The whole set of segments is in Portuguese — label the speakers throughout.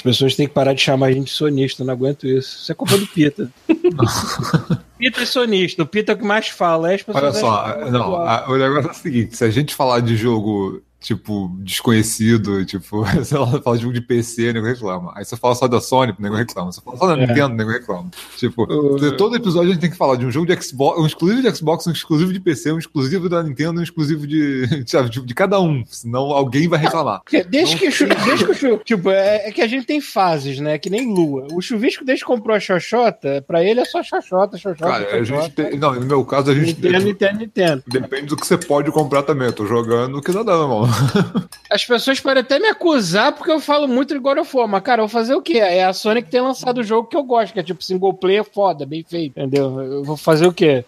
Speaker 1: As pessoas têm que parar de chamar a gente de sonista, eu não aguento isso. Isso é culpa do Pita. Pita é sonista, o Pita é o que mais fala. As
Speaker 2: pessoas Olha só, não, a, o negócio é o seguinte: se a gente falar de jogo tipo, desconhecido, tipo, sei lá, fala de jogo de PC, nego reclama. Aí você fala só da Sony, nego reclama. Você fala só da é. Nintendo, nego reclama. Tipo, uh, todo episódio a gente tem que falar de um jogo de Xbox, um exclusivo de Xbox, um exclusivo de PC, um exclusivo da Nintendo, um exclusivo de, sabe, de, de cada um. Senão alguém vai reclamar.
Speaker 1: Desde que, desde que o tipo, é, é, que a gente tem fases, né? Que nem Lua. O chuvisco, desde que comprou a Xoxota, pra ele é só Xoxota, Xoxota. Cara,
Speaker 2: xoxota. a gente tem, Não, no meu caso, a gente.
Speaker 1: Nintendo, Nintendo, Nintendo.
Speaker 2: Depende do que você pode comprar também. Eu tô jogando o que dá dano, mano.
Speaker 1: As pessoas podem até me acusar porque eu falo muito de God of War, mas, cara, eu vou fazer o quê? É a Sony que tem lançado o jogo que eu gosto, que é tipo single player foda, bem feito, entendeu? Eu vou fazer o quê?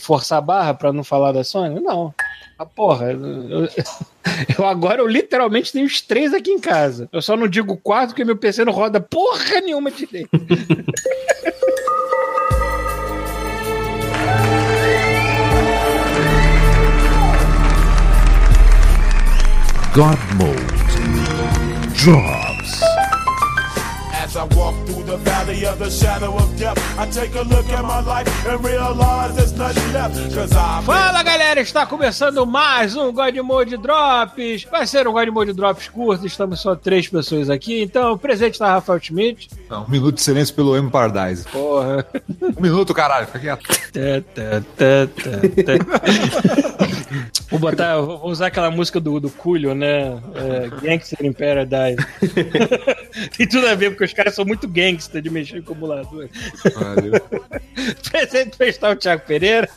Speaker 1: Forçar a barra pra não falar da Sony? Não. Ah, porra, eu, eu, agora eu literalmente tenho os três aqui em casa. Eu só não digo quatro porque meu PC não roda porra nenhuma direito. God Mode drops. As I walk through the valley of the shadow of death, I take a look at my life and realize there's nothing left. Cause I Fala galera, está começando mais um God Mode Drops. Vai ser um God Mode Drops curto, estamos só três pessoas aqui. Então, o presente da Rafael Schmidt.
Speaker 2: Não, um minuto de silêncio pelo M Paradise.
Speaker 1: Porra.
Speaker 2: Um minuto, caralho, fica quieto.
Speaker 1: Vou botar, vou usar aquela música do, do Culho, né? É, Gangster in Paradise. Tem tudo a ver, porque os caras são muito gangster de mexer em acumulador. Valeu. Presente festal Thiago Pereira.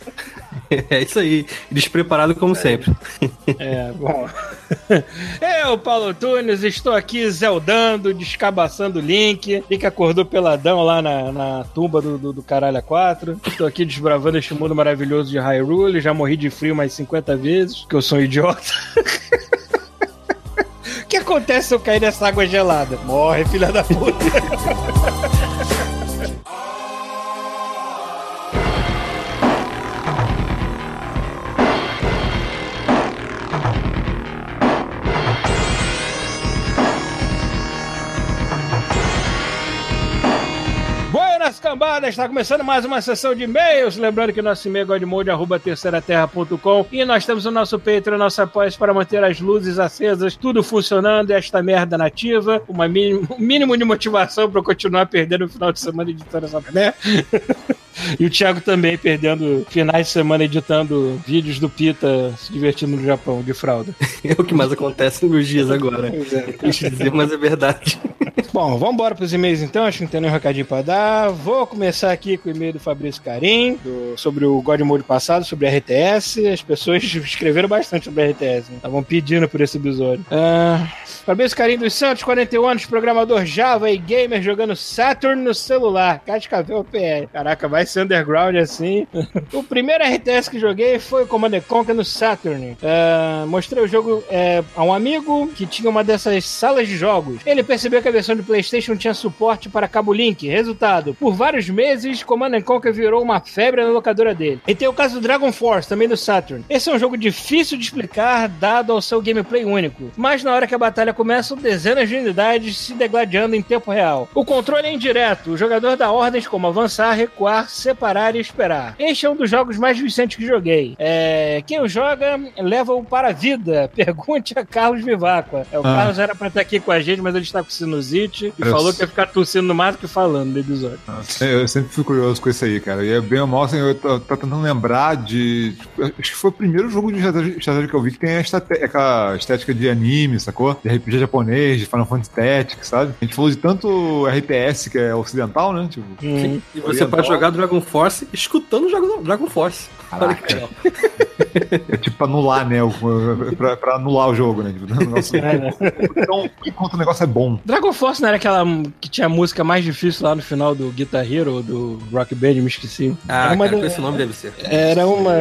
Speaker 3: É isso aí, despreparado como sempre.
Speaker 1: É, bom. Eu, Paulo Tunes, estou aqui zeldando, descabaçando o Link. Link acordou peladão lá na, na tumba do, do, do Caralho 4. Estou aqui desbravando este mundo maravilhoso de Hyrule. Já morri de frio mais 50 vezes, porque eu sou um idiota. O que acontece se eu cair nessa água gelada? Morre, filha da puta. cambada, está começando mais uma sessão de e-mails. Lembrando que nosso e-mail é godmode.terceiraterra.com e nós temos o nosso Patreon, nosso apoio para manter as luzes acesas, tudo funcionando, esta merda nativa, uma mínimo, um mínimo de motivação para continuar perdendo o final de semana editando essa merda. E o Thiago também perdendo finais de semana editando vídeos do Pita se divertindo no Japão de fralda.
Speaker 3: É o que mais acontece nos dias agora. É, é triste dizer, mas é verdade.
Speaker 1: Bom, vamos embora para os e-mails então. Acho que não tem nenhum recadinho para dar. Vou começar aqui com o e-mail do Fabrício Carim, do, sobre o God Mode passado, sobre a RTS. As pessoas escreveram bastante sobre a RTS, estavam né? pedindo por esse episódio. Uh, Fabrício Carim dos Santos, 41 anos, programador Java e gamer jogando Saturn no celular. Cascavel PR. Caraca, vai ser underground assim. o primeiro RTS que joguei foi o Command Conquer no Saturn. Uh, mostrei o jogo uh, a um amigo que tinha uma dessas salas de jogos. Ele percebeu que a versão do PlayStation tinha suporte para cabo link. Resultado: por vários meses, Command Conquer virou uma febre na locadora dele. E tem o caso do Dragon Force, também do Saturn. Esse é um jogo difícil de explicar, dado ao seu gameplay único. Mas na hora que a batalha começa, dezenas de unidades se degladiando em tempo real. O controle é indireto. O jogador dá ordens como avançar, recuar, separar e esperar. Este é um dos jogos mais viciantes que joguei. É... Quem o joga leva-o para a vida. Pergunte a Carlos Vivacqua. É, o ah. Carlos era para estar aqui com a gente, mas ele está com sinusite e eu falou que ia ficar tossindo no mais do que falando no episódio.
Speaker 2: Eu sempre fico curioso com isso aí, cara. E é bem ou mal, assim, eu tô, tô, tentando lembrar de. Acho que foi o primeiro jogo de estratégia que eu vi que tem aquela estética de anime, sacou? De RPG japonês, de Final Fantasy Tactics, sabe? A gente falou de tanto RTS que é ocidental, né? Tipo,
Speaker 3: hum. E você pode jogar Dragon Force escutando o Dragon Force.
Speaker 2: Caraca. É tipo pra anular, né? Pra, pra anular o jogo, né? Tipo, nossa, é. então, enquanto o negócio é bom.
Speaker 1: Dragon Force não era aquela que tinha a música mais difícil lá no final do Guitar Hero, do Rock Band, me esqueci.
Speaker 3: Ah, uma cara, esse nome deve ser.
Speaker 1: Era, uma,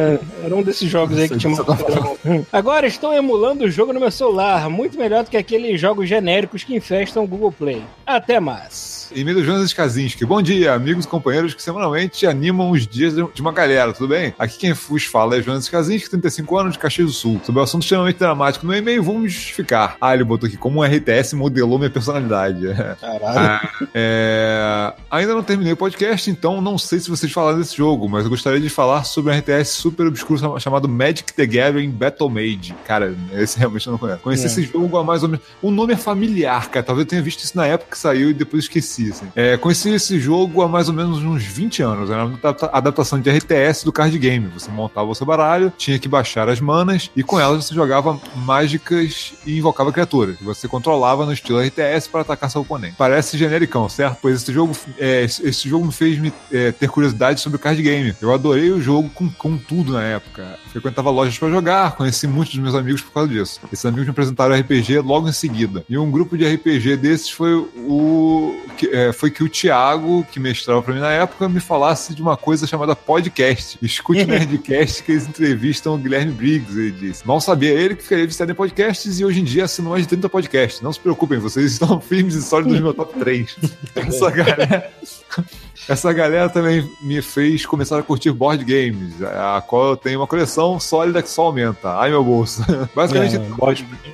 Speaker 1: era um desses jogos aí que tinha uma... Agora estou emulando o jogo no meu celular, muito melhor do que aqueles jogos genéricos que infestam o Google Play. Até mais.
Speaker 2: E-mail do Jonas Kaczynski. Bom dia, amigos e companheiros que semanalmente animam os dias de uma galera, tudo bem? Aqui quem vos fala é Jonas Kaczynski, 35 anos, de Caxias do Sul. Sobre o assunto extremamente dramático no e-mail, vamos justificar. Ah, ele botou aqui como um RTS modelou minha personalidade. Caralho. Ah, é... Ainda não terminei o podcast, então não sei se vocês falaram desse jogo, mas eu gostaria de falar sobre um RTS super obscuro chamado Magic the Gathering Battle Mage. Cara, esse realmente eu não conheço. Conheci é. esse jogo há mais ou menos. O nome é familiar, cara. Talvez eu tenha visto isso na época que saiu e depois esqueci. Assim. É, conheci esse jogo há mais ou menos uns 20 anos. Era uma adaptação de RTS do card game. Você montava o seu baralho, tinha que baixar as manas e com elas você jogava mágicas e invocava criaturas. Você controlava no estilo RTS para atacar seu oponente. Parece genericão, certo? Pois esse jogo, é, esse jogo me fez me, é, ter curiosidade sobre o card game. Eu adorei o jogo com, com tudo na época. Frequentava lojas para jogar, conheci muitos dos meus amigos por causa disso. Esses amigos me apresentaram RPG logo em seguida. E um grupo de RPG desses foi o que, é, foi que o Thiago, que mestrava para mim na época, me falasse de uma coisa chamada podcast. Escute Nerdcast que eles entrevistam o Guilherme Briggs, ele disse. Mal sabia ele que ficaria viciado em podcasts e hoje em dia assina mais de 30 podcasts. Não se preocupem, vocês estão firmes e sólidos no meu top 3. Essa galera. Essa galera também me fez começar a curtir board games, a qual eu tenho uma coleção sólida que só aumenta. Ai, meu bolso. basicamente,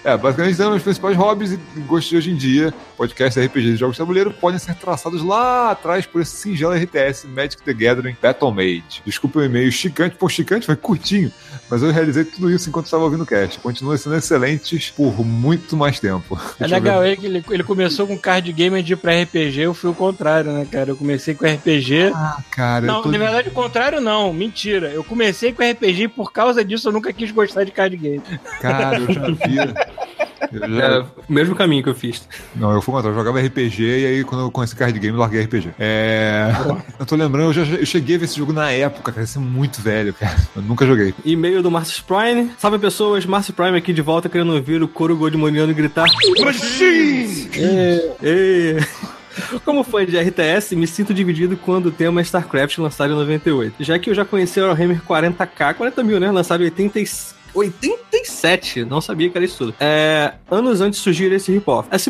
Speaker 2: é, é, basicamente, são meus principais hobbies e gostos de hoje em dia. Podcast, RPG e jogos de tabuleiro podem ser traçados lá atrás por esse singelo RTS Magic the Gathering Battle Mage. Desculpa o e-mail chicante, pô, chicante foi curtinho, mas eu realizei tudo isso enquanto estava ouvindo o cast. Continua sendo excelentes por muito mais tempo.
Speaker 1: É legal, ele, ele começou com card game de pra RPG, eu fui o contrário, né, cara? Eu comecei com RPG.
Speaker 2: Ah, cara.
Speaker 1: Não,
Speaker 2: tô...
Speaker 1: na verdade, o contrário não. Mentira. Eu comecei com RPG e por causa disso eu nunca quis gostar de card game.
Speaker 2: Cara, eu já vi.
Speaker 3: É o mesmo caminho que eu fiz.
Speaker 2: Não, eu fui contra, eu jogava RPG e aí quando eu conheci card game, eu larguei RPG. É... eu tô lembrando, eu, já, eu cheguei a ver esse jogo na época, cara, esse é muito velho, cara. Eu nunca joguei.
Speaker 3: E-mail do Marcus Prime. Salve pessoas, Marcus Prime aqui de volta querendo ouvir o coro godmoniano gritar Machine! É. Como fã de RTS, me sinto dividido quando o tema StarCraft lançado em 98. Já que eu já conheci o Warhammer 40k, 40 mil, né? Lançado em 86 87, não sabia que era isso tudo. É, anos antes de surgir esse rip-off. As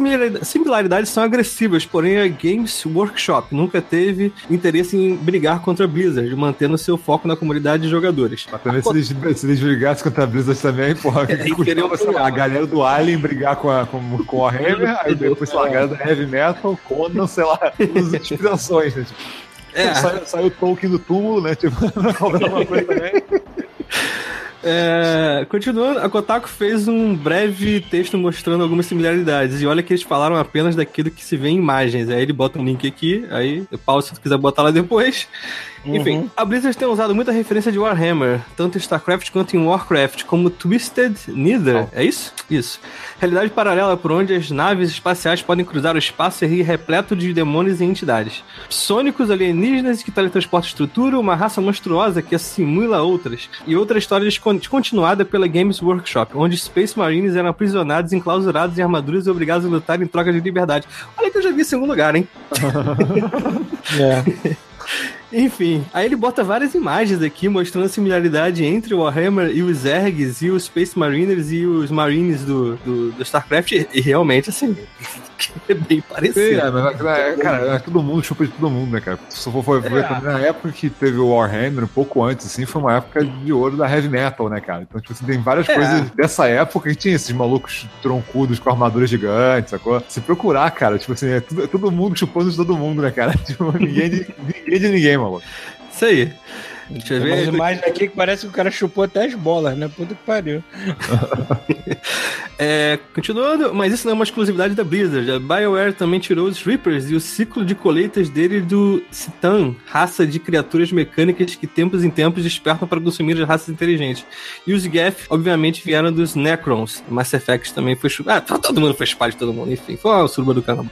Speaker 3: similaridades são agressivas, porém a Games Workshop nunca teve interesse em brigar contra a Blizzard, mantendo seu foco na comunidade de jogadores.
Speaker 2: Mas também se, eles, se eles brigassem contra a Blizzard também, porra, é, que a galera do Alien brigar com a, com, com a Hammer, aí depois, sei lá, a galera da Heavy Metal, Conan, sei lá, as inspirações, né? Tipo, é. Saiu, saiu o Tolkien do túmulo, né? Tipo, alguma coisa também.
Speaker 3: É, continuando, a Kotaku fez um breve texto mostrando algumas similaridades. E olha que eles falaram apenas daquilo que se vê em imagens. Aí ele bota um link aqui, aí eu pauso se tu quiser botar lá depois. Enfim, uhum. a Blizzard tem usado muita referência de Warhammer, tanto em StarCraft quanto em Warcraft, como Twisted Nether. Oh. É isso? Isso. Realidade paralela por onde as naves espaciais podem cruzar o espaço e rir repleto de demônios e entidades. Sônicos alienígenas que teletransportam estrutura, uma raça monstruosa que assimila outras. E outra história descontinuada pela Games Workshop, onde Space Marines eram aprisionados, enclausurados em armaduras e obrigados a lutar em troca de liberdade. Olha que eu já vi em segundo lugar, hein? é. Enfim, aí ele bota várias imagens aqui mostrando a similaridade entre o Warhammer e os Zergs e os Space Mariners e os Marines do, do, do StarCraft. E, realmente, assim, é bem parecido.
Speaker 2: É, mas, é, cara, é, todo mundo chupa de todo mundo, né, cara? Se for, for ver, é. na época que teve o Warhammer, um pouco antes, assim, foi uma época de ouro da heavy metal, né, cara? Então, tipo assim, tem várias é. coisas dessa época que tinha esses malucos troncudos com armaduras gigantes, sacou? Se procurar, cara, tipo assim, é, tudo, é todo mundo chupando de todo mundo, né, cara? Tipo, ninguém de, ninguém de ninguém, maluco.
Speaker 3: Isso aí.
Speaker 1: Deixa eu ver. Tem umas imagens aqui que parece que o cara chupou até as bolas, né? Puta que pariu.
Speaker 3: é, continuando, mas isso não é uma exclusividade da Blizzard. A BioWare também tirou os Reapers e o ciclo de colheitas dele do Citan, raça de criaturas mecânicas que tempos em tempos despertam para consumir as raças inteligentes. E os Geth, obviamente, vieram dos Necrons. Mass Effect também foi chupado. Ah, todo mundo foi chupado de todo mundo, enfim. Foi uma surba do caramba.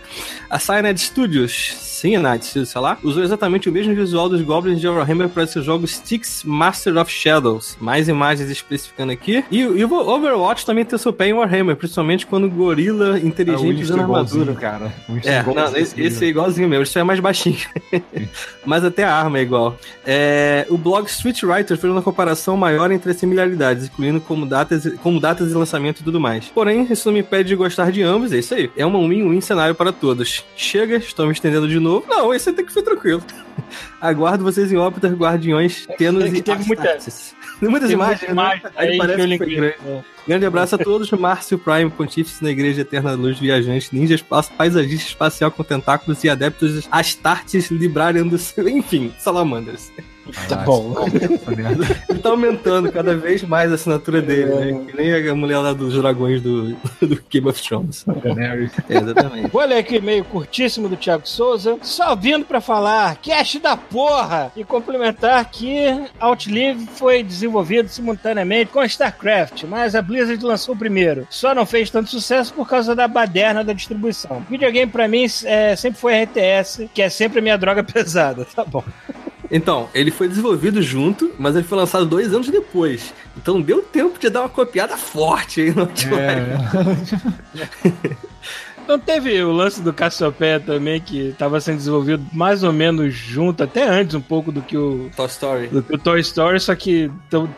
Speaker 3: A Cyanide Studios, sim, Night, sei lá, usou exatamente o mesmo visual dos Goblins de Warhammer para seu jogo Styx Master of Shadows. Mais imagens especificando aqui. E, e o Overwatch também tem seu pé em Warhammer, principalmente quando o gorila inteligente é, usando armadura.
Speaker 2: cara.
Speaker 3: É, não, esse, esse, é igualzinho mesmo, isso é mais baixinho. Mas até a arma é igual. É, o blog Street Writer fez uma comparação maior entre as similaridades, incluindo como datas, como datas de lançamento e tudo mais. Porém, isso não me impede de gostar de ambos, é isso aí. É uma win-win cenário para todos. Chega, estou me estendendo de novo. Não, esse até que foi tranquilo. Aguardo vocês em órbita, guardiões, tenos
Speaker 1: É
Speaker 3: e
Speaker 1: teve.
Speaker 3: Muitas
Speaker 1: Teve
Speaker 3: imagens,
Speaker 1: muita
Speaker 3: né? Aí
Speaker 1: aí
Speaker 3: parece que foi grande.
Speaker 1: É.
Speaker 3: Grande abraço a todos, Márcio Prime, pontífice na Igreja Eterna da Luz, viajante, ninja espaço, paisagista espacial com tentáculos e adeptos Astartes Librarian do. Enfim, salamandras.
Speaker 1: Tá bom.
Speaker 3: Ele tá aumentando cada vez mais a assinatura dele,
Speaker 1: É.
Speaker 3: né? Que nem a mulher lá dos dragões do, do Game of Thrones. É, exatamente.
Speaker 1: Vou ler aqui o e-mail curtíssimo do Thiago Souza. Só vindo pra falar, cast da porra! E complementar que Outlive foi desenvolvido simultaneamente com StarCraft, mas a Blizzard lançou o primeiro. Só não fez tanto sucesso por causa da baderna da distribuição. Videogame pra mim é, sempre foi RTS, que é sempre a minha droga pesada. Tá bom.
Speaker 3: Então, ele foi desenvolvido junto, mas ele foi lançado dois anos depois. Então deu tempo de dar uma copiada forte aí no Outlive.
Speaker 1: Não teve o lance do Cassiopeia também, que tava sendo desenvolvido mais ou menos junto, até antes um pouco do que o
Speaker 3: Toy Story.
Speaker 1: do que o Toy Story, só que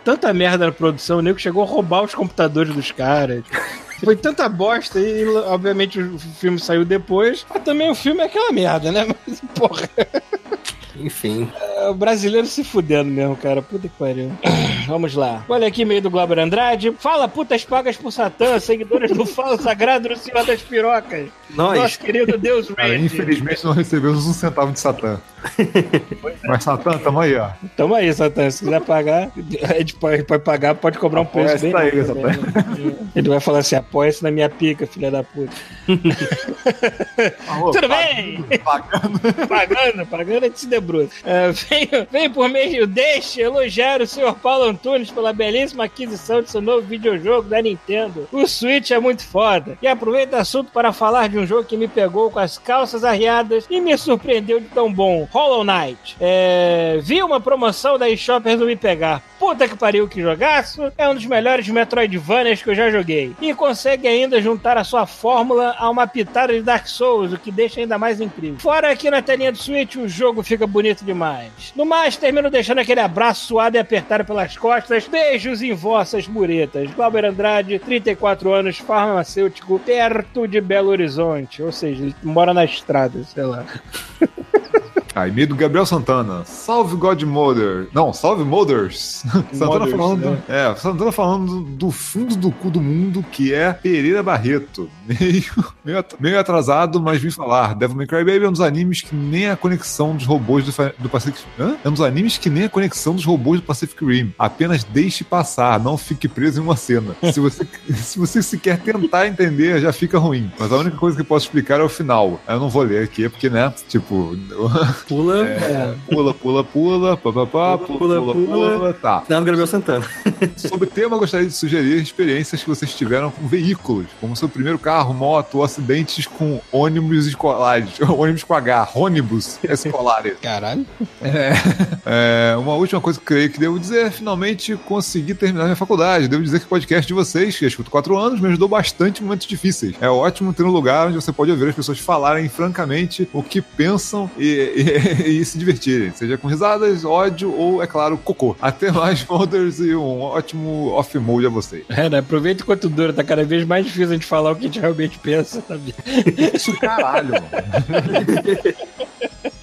Speaker 1: tanta merda na produção, o nego chegou a roubar os computadores dos caras. Foi tanta bosta e, obviamente, o filme saiu depois. Mas também o filme é aquela merda, né? Mas, porra,
Speaker 3: Enfim.
Speaker 1: é o brasileiro se fudendo mesmo, cara. Puta que pariu. Vamos lá. Olha aqui, meio do Glauber Andrade. Fala, putas pagas por Satã, seguidores do Falo Sagrado do Senhor das Pirocas.
Speaker 3: Nós.
Speaker 1: Nosso querido Deus
Speaker 2: Cara, infelizmente não recebemos um centavo de Satã. Mas Satã, tamo aí, ó.
Speaker 1: Tamo aí, Satã. Se quiser pagar, a gente pode, pode pagar, pode cobrar um preço bem. alto também, né? Ele vai falar assim: apoia-se na minha pica, filha da puta.
Speaker 2: Alô,
Speaker 1: Tudo bem?
Speaker 2: Pagando.
Speaker 1: Pagando, pagando é de se debruça. É, venho, venho por meio deste elogiar o senhor Paulo Antunes pela belíssima aquisição de seu novo videojogo da Nintendo. O Switch é muito foda. E aproveito o assunto para falar de um jogo que me pegou com as calças arriadas e me surpreendeu de tão bom. Hollow Knight. É, vi uma promoção da eShop e resolvi pegar. Puta que pariu, que jogaço! É um dos melhores Metroidvanias que eu já joguei. E consegue ainda juntar a sua fórmula a uma pitada de Dark Souls, o que deixa ainda mais incrível. Fora aqui na telinha do Switch, o jogo fica bonito demais. No mais, termino deixando aquele abraço suado e apertado pelas costas. Beijos em vossas muretas. Glauber Andrade, 34 anos, farmacêutico, perto de Belo Horizonte. Ou seja, ele mora na estrada, sei lá.
Speaker 2: Ah, e-mail do Gabriel Santana. Salve Godmother. Não, salve Mothers. Santana
Speaker 1: Mothers,
Speaker 2: falando. É, Santana falando do fundo do cu do mundo, que é Pereira Barreto. Meio, meio, at- meio atrasado, mas vim falar. Devil May Cry Baby é um dos animes que nem a conexão dos robôs do, do Pacific. Hã? É um dos animes que nem a conexão dos robôs do Pacific Rim. Apenas deixe passar, não fique preso em uma cena. Se você, se você sequer tentar entender, já fica ruim. Mas a única coisa que eu posso explicar é o final. Eu não vou ler aqui, porque, né? Tipo,
Speaker 3: Pula.
Speaker 2: é, pula, pula, pula, pá, pá, pá, pula,
Speaker 3: Pula,
Speaker 2: pula,
Speaker 3: pula.
Speaker 2: pula, tá.
Speaker 3: Final do Gabriel Santana.
Speaker 2: Sobre o tema, eu gostaria de sugerir experiências que vocês tiveram com veículos, como seu primeiro carro, moto, ou acidentes com ônibus escolares, ônibus com H, ônibus escolares.
Speaker 1: Caralho.
Speaker 2: É, uma última coisa que eu creio que devo dizer, finalmente consegui terminar minha faculdade. Devo dizer que o podcast de vocês, que eu escuto quatro anos, me ajudou bastante em momentos difíceis. É ótimo ter um lugar onde você pode ouvir as pessoas falarem francamente o que pensam e, e- e se divertirem, seja com risadas, ódio ou, é claro, cocô. Até mais, Mothers, e um ótimo off-mode a vocês.
Speaker 1: É, né? Aproveita enquanto dura, tá cada vez mais difícil a gente falar o que a gente realmente pensa, sabe?
Speaker 2: Isso, caralho, mano.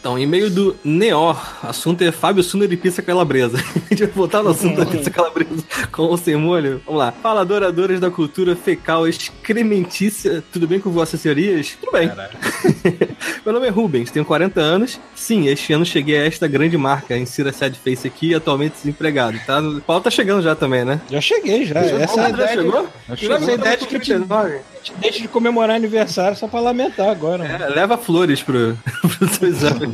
Speaker 3: Então, e-mail do Neor. Assunto é Fábio Suner e pizza calabresa. a gente vai voltar no assunto da pizza calabresa com ou sem molho. Vamos lá. Fala, adoradores da cultura fecal excrementícia. Tudo bem com vossas teorias? Tudo bem. Meu nome é Rubens, tenho 40 anos. Sim, este ano cheguei a esta grande marca. Insira Sad Face aqui, atualmente desempregado. Tá? O Paulo tá chegando já também, né?
Speaker 1: Já cheguei, já. Essa é a
Speaker 3: Ah, já chegou?
Speaker 1: Essa a ideia de que deixa de comemorar aniversário só pra lamentar agora.
Speaker 3: É, leva flores pro, pro seu exame.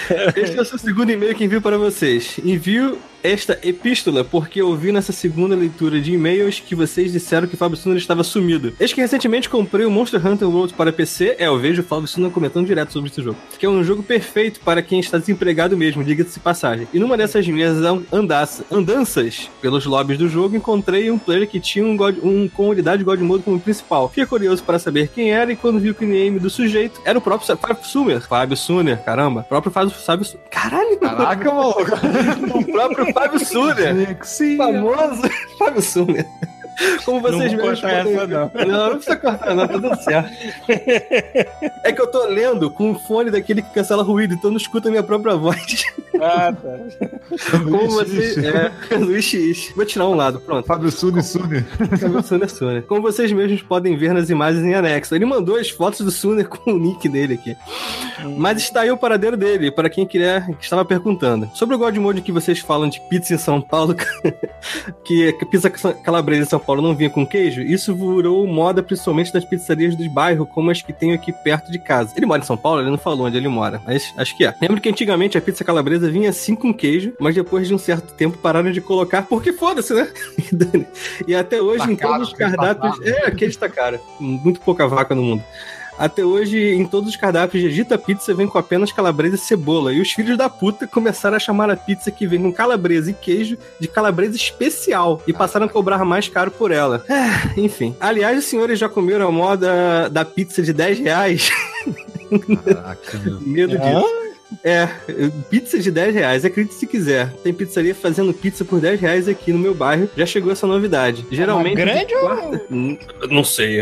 Speaker 3: Este é o seu segundo e-mail que envio para vocês. Envio esta epístola porque ouvi nessa segunda leitura de e-mails que vocês disseram que Fábio Suner estava sumido. Eis que recentemente comprei o Monster Hunter World para PC. É, eu vejo o Fábio Suner comentando direto sobre esse jogo. Que é um jogo perfeito para quem está desempregado mesmo, diga-se passagem. E numa dessas minhas andaça- andanças pelos lobbies do jogo, encontrei um player que tinha um, God, um comunidade God Mode como principal. Fiquei curioso para saber quem era e quando vi o name do sujeito, era o próprio Fábio Sumer. Fábio Suner, caramba. O próprio Fábio, Fábio Su- Caralho!
Speaker 2: Caraca, maluco.
Speaker 3: O próprio Fábio.
Speaker 2: Sexy.
Speaker 3: famoso Fábio Sumer. Como vocês
Speaker 1: Não
Speaker 3: mesmos
Speaker 1: cortar
Speaker 3: podem
Speaker 1: essa, não.
Speaker 3: Não, não precisa cortar, não, tá tudo certo. É que eu tô lendo com um fone daquele que cancela ruído, então eu não escuto a minha própria voz.
Speaker 1: Ah, tá.
Speaker 3: Como você. É, Luiz X. Vou tirar um lado, pronto.
Speaker 2: Fábio Suni Suni.
Speaker 3: Cabelo Suner Suner. Como vocês mesmos podem ver nas imagens em anexo. Ele mandou as fotos do Suner com o nick dele aqui. Mas está aí o paradeiro dele, para quem queria, que estava perguntando. Sobre o God Mode que vocês falam de pizza em São Paulo, que pizza calabresa em São Paulo não vinha com queijo, isso virou moda principalmente das pizzarias dos bairros, como as que tenho aqui perto de casa. Ele mora em São Paulo, ele não falou onde ele mora, mas acho que é. Lembro que antigamente a pizza calabresa vinha assim com queijo, mas depois de um certo tempo pararam de colocar, porque foda-se, né? E até hoje
Speaker 2: Tá
Speaker 3: em todos os
Speaker 2: tá
Speaker 3: cardápios.
Speaker 2: caro.
Speaker 3: É, queijo tá caro. Muito pouca vaca no mundo. Até hoje, em todos os cardápios de Agita Pizza, vem com apenas calabresa e cebola. E os filhos da puta começaram a chamar a pizza que vem com calabresa e queijo de calabresa especial. E passaram a cobrar mais caro por ela. É, enfim. Aliás, os senhores já comeram a moda da pizza de 10 reais?
Speaker 2: Caraca, meu.
Speaker 3: Medo disso. É, pizza de 10 reais, acredite se quiser. Tem pizzaria fazendo pizza por 10 reais aqui no meu bairro. Já chegou essa novidade. Geralmente.
Speaker 1: grande
Speaker 3: de
Speaker 1: ou-
Speaker 3: quarta- Hum, Não sei,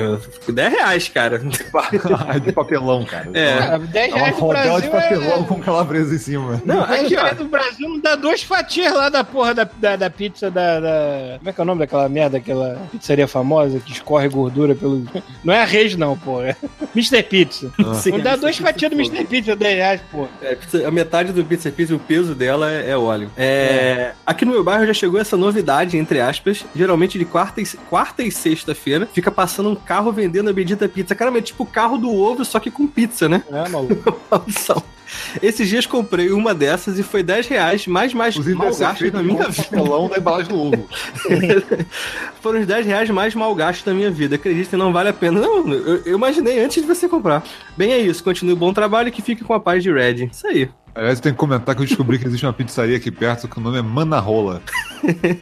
Speaker 3: 10 reais, cara.
Speaker 2: de papelão, cara.
Speaker 3: É.
Speaker 1: Ah, 10
Speaker 2: É uma
Speaker 1: reais do
Speaker 2: rodela
Speaker 1: Brasil
Speaker 2: de papelão
Speaker 1: é...
Speaker 2: com calabresa em cima.
Speaker 3: Não, aqui, ó.
Speaker 1: do Brasil não dá duas fatias lá da porra da, da, da pizza da, da- Como é que é o nome daquela merda, aquela pizzaria famosa que escorre gordura pelo. Não é a Reis, não, porra. É Mr. Pizza.
Speaker 3: Sim,
Speaker 1: não dá duas fatias do. Mr. Pizza 10 reais, porra.
Speaker 3: É, pizza- a metade do pizza pizza, o peso dela é, é óleo. É, Aqui no meu bairro já chegou essa novidade, entre aspas. Geralmente de quarta e, quarta e sexta-feira fica passando um carro vendendo a bendita pizza. Cara, é tipo o carro do ovo, só que com pizza, né?
Speaker 1: É, maluco.
Speaker 3: Maldição. Esses dias comprei uma dessas e foi 10 reais, mais mais
Speaker 2: Inclusive,
Speaker 3: mal gasto da minha vida.
Speaker 2: papelão da embalagem do ovo.
Speaker 3: Foram os 10 reais mais mal gastos da minha vida. Acreditem, não vale a pena. Não, eu, eu imaginei antes de você comprar. Bem, é isso. Continue o bom trabalho e que fique com a paz de Red. Isso aí.
Speaker 2: Aliás, eu tenho que comentar que eu descobri que existe uma pizzaria aqui perto que o nome é Manarola.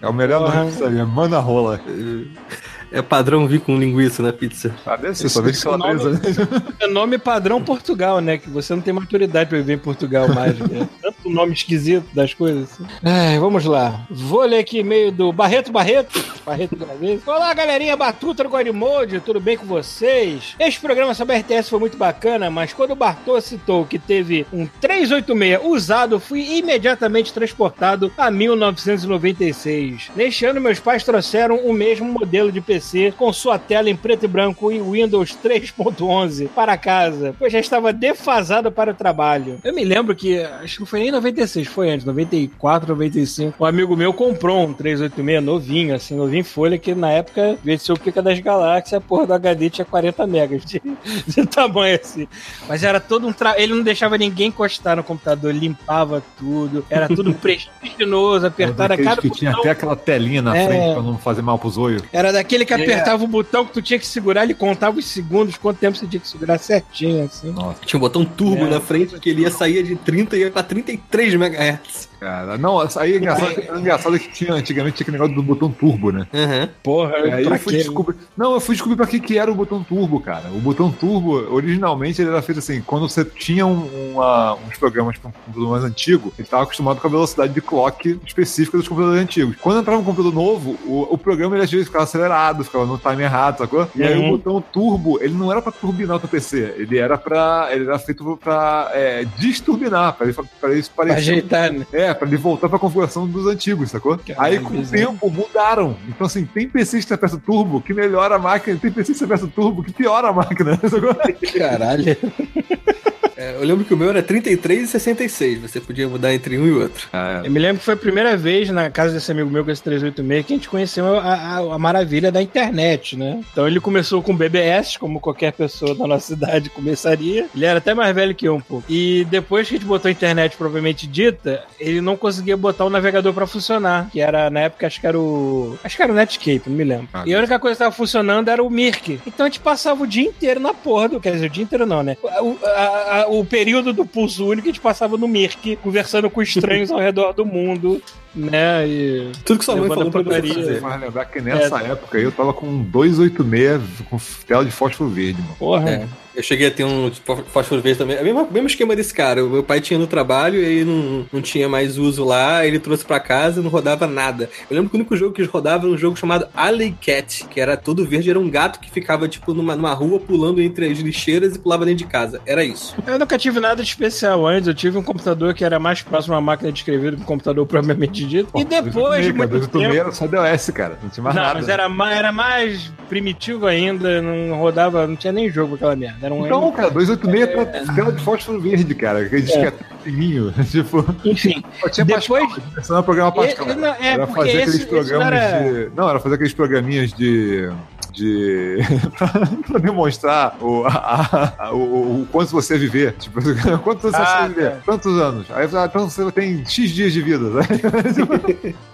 Speaker 2: É o melhor nome da pizzaria, Manarola.
Speaker 3: É padrão vir com linguiça na pizza.
Speaker 2: Ah, deve ser, só vez que
Speaker 1: esse nome-
Speaker 2: calabresa.
Speaker 1: É nome padrão Portugal, né? Que você não tem maturidade pra viver em Portugal mais. Né? Tanto nome esquisito das coisas. Assim. Ai, vamos lá. Vou ler aqui e-mail do Barreto Barreto. Barreto de uma vez. Olá, galerinha Batuta do Godmode. Tudo bem com vocês? Este programa sobre a RTS foi muito bacana, mas quando o Bartô citou que teve um 386 usado, fui imediatamente transportado a 1996. Neste ano, meus pais trouxeram o mesmo modelo de PC com sua tela em preto e branco e Windows 3.11 para casa, pois já estava defasado para o trabalho. Eu me lembro que, acho que não foi nem 96, foi antes, 94, 95. Um amigo meu comprou um 386 novinho, assim, novinho em folha, que na época, ser o Pica das Galáxias, a porra do HD tinha 40 megas de, de tamanho assim. Mas era todo um tra... Ele não deixava ninguém encostar no computador, limpava tudo, era tudo prestigioso, apertado a cada
Speaker 2: que tinha
Speaker 1: botão.
Speaker 2: até aquela telinha na
Speaker 1: É.
Speaker 2: frente pra não fazer mal pros olhos.
Speaker 1: Era daquele que
Speaker 3: É.
Speaker 1: apertava o botão que tu tinha que segurar, ele contava os segundos, quanto tempo você tinha que segurar certinho, assim.
Speaker 2: Nossa,
Speaker 3: Tinha um botão turbo
Speaker 1: É.
Speaker 3: na frente que ele ia sair de 30 e ia pra 33 MHz.
Speaker 2: cara. Não, aí é engraçado, é engraçado que tinha, antigamente tinha aquele negócio do botão turbo, né?
Speaker 3: Uhum.
Speaker 1: Porra,
Speaker 2: E aí eu fui descobrir. Não, eu fui descobrir pra que, que era o botão turbo, cara. O botão turbo, originalmente, ele era feito assim, quando você tinha um- uma- uns programas para um computador mais antigo, ele estava acostumado com a velocidade de clock específica dos computadores antigos. Quando entrava um computador novo, o, o programa ele às vezes ficava acelerado, ficava no time errado, sacou? E aí
Speaker 1: Uhum.
Speaker 2: o botão turbo, ele não era pra turbinar o teu PC, ele era para ele era feito pra é, desturbinar, pra ele, pra ele
Speaker 1: Pra
Speaker 2: parecer
Speaker 1: ajeitar, né?
Speaker 2: é, pra ele voltar pra configuração dos antigos, sacou?
Speaker 1: Caralho,
Speaker 2: Aí com o
Speaker 1: bizarro.
Speaker 2: tempo mudaram. Então, assim, tem PC que aperta turbo que melhora a máquina, tem PC que aperta turbo que piora a máquina, sacou?
Speaker 1: Caralho.
Speaker 3: É, eu lembro que o meu era 33 e 66. Você podia mudar entre um e outro.
Speaker 1: Eu me lembro que foi a primeira vez na casa desse amigo meu com esse 386 que a gente conheceu a, a- a maravilha da internet, né? Então ele começou com BBS, como qualquer pessoa da nossa idade começaria. Ele era até mais velho que eu um pouco. E depois que a gente botou a internet propriamente dita, ele não conseguia botar o navegador pra funcionar. Que era, na época, acho que era o. Acho que era o Netscape, não me lembro.
Speaker 2: Ah,
Speaker 1: e a única coisa que tava funcionando era o Mirk. Então a gente passava o dia inteiro na porra do. Quer dizer, o dia inteiro não, né? O, a- a- o período do pulso único a gente passava no Mirk, conversando com estranhos ao redor do mundo, né? E.
Speaker 3: Tudo que sua mãe falou pra fazer.
Speaker 2: Mas lembrar que nessa época aí eu tava com um 286 com tela de fósforo verde, mano.
Speaker 1: Porra.
Speaker 3: É. Eu cheguei a ter um tipo, fósforo verde também. É o mesmo, mesmo esquema desse cara. O meu pai tinha no trabalho e aí não, não tinha mais uso lá, ele trouxe pra casa e não rodava nada. Eu lembro que o único jogo que rodava era um jogo chamado Alley Cat, que era todo verde, era um gato que ficava, tipo, numa, numa rua pulando entre as lixeiras e pulava dentro de casa. Era isso.
Speaker 1: Eu nunca tive nada de especial antes. Eu tive um computador que era mais próximo a uma máquina de escrever do que um computador propriamente dito. e depois de muito
Speaker 2: tempo... era só DOS, cara. Não tinha mais
Speaker 1: não,
Speaker 2: nada.
Speaker 1: mas era, mais, era mais primitivo ainda. Não rodava, não tinha nem jogo aquela merda. Era um
Speaker 2: então, cara, 286 é. pra tela de fósforo verde, cara. Disquete é. tipo...
Speaker 1: Enfim.
Speaker 2: tinha
Speaker 1: depois...
Speaker 2: Pascal, programa Pascal. Não, é,
Speaker 1: era
Speaker 2: fazer
Speaker 1: esse,
Speaker 2: aqueles programas era... de... Não, era fazer aqueles programinhas de de. pra demonstrar o, a, a, o, o, quanto você viver. Tipo, quantos ah, você viver? Quantos anos? Aí então você tem X dias de vida. Né?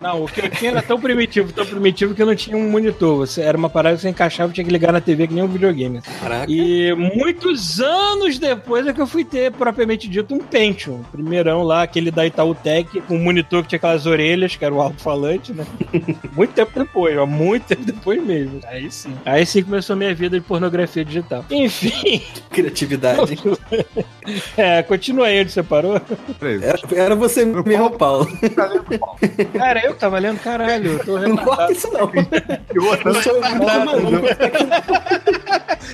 Speaker 1: não, o que eu tinha era tão primitivo, tão primitivo que eu não tinha um monitor. Você, era uma parada que você encaixava e tinha que ligar na TV que nem um videogame. Caraca. E muitos anos depois é que eu fui ter, propriamente dito, um Pentium. Primeirão lá, aquele da Itautec, com um monitor que tinha aquelas orelhas, que era o alto-falante, né? muito tempo depois, ó, muito tempo depois mesmo. Aí sim. Aí sim começou a minha vida de pornografia digital. Enfim.
Speaker 3: Criatividade.
Speaker 1: é, continua aí onde você parou.
Speaker 3: Era, era você mesmo, Paulo.
Speaker 1: Cara, eu que tava lendo, caralho. Eu tô
Speaker 3: não corta isso, não.
Speaker 1: Eu, sou maluco.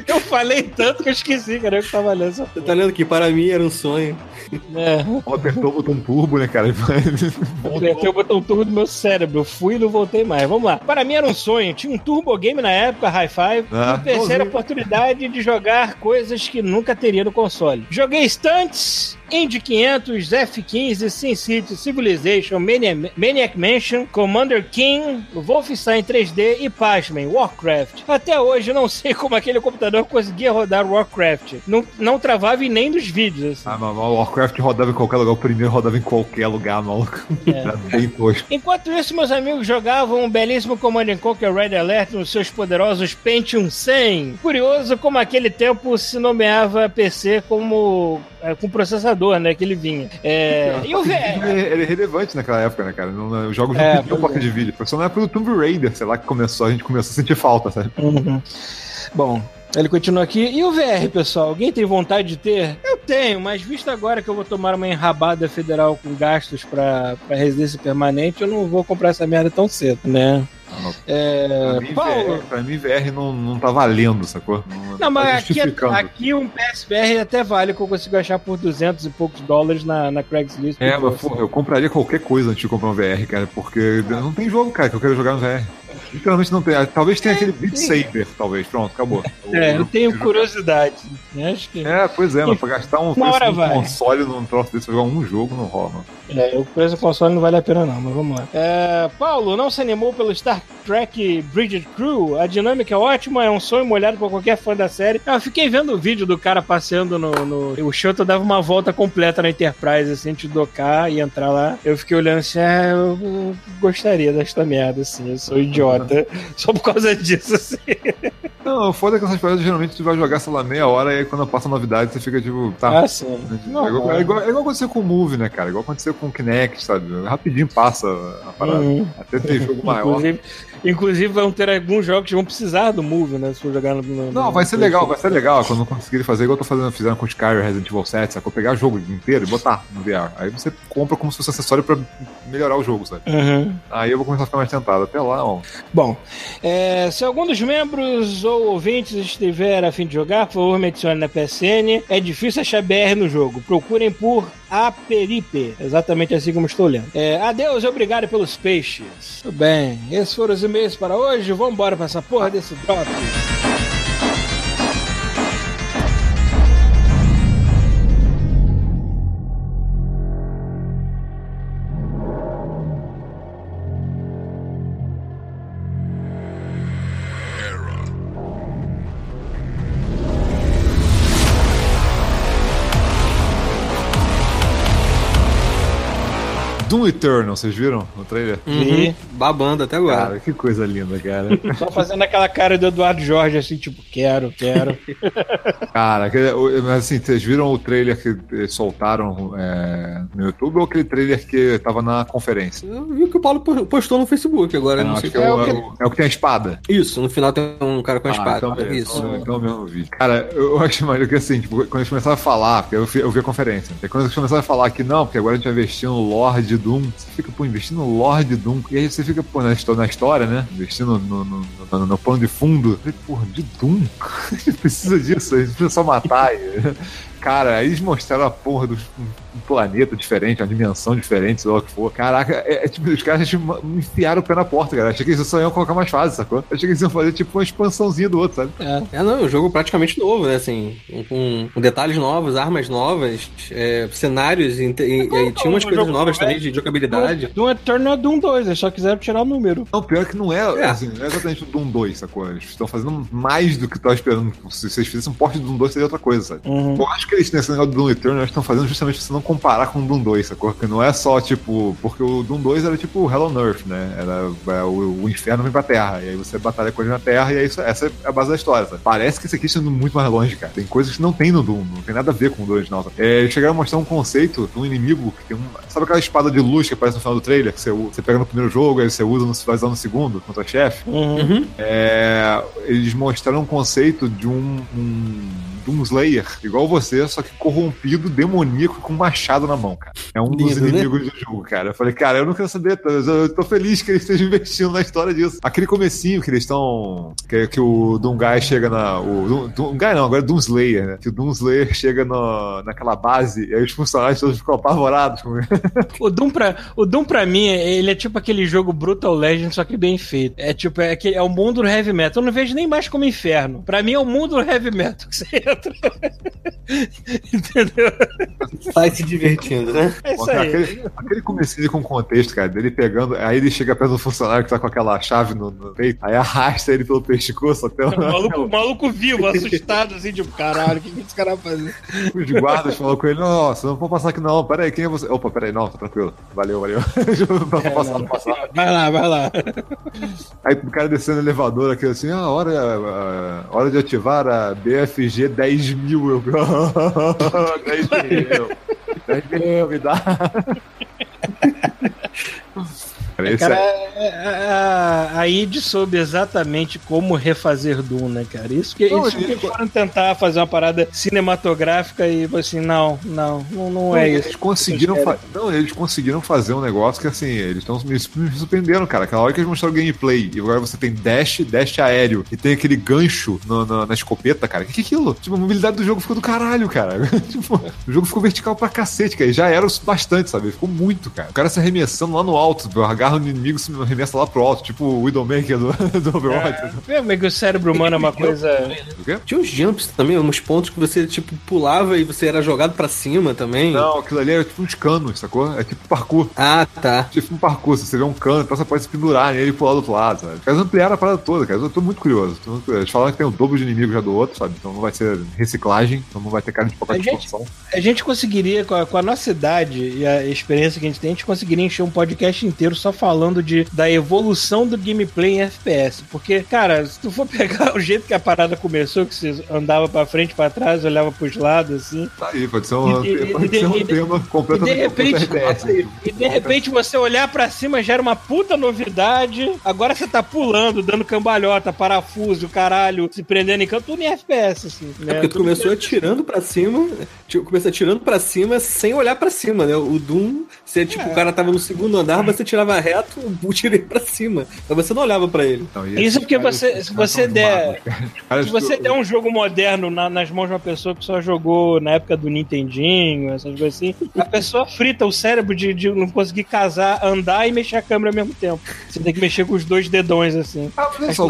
Speaker 1: eu falei tanto que eu esqueci, cara. Eu que tava lendo.
Speaker 3: Você tá lendo que para mim era um sonho.
Speaker 2: É. Apertou o botão turbo, né, cara?
Speaker 1: Apertei o botão turbo do meu cérebro. Eu fui e não voltei mais. Vamos lá. Para mim era um sonho. Tinha um turbo game na época, High Five. Ah, e terceira oportunidade de jogar coisas que nunca teria no console. Joguei Stunts, Indy 500, F-15, SimCity, Civilization, Maniac, Maniac Mansion, Commander King, Wolfenstein 3D e, pasmem, Warcraft. Até hoje eu não sei como aquele computador conseguia rodar Warcraft. Não, não travava em nem nos vídeos. Assim.
Speaker 2: Ah, mas o Warcraft rodava em qualquer lugar. O primeiro rodava em qualquer lugar, maluco. É. Era bem tosco.
Speaker 1: Enquanto isso, meus amigos jogavam um belíssimo Command Conquer Red Alert nos seus poderosos Pentium 100. Curioso como aquele tempo se nomeava PC como é, com processador, né? Que ele vinha. É,
Speaker 2: e o VR. Ele é relevante naquela época, né, cara? Os jogos não é, tinham placa de vídeo. Só na época do Tomb Raider, sei lá, que começou, a gente começou a sentir falta, sabe?
Speaker 1: Uhum. Bom, ele continua aqui. E o VR, pessoal? Alguém tem vontade de ter? Eu tenho, mas visto agora que eu vou tomar uma enrabada federal com gastos para residência permanente, eu não vou comprar essa merda tão cedo, né?
Speaker 2: É, pra, mim, Paulo... VR, pra mim, VR não, não tá valendo, sacou?
Speaker 1: Não, não mas tá aqui, aqui um PSVR até vale que eu consigo achar por 200 e poucos dólares na, na Craigslist.
Speaker 2: É, mas eu compraria qualquer coisa antes de comprar um VR, cara, porque não tem jogo, cara, que eu quero jogar no VR. Literalmente não tem. Talvez tenha aquele Beat Saber, talvez. Pronto, acabou.
Speaker 1: É, eu, tenho curiosidade. Acho que...
Speaker 2: É, pois é, mas pra gastar um preço de console num troço desse, jogar um jogo não rola.
Speaker 1: É, o preço do console não vale a pena não, mas vamos lá. É, Paulo, não se animou pelo Star Trek Bridget Crew? A dinâmica é ótima, é um sonho molhado pra qualquer fã da série. Eu fiquei vendo o vídeo do cara passeando no... no... O Shuttle dava uma volta completa na Enterprise, assim, de docar e entrar lá. Eu fiquei olhando assim, ah, eu gostaria desta merda, assim, eu sou idiota. Só por causa disso, assim.
Speaker 2: Não, foda é que essas paradas geralmente tu vai jogar, sei lá, meia hora e aí quando passa novidade você fica tipo, tá.
Speaker 1: Ah, sim.
Speaker 2: Não, é, igual, é, igual, é igual aconteceu com o Move, né, cara? É igual aconteceu com o Kinect, sabe? Rapidinho passa a parada. Uhum. Até ter jogo maior.
Speaker 1: Inclusive, inclusive vão ter alguns jogos que vão precisar do Move, né? Se for jogar no. no
Speaker 2: não, vai ser legal, vai ser legal quando conseguirem fazer igual eu tô fazendo, fizeram com o Skyrim Resident Evil 7, sacou? Pegar o jogo inteiro e botar no VR. Aí você compra como se fosse acessório pra melhorar o jogo, sabe?
Speaker 1: Uhum.
Speaker 2: Aí eu vou começar a ficar mais tentado. Até lá, ó.
Speaker 1: Bom, é, se algum dos membros ou ouvintes estiver a fim de jogar, por favor, me adicione na PSN. É difícil achar BR no jogo. Procurem por Aperipe. Exatamente assim como estou lendo. É, adeus e obrigado pelos peixes. Tudo bem. Esses foram os e-mails para hoje. Vamos embora para essa porra desse drop.
Speaker 2: Doom Eternal, vocês viram o trailer?
Speaker 3: Uhum. Babando até agora.
Speaker 2: Cara, que coisa linda, cara.
Speaker 1: Só fazendo aquela cara do Eduardo Jorge, assim, tipo, quero, quero.
Speaker 2: cara, mas assim, vocês viram o trailer que eles soltaram é, no YouTube ou aquele trailer que tava na conferência?
Speaker 3: Eu vi o que o Paulo postou no Facebook agora, não, não sei
Speaker 2: que é, é, o, que... é, o que tem a espada.
Speaker 3: Isso, no final tem um cara com a ah, espada.
Speaker 2: Então,
Speaker 3: beleza,
Speaker 2: Isso. Então, então mesmo vi. Cara, eu acho mais que assim, tipo, quando eles começaram a falar, porque eu vi, eu vi a conferência, e quando eles começaram a falar que não, porque agora a gente vai investir no Lorde Doom, você fica, pô, investindo no Lorde Doom, e aí você fica, pô, na, na história, né? Investindo no, no, no, no plano de fundo. Eu falei, porra, de Doom? a gente precisa disso, a gente precisa só matar. Cara, aí eles mostraram a porra do um planeta diferente, uma dimensão diferente, sei lá o que for. Caraca, é, é tipo, os caras tipo, enfiaram o pé na porta, cara. Achei que eles só iam colocar mais fase, sacou? Achei que eles iam fazer tipo uma expansãozinha do outro, sabe?
Speaker 3: É, é não, o jogo praticamente novo, né? Assim, com, com detalhes novos, armas novas, é, cenários, e, e, e tinha umas coisas novas também de jogabilidade.
Speaker 1: Doom Eternal é Doom 2, eles só quiseram tirar o número.
Speaker 2: Não, pior que não é, é. Assim, não é exatamente o Doom 2, sacou? Eles estão fazendo mais do que eu tava esperando. Se vocês fizessem um porte do Doom 2, seria outra coisa, sabe? Uhum. Eu acho que eles, nesse negócio do Doom Eternal, estão fazendo justamente pra você não comparar com o Doom 2, sacou? Que não é só, tipo. Porque o Doom 2 era tipo Hell on Earth, né? Era é, o, o, inferno vem pra terra. E aí você batalha com ele na terra, e aí isso, essa é a base da história. Sabe? Parece que esse aqui está indo muito mais longe, cara. Tem coisas que não tem no Doom, não tem nada a ver com o Doom original. É, eles chegaram a mostrar um conceito de um inimigo que tem um. Sabe aquela espada de luz que aparece no final do trailer? Que você, você pega no primeiro jogo, aí você usa no, vai usar no segundo contra chefe? Uhum. É, eles mostraram um conceito de um, um Doom Slayer, igual você, só que corrompido, demoníaco com machado na mão, cara. É um dos né? inimigos né? do jogo, cara. Eu falei, cara, eu não quero saber, eu tô feliz que eles estejam investindo na história disso. Aquele comecinho que eles estão. Que, que o Doomguy chega na. O Doomguy não, agora é Doom Slayer, né? Que o Doom Slayer chega no, naquela base e aí os funcionários todos ficam apavorados com ele.
Speaker 1: O Doom, pra, o Doom, pra mim, ele é tipo aquele jogo Brutal Legend, só que bem feito. É tipo, é, é o mundo do heavy metal. Eu não vejo nem mais como inferno. Pra mim é o mundo do heavy metal que você entra.
Speaker 3: Entendeu? Sai se divertindo, né?
Speaker 2: É isso aí. Aquele, aquele comecinho com contexto, cara, dele pegando. Aí ele chega perto do funcionário que tá com aquela chave no, no peito, aí arrasta ele pelo pescoço até o.
Speaker 1: maluco, o maluco vivo, assustado, assim, tipo, caralho, o que, que esse cara vai fazer?
Speaker 2: Os guardas falaram com ele: Nossa, não vou passar aqui não, peraí, quem é você? Opa, peraí, não, tá tranquilo. Valeu, valeu.
Speaker 1: é, passar, passar. Vai lá, vai lá.
Speaker 2: Aí o cara descendo no elevador aqui assim: Ah, hora, a, hora de ativar a BFG 10 mil. Eu, 10 mil. 10 mil, me dá.
Speaker 1: Cara, cara é... a, a, a id soube exatamente como refazer Doom, né, cara? Isso que, não, isso que eles foram tentar fazer uma parada cinematográfica e assim, não, não, não, não é
Speaker 2: eles
Speaker 1: isso.
Speaker 2: Conseguiram não, eles conseguiram fazer um negócio que assim, eles estão me, me surpreendendo, cara. Aquela hora que eles mostraram o gameplay e agora você tem dash, dash aéreo e tem aquele gancho no, no, na escopeta, cara. O que, que é aquilo? Tipo, a mobilidade do jogo ficou do caralho, cara. tipo, o jogo ficou vertical pra cacete, cara. E já era bastante, sabe? Ficou muito, cara. O cara se arremessando lá no alto, agarra o inimigo se arremessa lá pro alto, tipo o Widowmaker do, do Overwatch.
Speaker 1: É, é que o cérebro humano é uma coisa.
Speaker 3: Tinha uns jumps também, uns pontos que você, tipo, pulava e você era jogado pra cima também.
Speaker 2: Não, aquilo ali é tipo uns canos, sacou? É tipo parkour.
Speaker 3: Ah, tá.
Speaker 2: Tipo um parkour, você vê um cano, então você pode se pendurar nele e pular do outro lado, sabe? Eles ampliaram a parada toda, cara. Eu tô muito curioso. Tô muito curioso. Eles falaram que tem o dobro de inimigo já do outro, sabe? Então não vai ser reciclagem, então não vai ter cara de pacote
Speaker 1: de gente, A gente conseguiria, com a, com a nossa idade e a experiência que a gente tem, a gente conseguiria encher um podcast inteiro só falando de, da evolução do gameplay em FPS. Porque, cara, se tu for pegar o jeito que a parada começou, que você andava pra frente, pra trás, olhava pros lados, assim.
Speaker 2: Tá aí, pode ser um, e, pode e, ser um e, tema completamente.
Speaker 1: E de repente, e de repente você olhar pra cima já era uma puta novidade. Agora você tá pulando, dando cambalhota, parafuso, caralho, se prendendo em canto, tudo em FPS, assim.
Speaker 3: Né? É porque tu começou atirando pra cima, começou atirando pra cima sem olhar pra cima, né? O Doom, você, tipo, é. o cara tava no segundo andar, você tirava reto, o tiro ia pra cima. Mas você não olhava pra ele. Então,
Speaker 1: Isso porque você, se você der. se você der um jogo moderno na, nas mãos de uma pessoa que só jogou na época do Nintendinho, essas coisas assim, a pessoa frita o cérebro de, de não conseguir casar, andar e mexer a câmera ao mesmo tempo. Você tem que mexer com os dois dedões, assim.
Speaker 2: Ah, mas, só,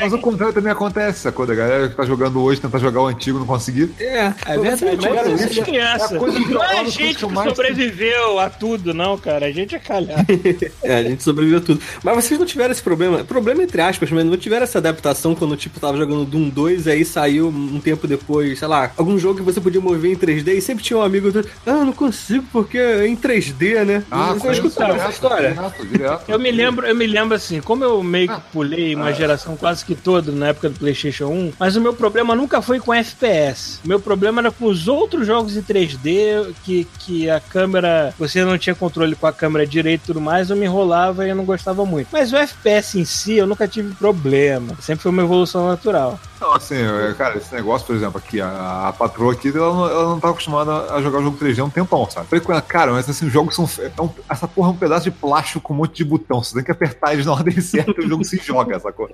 Speaker 2: mas o contrário também acontece, sacou? Da galera que tá jogando hoje, tentar jogar o antigo não conseguir.
Speaker 1: É, é verdade. Mas é, criança. Não é a gente que sobreviveu a tudo, não, cara. A gente é calhar.
Speaker 3: é, a gente sobreviveu tudo. Mas vocês não tiveram esse problema, problema entre aspas, mas não tiveram essa adaptação quando, tipo, tava jogando Doom 2 e aí saiu um tempo depois, sei lá, algum jogo que você podia mover em 3D e sempre tinha um amigo do, ah, não consigo porque é em 3D, né?
Speaker 2: Ah,
Speaker 3: Vocês escutaram essa história?
Speaker 2: Direto, direto.
Speaker 1: Eu me lembro, eu me lembro assim, como eu meio que
Speaker 2: Ah.
Speaker 1: pulei uma geração quase que toda na época do PlayStation 1, mas o meu problema nunca foi com FPS. O meu problema era com os outros jogos em 3D que, que a câmera, você não tinha controle com a câmera direito e tudo mais, eu me enrolava e eu não gostava muito. Mas o FPS em si, eu nunca tive problema. Sempre foi uma evolução natural.
Speaker 2: Não, assim, cara, esse negócio, por exemplo, aqui, a, a patroa aqui, ela não, ela não tá acostumada a jogar o jogo 3D há um tempão, sabe? Falei com ela, cara, mas assim, os jogos são. é um- essa porra é um pedaço de plástico com um monte de botão. Você tem que apertar eles na ordem certa e o jogo se joga, sacou?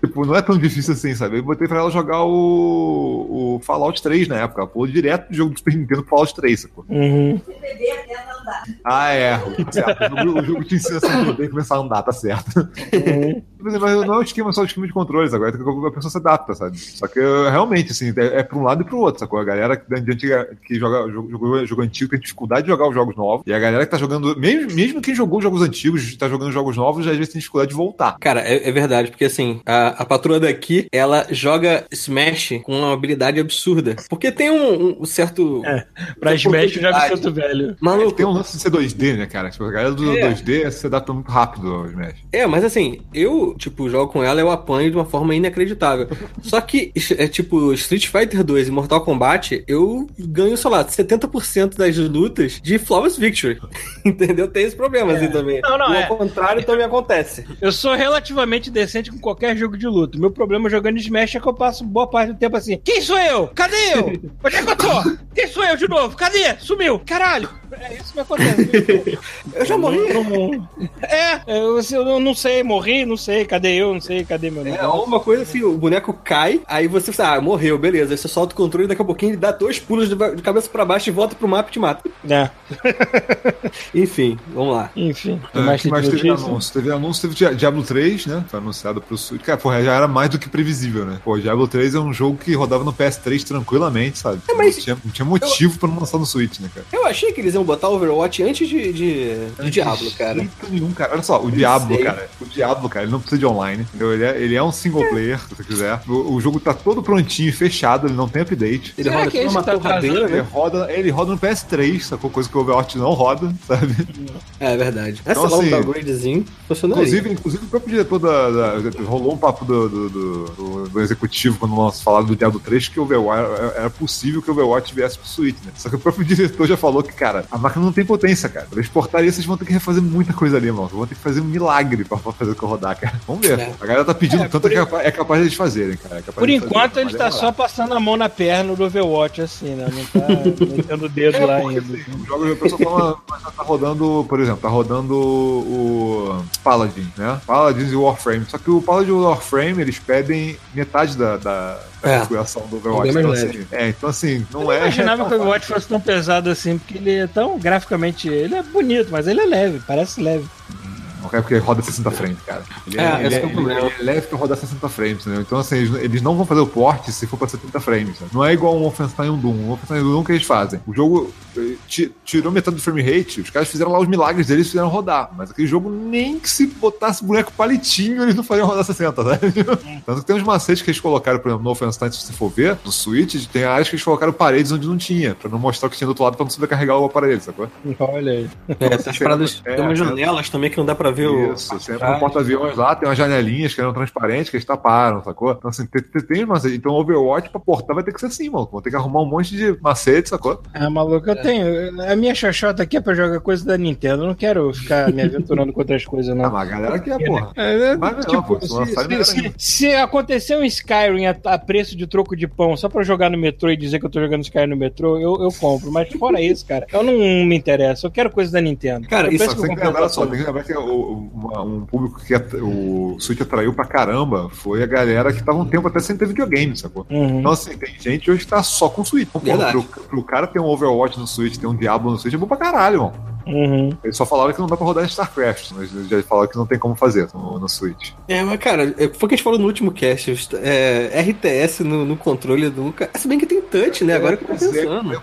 Speaker 2: tipo, não é tão difícil assim, sabe? Eu botei pra ela jogar o, o Fallout 3 na época. Ela pulou direto do jogo do Super Nintendo pro Fallout 3, sacou?
Speaker 1: Uhum.
Speaker 2: Ah, é. Certo. O, jogo, te ensina a começar a andar, tá certo. Mas não é um esquema só de esquema de controles, agora a pessoa se adapta, sabe? Só que realmente, assim, é, é pra um lado e pro outro, sacou? A galera que, de antiga, que joga jogo, jogo, jogo antigo tem dificuldade de jogar os jogos novos. E a galera que tá jogando, mesmo, mesmo quem jogou os jogos antigos, tá jogando jogos novos, às vezes tem dificuldade de voltar.
Speaker 3: Cara, é, é verdade, porque assim, a, a patroa daqui, ela joga Smash com uma habilidade absurda. Porque tem um, um certo.
Speaker 1: É, Pra Smash eu já sinto velho.
Speaker 3: Maluco,
Speaker 2: Tem um lance de ser 2D, né, cara? Tipo, a galera do
Speaker 3: É.
Speaker 2: 2D se adapta muito rápido ao Smash.
Speaker 3: É, mas assim, eu, tipo, jogo com ela, eu apanho de uma forma inacreditável. Só que, é tipo, Street Fighter 2 e Mortal Kombat, eu ganho, sei lá, 70% das lutas de Flawless Victory. Entendeu? Tem esse problema, assim, também.
Speaker 1: Não, não,
Speaker 3: e
Speaker 1: é.
Speaker 3: ao contrário também acontece.
Speaker 1: Eu sou relativamente decente com qualquer jogo de luta. Meu problema jogando Smash é que eu passo boa parte do tempo assim. Quem sou eu? Cadê eu? Onde é que eu tô? Quem sou eu de novo? Cadê? Sumiu. Caralho. É isso que acontece.
Speaker 3: Eu já morri.
Speaker 1: É, eu, assim, eu não sei, morri, não sei, cadê eu, não sei, cadê meu nome.
Speaker 3: É uma coisa assim, o boneco cai, aí você fala, ah, morreu, beleza. Aí você solta o controle e daqui a pouquinho ele dá dois pulos de, cabeça pra baixo e volta pro mapa e te mata.
Speaker 1: É,
Speaker 3: Enfim, vamos lá.
Speaker 1: enfim.
Speaker 2: É,
Speaker 1: mais
Speaker 2: que mais teve
Speaker 1: notícia?
Speaker 2: anúncio? Teve anúncio, teve Dia- Diablo 3, né? Foi anunciado pro Switch. Cara, porra, já era mais do que previsível, né? Pô, Diablo 3 é um jogo que rodava no PS3 tranquilamente, sabe?
Speaker 3: É, mas-
Speaker 2: não, tinha, não tinha motivo pra não lançar no Switch, né, cara?
Speaker 3: Eu achei que eles iam botar Overwatch antes de, de, do Diablo, cara.
Speaker 2: De jeito nenhum, cara. Olha só, o Diablo,
Speaker 3: sei.
Speaker 2: cara. O Diablo, cara, ele não precisa de online. Entendeu? Ele, é, ele é um single player, se você quiser. O, o jogo tá todo prontinho e fechado, ele não tem update.
Speaker 3: Ele
Speaker 1: Será
Speaker 3: roda
Speaker 1: que é
Speaker 3: uma
Speaker 1: tá
Speaker 3: torradeira,
Speaker 2: Ele
Speaker 3: né?
Speaker 2: roda, ele roda no PS3, sacou? Coisa que o Overwatch não roda, sabe?
Speaker 3: É verdade. Essa
Speaker 2: Então,
Speaker 3: lá um
Speaker 2: assim,
Speaker 3: downgradezinho funcionaria.
Speaker 2: Inclusive, inclusive o próprio diretor da, da- Rolou um papo do, do, do- do- do executivo quando nós falaram do Diablo 3 que o Overwatch era possível que o Overwatch viesse pro Switch, né? Só que o próprio diretor já falou que, cara, a máquina não tem potência, cara. Pra exportar isso, vocês vão ter que refazer muita coisa ali, mano. Vão ter que fazer um milagre pra, fazer o que rodar, cara. Vamos ver.
Speaker 3: É.
Speaker 2: A galera tá pedindo
Speaker 1: É,
Speaker 2: tanto que é capaz, é capaz de eles fazerem, cara. É capaz
Speaker 1: Por
Speaker 2: de eles
Speaker 1: enquanto
Speaker 2: fazerem,
Speaker 1: ele tá só passando a mão na perna do Overwatch, assim, né? Não tá metendo o dedo
Speaker 2: É,
Speaker 1: lá
Speaker 2: porque,
Speaker 1: ainda.
Speaker 2: assim, o jogo, a pessoa fala, mas tá rodando, por exemplo, tá rodando o Paladin, né? Paladins e Warframe. Só que o Paladin e o Warframe, eles pedem metade da, da, da
Speaker 3: É.
Speaker 2: configuração do Overwatch.
Speaker 3: É
Speaker 2: Então, assim, é, então assim, não
Speaker 1: Eu
Speaker 2: é.
Speaker 1: imaginava que o Overwatch fosse tão pesado assim, porque ele é tão graficamente. Ele é bonito, mas ele é leve, parece leve.
Speaker 2: É porque roda 60 frames, cara. Ele
Speaker 3: É,
Speaker 2: ele
Speaker 3: esse é o
Speaker 2: ele-
Speaker 3: problema.
Speaker 2: ele é leve pra rodar 60 frames, entendeu? Então, assim, eles, eles não vão fazer o port se for pra 70 frames. sabe? Não é igual um Wolfenstein e um Doom. Um Wolfenstein e um Doom que eles fazem. O jogo eh, ti- tirou metade do frame rate, os caras fizeram lá os milagres deles e fizeram rodar. Mas aquele jogo, nem que se botasse boneco palitinho, eles não fariam rodar 60, né? Tanto que tem uns macetes que eles colocaram, por exemplo, no Wolfenstein, se você for ver, no Switch, tem áreas que eles colocaram paredes onde não tinha, pra não mostrar o que tinha do outro lado pra não sobrecarregar o aparelho, sacou?
Speaker 1: Olha aí.
Speaker 3: É, tem as paradas,
Speaker 2: É,
Speaker 3: tem umas
Speaker 2: é.
Speaker 3: janelas também que não dá pra ver o.
Speaker 2: Isso, sempre no porta-aviões lá, tem umas janelinhas que eram transparentes, que eles taparam, sacou? Então, assim, tem, tem, tem macete. Então, Overwatch pra portar vai ter que ser assim, mano. Vão ter que arrumar um monte de macete, sacou?
Speaker 1: Ah, maluco, eu tenho. A minha xoxota aqui é pra jogar coisa da Nintendo. Eu não quero ficar me aventurando com outras coisas,
Speaker 2: Ah,
Speaker 1: não.
Speaker 2: mas a galera que é, porra.
Speaker 1: É,
Speaker 2: Mas não,
Speaker 1: tipo,
Speaker 2: pô, se
Speaker 1: se, se- acontecer um Skyrim a, a preço de troco de pão só pra jogar no metrô e dizer que eu tô jogando Skyrim no metrô, eu, eu compro. Mas fora isso, cara, eu não me interesso. Eu quero coisa da Nintendo.
Speaker 3: Cara,
Speaker 1: eu
Speaker 3: isso
Speaker 2: Só
Speaker 1: que
Speaker 2: tem
Speaker 1: eu
Speaker 2: que
Speaker 1: vou
Speaker 2: lembrar só, tem que lembrar que o- uma- um público que at- o Switch atraiu pra caramba foi a galera que tava um tempo até sem ter videogame, sacou?
Speaker 1: Uhum.
Speaker 2: Então, assim, tem gente hoje que tá só com Switch. Então,
Speaker 3: Verdade.
Speaker 2: pro, pro cara ter um Overwatch no Switch, ter um Diablo no Switch, é bom pra caralho, irmão.
Speaker 1: Uhum.
Speaker 2: Eles só falaram que não dá pra rodar em StarCraft, mas eles já falaram que não tem como fazer no, no Switch.
Speaker 3: É, mas cara, é, foi o que a gente falou no último cast. É, RTS no, no controle do. Se bem que tem touch, né? Agora que eu tô
Speaker 2: é,
Speaker 3: pensando.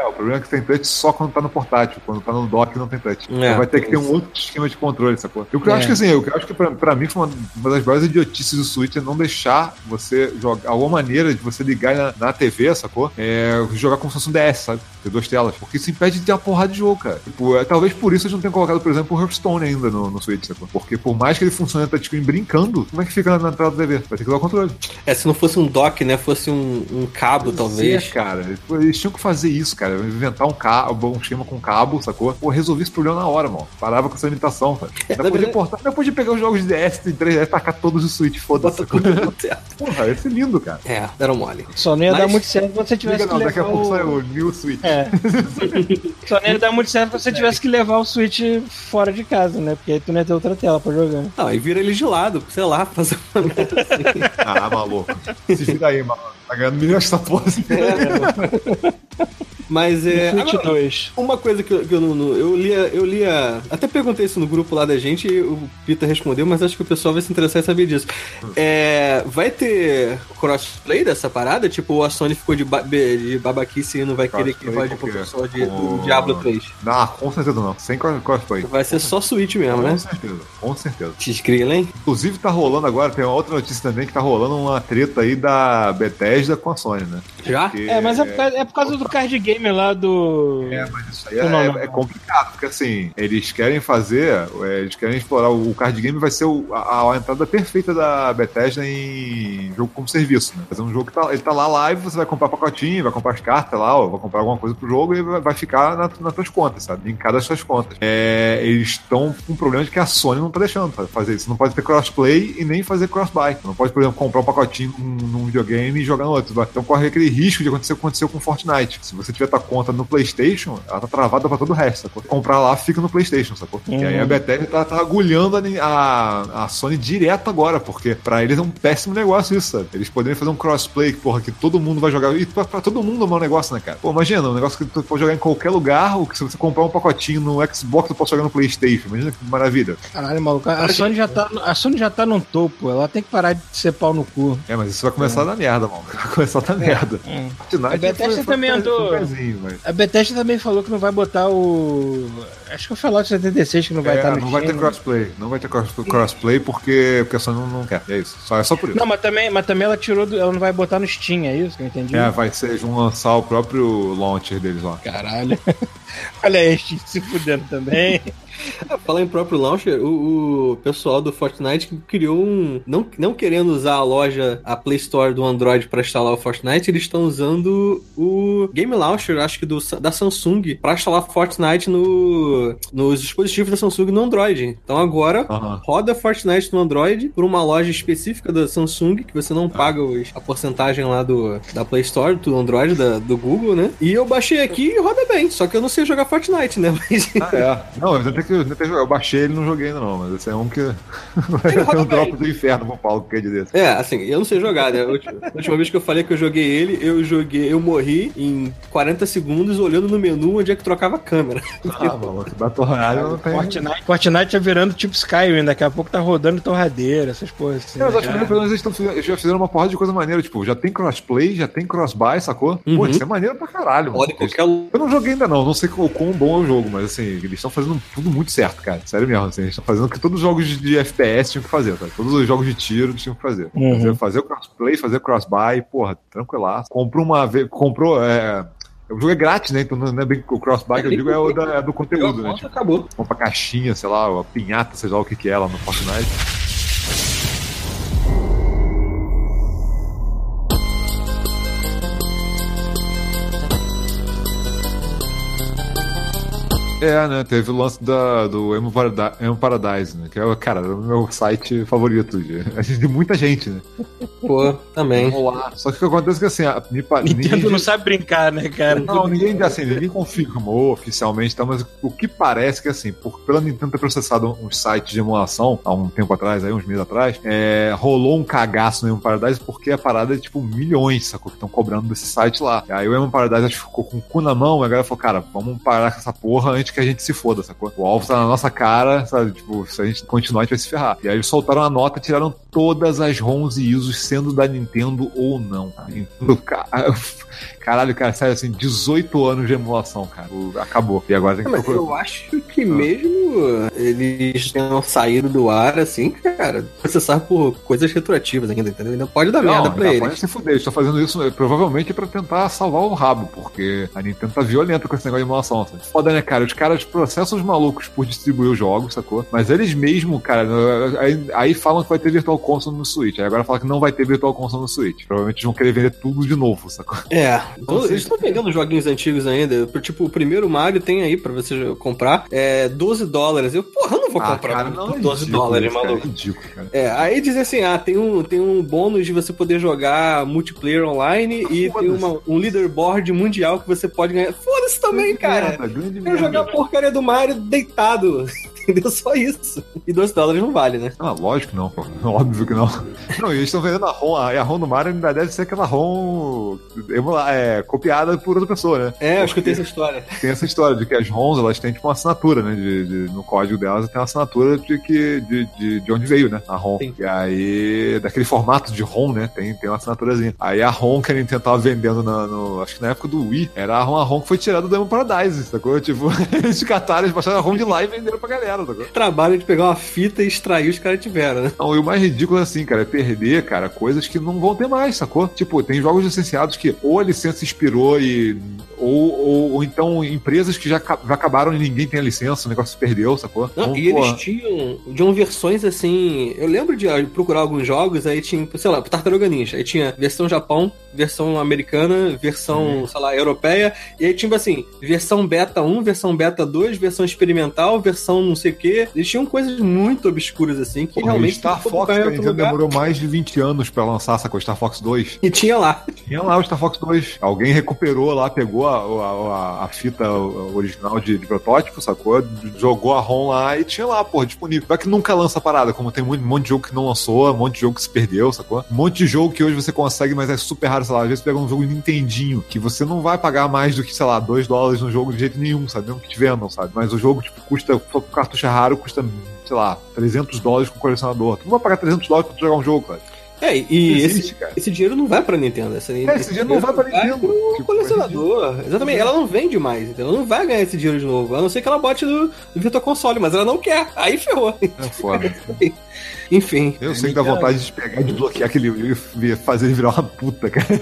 Speaker 2: O problema- qual é? O problema é que tem touch só quando tá no portátil. Quando tá no dock não tem touch.
Speaker 3: É,
Speaker 2: então vai ter que ter um outro esquema de controle, sacou? Eu, eu
Speaker 1: É.
Speaker 2: acho que assim, eu acho que pra, pra mim foi uma, uma das maiores idiotices do Switch é não deixar você jogar alguma maneira de você ligar na, na TV, sacou? É, jogar como se fosse um DS, sabe? Ter duas telas. Porque isso impede de ter uma porrada de jogo, cara. Tipo, é, talvez por isso eles não tenham colocado, por exemplo, o Hearthstone ainda no, no Switch, sacou? Porque por mais que ele funcione touchscreen brincando, como é que fica na, na tela da TV? Vai ter que dar o controle.
Speaker 3: É, se não fosse um dock, né? Fosse um, um cabo, talvez.
Speaker 2: É, cara. Eles tinham que fazer isso, cara. Inventar um cabo, um esquema com cabo, sacou? Pô, resolvi esse problema na hora, mano. Parava com essa limitação, cara. Ainda
Speaker 3: na
Speaker 2: podia
Speaker 3: verdade-
Speaker 2: portar, ainda podia pegar os jogos de DS e 3DS, tacar todos os Switch, foda-se. Porra, ia ser lindo, cara.
Speaker 3: É, deram mole.
Speaker 1: Só não ia
Speaker 3: Mas-
Speaker 1: dar muito certo se você tivesse
Speaker 2: Liga não,
Speaker 1: que
Speaker 2: daqui a
Speaker 1: levar
Speaker 2: pouco
Speaker 1: o...
Speaker 2: sai o New Switch.
Speaker 1: É. Só não ia dar muito certo se você tivesse que levar o Switch fora de casa, né? Porque aí tu não ia ter outra tela pra jogar.
Speaker 3: Não, aí vira ele de lado, sei lá, fazer uma merda assim.
Speaker 2: Ah, maluco. Se vira aí, mano. Tá ganhando milhões essa porra. assim.
Speaker 3: Mas é.
Speaker 1: Switch
Speaker 3: agora,
Speaker 1: 2.
Speaker 3: Uma coisa que eu, que eu não. Eu lia, eu lia. Até perguntei isso no grupo lá da gente e o Peter respondeu, mas acho que o pessoal vai se interessar em saber disso. É, vai ter crossplay dessa parada? Tipo, a Sony ficou de, ba de babaquice e não vai querer que
Speaker 2: Crossplay
Speaker 3: rode
Speaker 2: por
Speaker 3: pro
Speaker 2: quê?
Speaker 3: pessoal de, do
Speaker 2: Com-
Speaker 3: Diablo 3.
Speaker 2: Não, com certeza não. Sem cross- crossplay.
Speaker 3: Vai ser só Switch mesmo,
Speaker 2: Com
Speaker 3: né?
Speaker 2: certeza, com certeza.
Speaker 3: X-Grilla, hein?
Speaker 2: Inclusive tá rolando agora, tem uma outra notícia também que tá rolando uma treta aí da Bethesda com a Sony, né?
Speaker 3: Já?
Speaker 2: Porque-
Speaker 1: É, mas é é por causa do card game lá do.
Speaker 2: É, mas isso aí é, é- é complicado, porque assim, eles querem fazer, é, eles querem explorar o card game, vai ser o- a, a entrada perfeita da Bethesda em jogo como serviço, né? Fazer um jogo que tá, ele tá lá live, você vai comprar pacotinho, vai comprar as cartas lá, ó, vai comprar alguma coisa pro jogo e vai, ficar na, nas tuas contas, sabe? Linkado às suas contas. É, eles estão com um problema de que a Sony não tá deixando fa- fazer isso. Não pode ter crossplay e nem fazer cross-buy. Não pode, por exemplo, comprar um pacotinho num, num videogame e jogar no outro. Então corre aquele risco de acontecer o que aconteceu com Fortnite. Se você tiver tua conta no PlayStation, ela tá travada pra todo o resto. Sacou? Comprar lá fica no PlayStation, sacou? E aí a
Speaker 1: Uhum.
Speaker 2: Bethesda tá, tá agulhando a, a, a Sony direto agora, porque pra eles é um péssimo negócio isso, sabe? Eles poderiam fazer um crossplay, porra, que todo mundo vai jogar. E pra, pra todo mundo é um mau negócio, né, cara? Pô, imagina, um negócio que tu pode jogar em qualquer lugar, ou que se você comprar um pacotinho no Xbox, tu pode jogar no PlayStation. Imagina que maravilha.
Speaker 1: Caralho, maluco. A Sony, já tá, a Sony já tá num topo. Ela tem que parar de ser pau no cu.
Speaker 2: É, mas isso vai começar a dar merda, mano. Vai começar a dar merda.
Speaker 1: Hum.
Speaker 2: Fortnite
Speaker 1: A Bethesda
Speaker 2: foi- foi
Speaker 1: também andou- A Bethesda também falou que não vai botar o. Acho que o Fallout 76 que não vai
Speaker 2: É,
Speaker 1: estar no
Speaker 2: não vai ter crossplay. Não vai ter cross- crossplay porque, porque a Sony não, não quer. É isso. Só, é só por isso.
Speaker 1: Não, mas também, mas também ela tirou do. Ela não vai botar no Steam, é isso que eu entendi?
Speaker 2: É, vai ser, vão lançar o próprio launcher deles lá.
Speaker 1: Caralho. Olha aí, Steam se fudendo também.
Speaker 3: Falar em próprio launcher, o, o pessoal do Fortnite criou um. Não, não querendo usar a loja, a Play Store do Android para instalar o Fortnite, eles estão usando o Game Launcher, acho que do, da Samsung, para instalar Fortnite no, nos dispositivos da Samsung no Android. Então agora roda Fortnite no Android por uma loja específica da Samsung, que você não paga os- a porcentagem lá do, da Play Store, do Android, da- do Google, né? E eu baixei aqui e roda bem, só que eu não sei jogar Fortnite, né? Mas.
Speaker 2: Ah, é. Não, eu tentei, que, eu tentei jogar. Eu baixei ele e não joguei ainda não, mas esse é um que vai
Speaker 3: Ele
Speaker 2: ter
Speaker 3: roda
Speaker 2: um drop do inferno pro Paulo que é de desse.
Speaker 3: É, assim, eu não sei jogar, né? A última, a última vez que eu falei que eu joguei ele, eu joguei, eu morri em 40 segundos olhando no menu onde é que trocava a câmera.
Speaker 2: Ah, mano, Battle Royale não tem...
Speaker 1: Fortnite, Fortnite tá virando tipo Skyrim, daqui a pouco tá rodando torradeira, essas coisas assim.
Speaker 2: É, mas
Speaker 1: né?
Speaker 2: acho que pelo menos eles, já fizeram uma porrada de coisa maneira. Tipo, já tem crossplay, já tem crossbuy, sacou? Pô,
Speaker 3: Uhum.
Speaker 2: isso é maneiro pra caralho, mano.
Speaker 3: Qualquer.
Speaker 2: Eu não joguei ainda não, não sei qual, quão bom é o jogo, mas assim, eles estão fazendo tudo muito certo, cara. Sério mesmo, assim, eles estão fazendo o que todos os jogos de, de FPS tinham que fazer, tá? Todos os jogos de tiro tinham que fazer.
Speaker 1: Uhum.
Speaker 2: Fazer, fazer o crossplay, fazer o crossbuy, porra, tranquilaço. Comprou uma vez, comprou, é... O jogo é grátis, né? Então não é bem o crossbuy que eu digo, é, o da- é do conteúdo, né? Tipo,
Speaker 3: acabou.
Speaker 2: compra caixinha, sei lá, uma pinhata, seja lá o que que é lá no Fortnite. É, né? Teve o lance da, do Emo, Parada- Emo Paradise, né? Que é, o- cara, é o meu site favorito de, de muita gente, né?
Speaker 3: Pô, também.
Speaker 2: Só que o que acontece é que assim, a- me
Speaker 1: Nintendo
Speaker 2: ninguém-
Speaker 1: não sabe brincar, né, cara?
Speaker 2: não, ninguém, assim, ninguém confirmou oficialmente, tá? mas o que parece que, assim, por, pela Nintendo ter processado uns sites de emulação há um tempo atrás, aí, uns meses atrás, é, rolou um cagaço no Emo Paradise porque a parada é tipo milhões, sacou? Que estão cobrando desse site lá. Aí o Emo Paradise acho que ficou com o cu na mão, e a galera falou, cara, vamos parar com essa porra antes que a gente se foda, sacou? O alvo tá na nossa cara, sabe? Tipo, se a gente continuar, a gente vai se ferrar. E aí eles soltaram a nota, tiraram todas as ROMs e ISOs, sendo da Nintendo ou não. Nintendo, cara, caralho, cara, sério, assim, 18 anos de emulação, cara. Acabou. E agora tem que
Speaker 3: Mas eu acho que mesmo eles tenham saído do ar, assim, cara, processar por coisas retroativas ainda, entendeu? Ainda pode dar
Speaker 2: Não,
Speaker 3: merda pra eles.
Speaker 2: pode se fuder. Eles estão fazendo isso eh, provavelmente pra tentar salvar o rabo, porque a Nintendo tá violenta com esse negócio de emulação. Sabe? Foda, né, cara? Os caras processam os malucos por distribuir os jogos, sacou? Mas eles mesmo, cara, aí, aí falam que vai ter Virtual Console no Switch. Aí agora falam que não vai ter Virtual Console no Switch. Provavelmente eles vão querer vender tudo de novo, sacou?
Speaker 3: É, então, eles estão vendendo joguinhos antigos ainda. Tipo, o primeiro Mario tem aí pra você comprar. É 12 dólares. Eu, porra, eu não vou
Speaker 2: Ah,
Speaker 3: comprar
Speaker 2: cara, não, é
Speaker 3: 12
Speaker 2: ridículo
Speaker 3: dólares,
Speaker 2: cara,
Speaker 3: maluco.
Speaker 2: É ridículo, cara.
Speaker 3: É, aí dizem assim: ah, tem um, tem um bônus de você poder jogar multiplayer online e tem uma, um leaderboard mundial que você pode ganhar. Foda-se também, cara.
Speaker 2: Merda, grande
Speaker 3: Eu
Speaker 2: merda.
Speaker 3: jogar a porcaria do Mario deitado. Entendeu? Só isso. E 12 dólares não vale, né?
Speaker 2: Ah, lógico que não, pô. Óbvio que não. Não, e eles estão vendendo a ROM, a- e a ROM do Mario ainda deve ser aquela ROM é, copiada por outra pessoa, né?
Speaker 3: É, eu escutei essa história.
Speaker 2: Tem essa história de que as ROMs, elas têm tipo uma assinatura, né? De, de- no código delas tem uma assinatura de, que, de, de, de onde veio, né? A ROM.
Speaker 3: Sim.
Speaker 2: E aí, daquele formato de ROM, né? Tem, tem uma assinaturazinha. Aí a ROM que a Nintendo tava vendendo na, no, acho que na época do Wii, era a ROM, a ROM que foi tirada do Demon Paradise, sacou? Tipo, eles cataram, eles baixaram a ROM de lá e venderam pra galera, sacou?
Speaker 3: Trabalho de pegar uma fita e extrair os caras tiveram, né?
Speaker 2: Não, e o mais ridículo é assim, cara, é perder, cara, coisas que não vão ter mais, sacou? Tipo, tem jogos licenciados que ou a licença expirou e. Ou, ou, ou então empresas que já, já acabaram e ninguém tem a licença, o negócio se perdeu, sacou?
Speaker 3: Não,
Speaker 2: Então,
Speaker 3: e
Speaker 2: pô,
Speaker 3: eles tinham, tinham versões assim. Eu lembro de ah, procurar alguns jogos, aí tinha, sei lá, Tartaruga Ninja. Aí tinha versão Japão, versão americana, versão, sei lá, europeia. E aí tinha assim, versão beta 1, versão beta 2, versão experimental, versão não sei o quê. Eles tinham coisas muito obscuras assim que
Speaker 2: porra,
Speaker 3: realmente.
Speaker 2: Star
Speaker 3: não
Speaker 2: Fox, demorou mais de 20 anos pra lançar, sacou? Star Fox 2.
Speaker 3: E tinha lá.
Speaker 2: Tinha lá o Star Fox 2. Alguém recuperou lá, pegou a, a, a- fita original de, de protótipo, sacou? Jogou a ROM lá e tinha lá, porra, disponível. Vai que nunca lança a parada, como tem muito, um monte de jogo que não lançou, um monte de jogo que se perdeu, sacou? Um monte de jogo que hoje você consegue, mas é super raro, sei lá. Às vezes você pega um jogo Nintendinho, que você não vai pagar mais do que, sei lá, 2 dólares no jogo de jeito nenhum, sabe? Mesmo que te vendam, sabe? Mas o jogo, tipo, custa, cartucho raro, custa, sei lá, 300 dólares com colecionador. Tu não vai pagar 300 dólares pra tu jogar um jogo, cara.
Speaker 3: É, e
Speaker 2: Não
Speaker 3: esse,
Speaker 2: existe, cara.
Speaker 3: esse dinheiro não vai pra Nintendo. Esse,
Speaker 2: É, esse dinheiro não vai pra Nintendo.
Speaker 3: pro
Speaker 2: Tipo,
Speaker 3: colecionador. Exatamente. Ela não vende mais, entendeu? Ela não vai ganhar esse dinheiro de novo. A não ser que ela bote no, no Virtual Console, mas ela não quer. Aí ferrou.
Speaker 2: É foda.
Speaker 3: Enfim.
Speaker 2: Eu sei que dá vontade de pegar e de bloquear aquele e fazer ele virar uma puta, cara.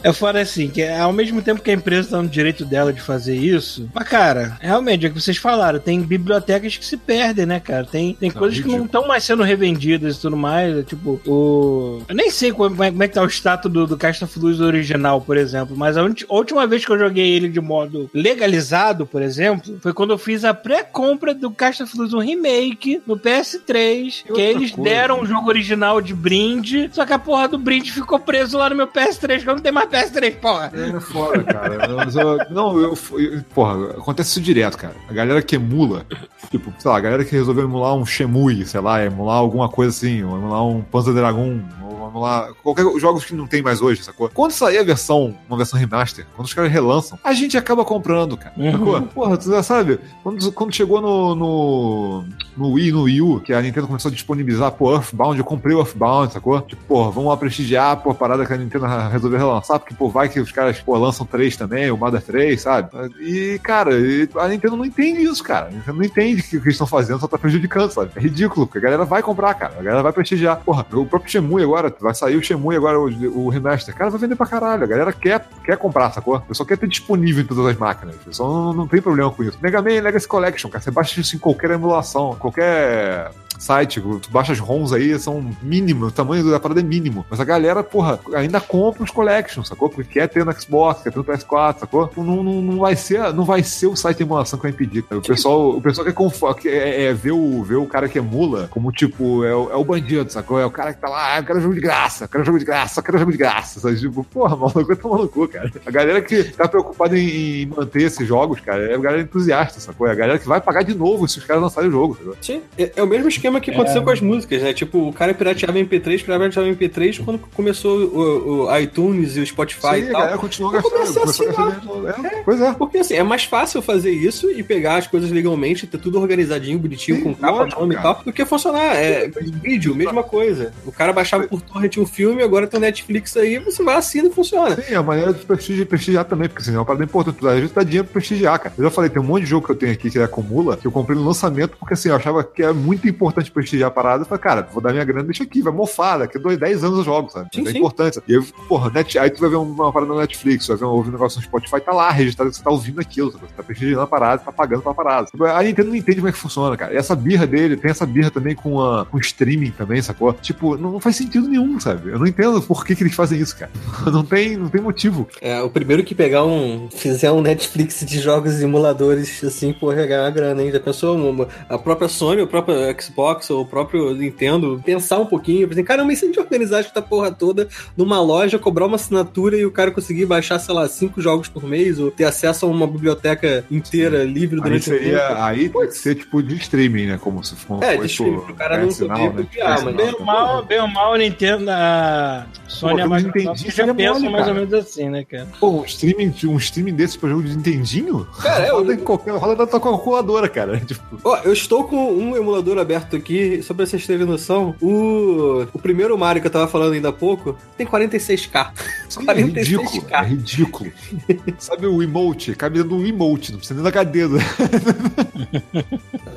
Speaker 1: É fora assim, que ao mesmo tempo que a empresa tá no direito dela de fazer isso, mas cara, realmente, é o que vocês falaram, tem bibliotecas que se perdem, né, cara? Tem, tem
Speaker 2: Não,
Speaker 1: coisas que não estão mais sendo revendidas e tudo mais. é Tipo, o. Eu nem sei como é, como é que tá o status do, do Casta Flux original, por exemplo, mas a, última vez que eu joguei ele de modo legalizado, por exemplo, foi quando eu fiz a pré-compra do Casta Flux, um remake no PS3, que
Speaker 2: outra
Speaker 1: eles
Speaker 2: coisa.
Speaker 1: deram o jogo original de brinde, só que a porra do brinde ficou preso lá no meu PS3, que eu não tenho mais PS3, porra.
Speaker 2: É foda, cara. Eu- não, eu, eu- Porra, acontece isso direto, cara. A galera que emula, tipo, sei lá, a galera que resolveu emular um Shemui, sei lá, emular alguma coisa assim, ou emular um Panzer Dragon, ou emular qualquer jogos que não tem mais hoje, sacou? Quando sair a versão, uma versão remaster, quando os caras relançam, a gente acaba comprando, cara.
Speaker 1: Uhum.
Speaker 2: Sacou? Porra, tu já sabe, quando, quando chegou no, no, no Wii, no Wii U, que a Nintendo começou a disponibilizar, pô, Earthbound, eu comprei o Earthbound, sacou? Tipo, pô, vamos lá prestigiar, pô, a parada que a Nintendo resolveu relançar, porque, pô, vai que os caras, pô, lançam três também, o Mother 3, sabe? E, cara, a Nintendo não entende isso, cara. A Nintendo não entende que o que eles estão fazendo só tá prejudicando, sabe? É ridículo, porque a galera vai comprar, cara. A galera vai prestigiar. Porra, o próprio Shemui agora, vai sair o Shemui agora, o, o remaster. Cara, vai vender pra caralho. A galera quer, quer comprar, sacou? Eu só quer ter disponível em todas as máquinas. Eu só não, não tem problema com isso. Mega Man Legacy Collection, cara. Você baixa isso em qualquer emulação, qualquer site, tu baixa as ROMs aí, são mínimo, o tamanho da parada é mínimo. Mas a galera, porra, ainda compra os collections, sacou? Porque quer ter no Xbox, quer ter no PS4, sacou? Não, não, não, vai, ser, não vai ser o site de emulação que vai impedir. O pessoal, o pessoal quer, confo- quer é, é, ver, o, ver o cara que emula como, tipo, é é o bandido, sacou? É o cara que tá lá, ah, eu quero jogo de graça, eu quero jogo de graça, eu quero jogo de graça. Sabe? Tipo, porra, maluco, no cu, cara. A galera que tá preocupada em, em manter esses jogos, cara, é a galera entusiasta, sacou? É a galera que vai pagar de novo se os caras lançarem o jogo, sacou?
Speaker 3: Sim, é, é o mesmo esquema esquema que aconteceu
Speaker 1: É.
Speaker 3: com as músicas, né? Tipo, o cara pirateava MP3, pirateava MP3 quando começou o, o iTunes e o Spotify
Speaker 2: Sim,
Speaker 3: e
Speaker 2: a
Speaker 3: tal.
Speaker 2: galera continuou gastando.
Speaker 3: a
Speaker 2: começou a
Speaker 3: assinar.
Speaker 2: dinheiro. É, Pois é.
Speaker 3: Porque assim, é mais fácil fazer isso e pegar as coisas legalmente, ter tudo organizadinho, bonitinho,
Speaker 2: Sim,
Speaker 3: com capa,
Speaker 2: lógico,
Speaker 3: nome e tal, do que funcionar. É vídeo, mesma coisa. O cara baixava por torrent um filme, agora tem o Netflix aí, você vai assina e funciona.
Speaker 2: Sim, a maneira de prestigi- prestigiar também, porque assim, é uma parada importante. Às vezes dá dinheiro pra prestigiar, cara. Eu já falei, tem um monte de jogo que eu tenho aqui que acumula, que eu comprei no lançamento, porque assim, eu achava que é muito importante prestigiar a parada. Eu falei, cara, vou dar minha grana, deixa aqui, vai mofar, daqui a dois, 10 anos eu jogo, sabe?
Speaker 3: Sim,
Speaker 2: é
Speaker 3: sim.
Speaker 2: importante. E eu, porra, net, aí tu vai ver uma parada no Netflix, vai ver um, ouvir um negócio no Spotify, tá lá registrado que você tá ouvindo aquilo, sabe? Você tá prestigiando a parada, tá pagando pra parada. Tipo, A Nintendo não entende como é que funciona, cara. E essa birra dele, tem essa birra também com, a, com streaming também, sacou? Tipo, não, não faz sentido nenhum, sabe? Eu não entendo por que, que eles fazem isso, cara. Não tem, não tem motivo.
Speaker 3: É, o primeiro que pegar um. fizer um Netflix de jogos e emuladores, assim, pô, ganhar uma grana, hein? Já pensou? Uma- a própria Sony, o próprio Xbox, ou o próprio Nintendo, pensar um pouquinho, assim, caramba, e se a gente organizar essa porra toda numa loja, cobrar uma assinatura e o cara conseguir baixar, sei lá, cinco jogos por mês, ou ter acesso a uma biblioteca inteira livre
Speaker 2: Aí
Speaker 3: durante o tempo?
Speaker 2: seria, aí tem que ser tipo de streaming, né? Como se for
Speaker 3: É, de streaming,
Speaker 2: pro-
Speaker 3: cara não
Speaker 2: sinal,
Speaker 3: poder
Speaker 2: né?
Speaker 3: copiar, mas-
Speaker 1: Bem ou mal, bem ou mal, a Nintendo, a Sony a
Speaker 2: Pô, não
Speaker 1: Microsoft já
Speaker 2: é
Speaker 1: pensam
Speaker 2: mole,
Speaker 1: mais ou
Speaker 2: cara.
Speaker 1: menos assim, né, cara?
Speaker 2: Pô, um streaming, um streaming desse pra jogo de Nintendinho?
Speaker 3: Cara, é,
Speaker 2: roda
Speaker 3: eu-
Speaker 2: em qualquer, roda da tua calculadora, cara. Tipo,
Speaker 3: Ó, eu estou com um emulador aberto aqui, só pra vocês terem noção. O, o primeiro Mario que eu tava falando ainda há pouco tem 46k.
Speaker 2: sim, é
Speaker 3: 46K.
Speaker 2: ridículo. É ridículo. Sabe o emote? Cabe dentro do emote, não precisa nem da cadeira.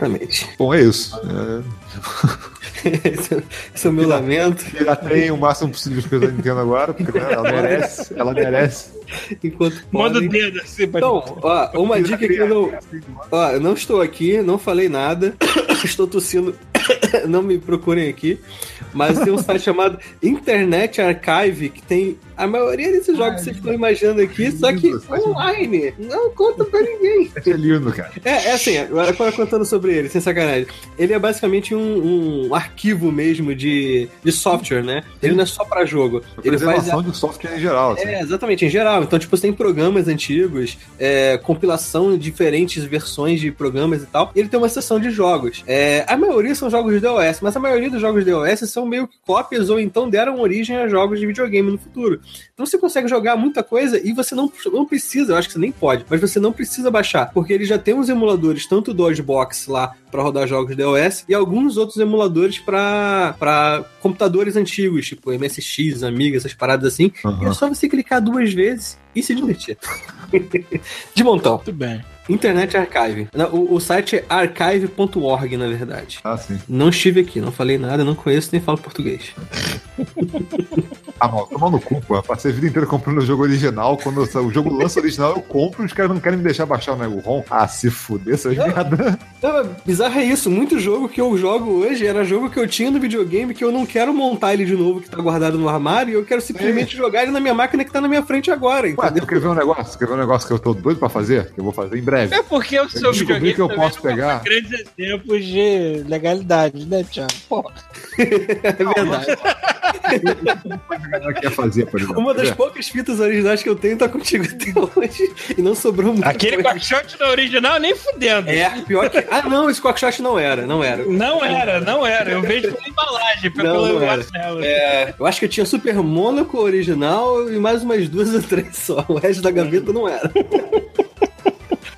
Speaker 3: Exatamente.
Speaker 2: Bom, é isso. É,
Speaker 3: esse, é- esse é o meu lamento.
Speaker 2: Piratei o máximo possível das coisas da Nintendo agora, porque né, ela merece. Ela merece.
Speaker 3: Enquanto
Speaker 1: Manda o dedo assim pra
Speaker 3: Então, ó, uma dica que eu não. Ó, eu não estou aqui, não falei nada, estou tossindo, não me procurem aqui. Mas tem um site chamado Internet Archive que tem a maioria desses jogos que vocês estão imaginando aqui, só que
Speaker 2: lindo, site
Speaker 3: online. Não conta pra ninguém.
Speaker 2: É lindo, cara.
Speaker 3: É, é assim, agora contando sobre ele, sem sacanagem. Ele é basicamente um, um arquivo mesmo de, de software, né? Ele não é só pra jogo. Ele faz
Speaker 2: Preservação de software em geral. Assim.
Speaker 3: é, exatamente, em geral. Então, tipo, você tem programas antigos, é, compilação de diferentes versões de programas e tal. E ele tem uma seção de jogos. É, a maioria são jogos de DOS, mas a maioria dos jogos de DOS são meio que cópias ou então deram origem a jogos de videogame no futuro. Então você consegue jogar muita coisa e você não, não precisa, eu acho que você nem pode, mas você não precisa baixar, porque ele já tem uns emuladores, tanto do DOSBox lá para rodar jogos DOS e alguns outros emuladores para computadores antigos, tipo MSX, Amiga, essas paradas assim. E é só você clicar duas vezes e se divertir. De montão.
Speaker 1: Muito bem.
Speaker 3: Internet Archive. O, o site é archive.org, na verdade.
Speaker 2: Ah, sim.
Speaker 3: Não estive aqui, não falei nada, não conheço nem falo português.
Speaker 2: Ah, mal, toma no cu, pô. Eu passei a vida inteira comprando o jogo original. Quando o jogo lança original, eu compro e os caras não querem me deixar baixar né, o ROM. Ah, se fuder, essas merda.
Speaker 3: Não, mas bizarro é isso. Muito jogo que eu jogo hoje era jogo que eu tinha no videogame que eu não quero montar ele de novo, que tá guardado no armário, e eu quero simplesmente jogar ele na minha máquina que tá na minha frente agora,
Speaker 2: Ué,
Speaker 3: entendeu?
Speaker 2: tu quer ver um negócio? Quer ver um negócio que eu tô doido pra fazer? Que eu vou fazer em breve.
Speaker 1: É porque o seu videogame
Speaker 2: que eu posso pegar.
Speaker 1: grandes exemplos de legalidade, né, Thiago? Porra.
Speaker 3: É verdade.
Speaker 2: Que fazer, por exemplo?
Speaker 3: Uma das
Speaker 2: ver?
Speaker 3: poucas fitas originais que eu tenho tá contigo até hoje. E não sobrou muito.
Speaker 1: Aquele quackshot do original nem fudendo.
Speaker 3: É, pior que. Ah, não, esse Quackshot não era, não era.
Speaker 1: Não era, não era. Eu vejo pela embalagem, pelo
Speaker 3: Não, não era.
Speaker 1: Marcelo.
Speaker 3: É, eu acho que eu tinha Super Mônaco original e mais umas duas ou três só. O resto da gaveta não era.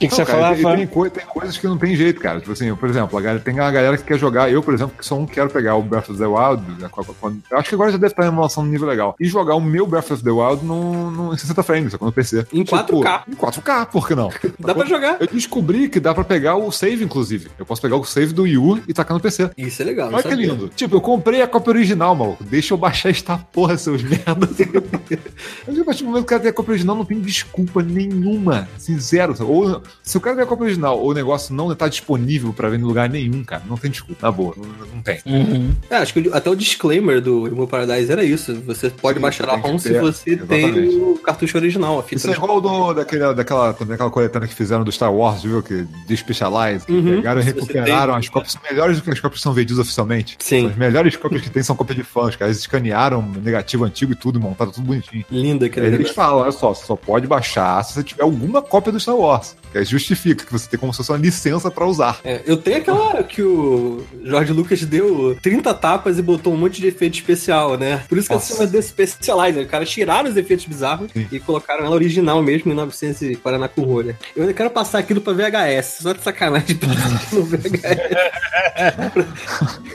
Speaker 1: O que, que
Speaker 2: Não,
Speaker 1: você
Speaker 2: cara, tem, tem, tem coisas que não tem jeito, cara. Tipo assim, por exemplo, a galera, tem a galera que quer jogar. Eu, por exemplo, que só um quero pegar o Breath of the Wild. né, a- eu acho que agora já deve estar em emulação no nível legal. E jogar o meu Breath of the Wild no, no, em 60 frames, só no PC.
Speaker 3: Em 4K.
Speaker 2: Em 4K, por que não?
Speaker 3: Dá pra jogar.
Speaker 2: Eu descobri que dá pra pegar o save, inclusive. Eu posso pegar o save do Wii U e tacar no PC.
Speaker 3: Isso é legal.
Speaker 2: Olha que lindo. Tipo, eu comprei a cópia original, maluco. Deixa eu baixar esta porra, seus merdas. Mas a partir do momento que o cara tem a cópia original, não tem desculpa nenhuma. Assim, zero. sabe? Ou, se o cara tem a cópia original ou o negócio não tá disponível pra ver em lugar nenhum, cara, não tem desculpa. Na boa, não, não tem.
Speaker 1: Uhum.
Speaker 3: É, acho que até o disclaimer do Emo Paradise era isso. Você pode
Speaker 2: Sim,
Speaker 3: baixar a
Speaker 2: tem
Speaker 3: ROM se você tem
Speaker 2: exatamente.
Speaker 3: o cartucho original, a fita
Speaker 2: Isso é igual do, daquela, daquela, daquela coletânea que fizeram do Star Wars, viu? Que de Specialize, que
Speaker 3: Uhum.
Speaker 2: pegaram e recuperaram
Speaker 3: tem-
Speaker 2: as cópias, melhores do que as cópias que são vendidas oficialmente.
Speaker 3: Sim.
Speaker 2: As melhores cópias que tem são cópias de fãs, cara. Eles escanearam negativo antigo e tudo, montaram tudo bonitinho.
Speaker 3: Linda aquele
Speaker 2: Eles
Speaker 3: negócio.
Speaker 2: falam, olha só, você só pode baixar se você tiver alguma cópia do Star Wars. Que justifica que você tem como se fosse uma licença pra usar.
Speaker 3: É, eu tenho aquela que o Jorge Lucas deu 30 tapas e botou um monte de efeito especial, né? Por isso que
Speaker 2: Nossa.
Speaker 3: ela se chama The Specializer. O cara tiraram os efeitos bizarros
Speaker 2: Sim.
Speaker 3: e colocaram ela original mesmo em 940 com rolha. Eu ainda quero passar aquilo pra VHS, só de sacanagem passar aquilo no VHS.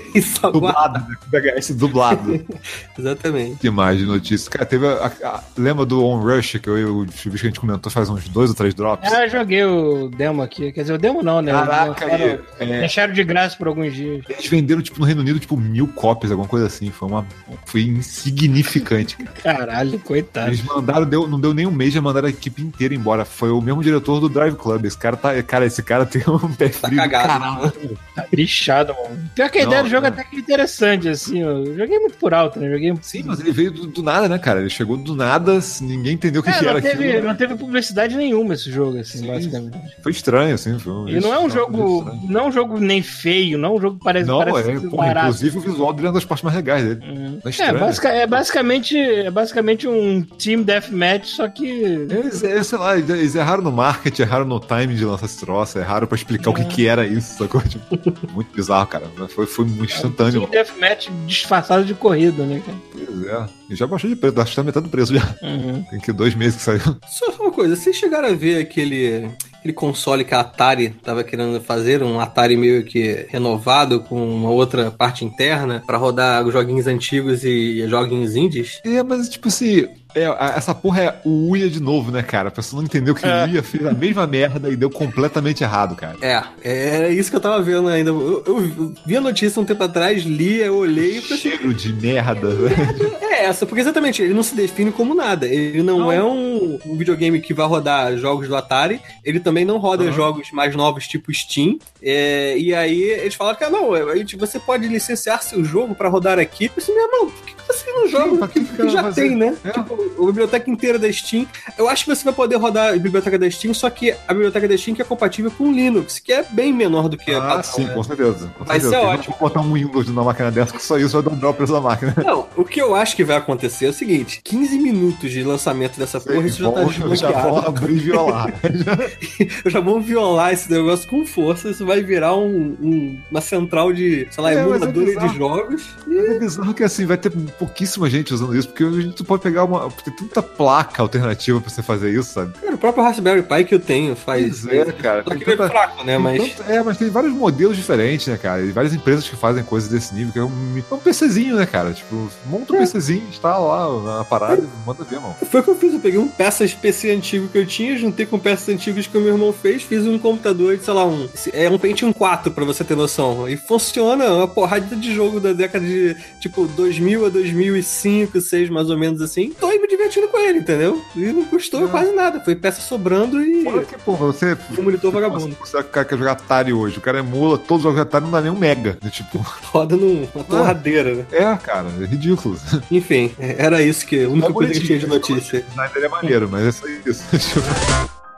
Speaker 3: Isso.
Speaker 2: Dublado, né? VHS dublado.
Speaker 3: Exatamente.
Speaker 2: que mais de notícias? Cara, teve a, a- lembra do On Rush que eu e o Chuvisco a gente comentou faz uns dois ou três drops?
Speaker 1: Ah, eu joguei o demo aqui. Quer dizer, o demo não, né?
Speaker 2: Caraca,
Speaker 1: Deixaram,
Speaker 2: é,
Speaker 1: deixaram de graça por alguns dias.
Speaker 2: eles venderam, tipo, no Reino Unido, tipo, mil cópias, alguma coisa assim. Foi uma. Foi insignificante, cara.
Speaker 1: Caralho, coitado.
Speaker 2: Eles mandaram, deu, não deu nem um mês, já mandaram a equipe inteira embora. Foi o mesmo diretor do Drive Club. Esse cara tá. Cara, esse cara tem um pé
Speaker 3: Tá
Speaker 2: frio. do
Speaker 3: cagado.
Speaker 2: caralho.
Speaker 1: Tá bichado, mano. Pior que a ideia
Speaker 2: Não,
Speaker 1: do jogo
Speaker 2: não.
Speaker 1: até que é interessante, assim. Eu joguei muito por alto, né? Joguei.
Speaker 2: Sim, mas ele veio do, do nada, né, cara? Ele chegou do nada, ninguém entendeu o que,
Speaker 1: É,
Speaker 2: que era
Speaker 1: teve,
Speaker 2: aquilo. né?
Speaker 1: não teve publicidade nenhuma esse jogo, assim,
Speaker 2: Sim.
Speaker 1: basicamente.
Speaker 2: Foi estranho, assim. Foi um-
Speaker 1: E não é um jogo.
Speaker 2: estranho.
Speaker 1: Não é um jogo nem feio, não é um jogo que parece,
Speaker 2: Não,
Speaker 1: parece
Speaker 2: é, porra,
Speaker 1: barato.
Speaker 2: inclusive o visual dele é uma das partes mais legais dele.
Speaker 1: Hum.
Speaker 2: É
Speaker 1: É,
Speaker 2: estranho.
Speaker 1: basica- é basicamente, é basicamente um Team Deathmatch, só que.
Speaker 2: Eles, é, sei lá, eles erraram no marketing, erraram no time de lançar esse troço, erraram pra explicar o que, que era isso, sacou? Tipo, muito bizarro, cara. Foi, foi muito instantâneo.
Speaker 1: Team Deathmatch disfarçado de corrida, né, cara?
Speaker 2: Pois é. E já baixou de preço, acho que tá metade do preço já.
Speaker 1: Uhum.
Speaker 2: Tem que dois meses que saiu.
Speaker 3: Só uma coisa, vocês chegaram a ver aquele, aquele console que a Atari tava querendo fazer, um Atari meio que renovado com uma outra parte interna pra rodar os joguinhos antigos e joguinhos indies?
Speaker 2: É, mas tipo assim, é, essa porra é o Uia de novo, né, cara? A pessoa não entendeu que
Speaker 1: É.
Speaker 2: o Uia fez a mesma merda e deu completamente errado, cara.
Speaker 3: É, era isso que eu tava vendo ainda. Eu, eu vi a notícia um tempo atrás, li, eu olhei e assim,
Speaker 2: Cheiro de merda, velho.
Speaker 3: é essa, porque exatamente, ele não se define como nada. Ele não,
Speaker 2: Não.
Speaker 3: é um, um videogame que vai rodar jogos do Atari, ele também não roda
Speaker 2: Aham.
Speaker 3: jogos mais novos tipo Steam. É, e aí eles falaram que ah, não, gente- você pode licenciar seu jogo pra rodar aqui. Eu pensei, meu irmão, por que você não joga o
Speaker 2: que
Speaker 3: que,
Speaker 2: que
Speaker 3: já
Speaker 2: fazer?
Speaker 3: tem, né?
Speaker 2: É.
Speaker 3: Tipo, a biblioteca inteira da Steam. Eu acho que você vai poder rodar a biblioteca da Steam, só que a biblioteca da Steam que é compatível com o Linux, que é bem menor do que a
Speaker 2: Ah,
Speaker 3: padrão,
Speaker 2: sim,
Speaker 3: né?
Speaker 2: com certeza. Com
Speaker 3: Mas
Speaker 2: certeza.
Speaker 3: é ótimo.
Speaker 2: como botar um Windows na máquina dessa que só isso vai dobrar o preço da máquina.
Speaker 3: Não, o que eu acho que vai acontecer é o seguinte: 15 minutos de lançamento dessa porra, isso já tá
Speaker 2: Vão- já vão
Speaker 3: desbloqueado.
Speaker 2: abrir e violar.
Speaker 3: Já vão violar esse negócio com força, isso vai virar um- um- uma central de, sei lá,
Speaker 2: É, é
Speaker 3: emuladora
Speaker 2: bizarro.
Speaker 3: de jogos.
Speaker 2: Mas é bizarro que assim, vai ter pouquíssima gente usando isso, porque a gente pode pegar uma. Tem tanta placa alternativa pra você fazer isso, sabe?
Speaker 3: Cara, o próprio Raspberry Pi que eu tenho faz.
Speaker 2: Pois é, cara.
Speaker 3: Só que ele é
Speaker 2: tanta-
Speaker 3: fraco, né? Mas.
Speaker 2: tanto- é, mas tem vários modelos diferentes, né, cara? E várias empresas que fazem coisas desse nível, que é um, é um PCzinho, né, cara? Tipo, monta um
Speaker 3: É.
Speaker 2: PCzinho, instala lá na parada e manda ver, mano.
Speaker 3: Foi o que eu fiz, eu peguei um peças PC antigo que eu tinha, juntei com peças antigas que o meu irmão fez, fiz um computador de, sei lá, um. É um Pentium 4, pra você ter noção. E funciona uma porrada de jogo da década de, tipo, 2000 a 2005, 2006, mais ou menos assim. Tô me divertindo com ele, entendeu? E não custou
Speaker 2: É.
Speaker 3: quase nada. Foi peça sobrando e
Speaker 2: Fora que, pô, você.
Speaker 3: um monitor vagabundo.
Speaker 2: Você, o cara quer jogar Atari hoje, o cara emula todos os jogos de Atari não dá nem um mega. né? Tipo,
Speaker 3: Roda numa torradeira, né?
Speaker 2: é, cara, é ridículo.
Speaker 3: Enfim, era isso que. A única
Speaker 2: É
Speaker 3: coisa que tinha de
Speaker 2: bonitinho,
Speaker 3: notícia.
Speaker 2: Dele é maneiro, mas é só isso.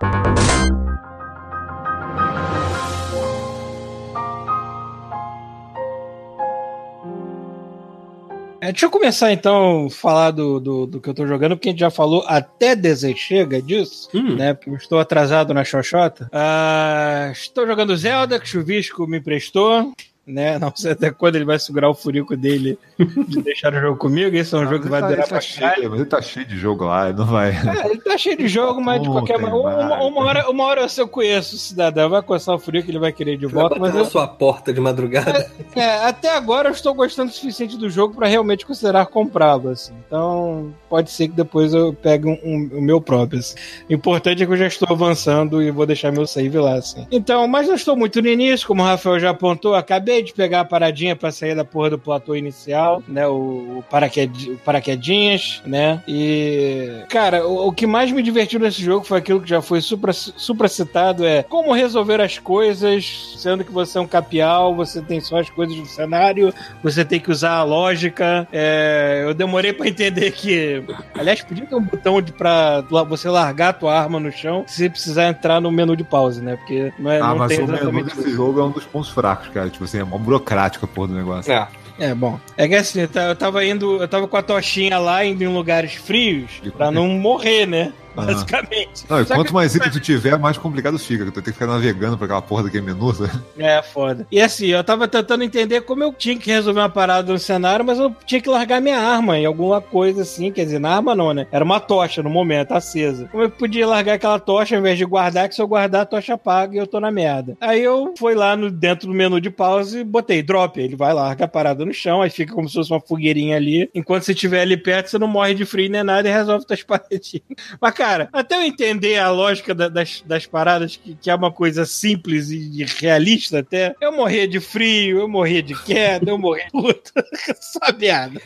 Speaker 1: É, deixa eu começar então a falar do, do, do que eu tô jogando, porque a gente já falou até dizer chega disso,
Speaker 3: Hum.
Speaker 1: né? Porque eu estou atrasado na Xoxota. Ah, estou jogando Zelda, que o Chuvisco me emprestou. Né? Não sei até quando ele vai segurar o furico dele de deixar o jogo comigo. Esse é um jogo que vai
Speaker 2: Mas
Speaker 1: durar
Speaker 2: ele
Speaker 1: pra
Speaker 2: tá
Speaker 1: caralho.
Speaker 2: cheio, mas ele tá cheio de jogo lá, ele não vai.
Speaker 1: É, ele tá cheio de jogo, mas de
Speaker 2: Não
Speaker 1: qualquer maneira. Uma, uma hora, uma hora se eu conheço o cidadão, vai coçar o que ele vai querer de
Speaker 3: Vai
Speaker 1: volta,
Speaker 3: bater
Speaker 1: mas
Speaker 3: na
Speaker 1: eu,
Speaker 3: sua porta de madrugada.
Speaker 1: é, até agora eu estou gostando o suficiente do jogo pra realmente considerar comprá-lo, assim. Então, pode ser que depois eu pegue um, um- o meu próprio, assim. O importante é que eu já estou avançando e vou deixar meu save lá, assim. Então, mas não estou muito no início, como o Rafael já apontou, acabei de pegar a paradinha pra sair da porra do platô inicial, né, o, paraqued, o paraquedinhas, né, e... Cara, o, o que mais me divertiu nesse jogo foi aquilo que já foi supra, supra citado, é como resolver as coisas, sendo que você é um capial, você tem só as coisas do cenário, você tem que usar a lógica. É, eu demorei pra entender que. Aliás, podia ter um botão de, pra você largar a tua arma no chão se precisar entrar no menu de pause, né? Porque não, é,
Speaker 2: Ah,
Speaker 1: não
Speaker 2: mas
Speaker 1: tem
Speaker 2: o menu desse
Speaker 1: isso.
Speaker 2: jogo é um dos pontos fracos, cara. Tipo assim, é mó burocrático a porra do negócio.
Speaker 3: É.
Speaker 1: É, bom. É que assim, eu ta- eu tava indo, eu tava com a tochinha lá, indo em lugares frios, pra não morrer, né? Basicamente.
Speaker 2: Não, e
Speaker 1: Só
Speaker 2: quanto
Speaker 1: que-
Speaker 2: mais item tu tiver, mais complicado fica. Tu tem que ficar navegando pra aquela porra daquele menu. sabe?
Speaker 1: É, foda. E assim, eu tava tentando entender como eu tinha que resolver uma parada no cenário, mas eu tinha que largar minha arma em alguma coisa assim. Quer dizer, na arma não, né? Era uma tocha no momento, acesa. Como eu podia largar aquela tocha ao invés de guardar, que se eu guardar a tocha apaga e eu tô na merda. Aí eu fui lá no, dentro do menu de pause e botei drop. Ele vai larga a parada no chão, aí fica como se fosse uma fogueirinha ali. Enquanto você estiver ali perto, você não morre de frio nem nada e resolve tuas paradinhas. Mas, cara, até eu entender a lógica da- das, das paradas, que, que é uma coisa simples e realista até, eu morria de frio, eu morria de queda, eu morria de luta. Só merda.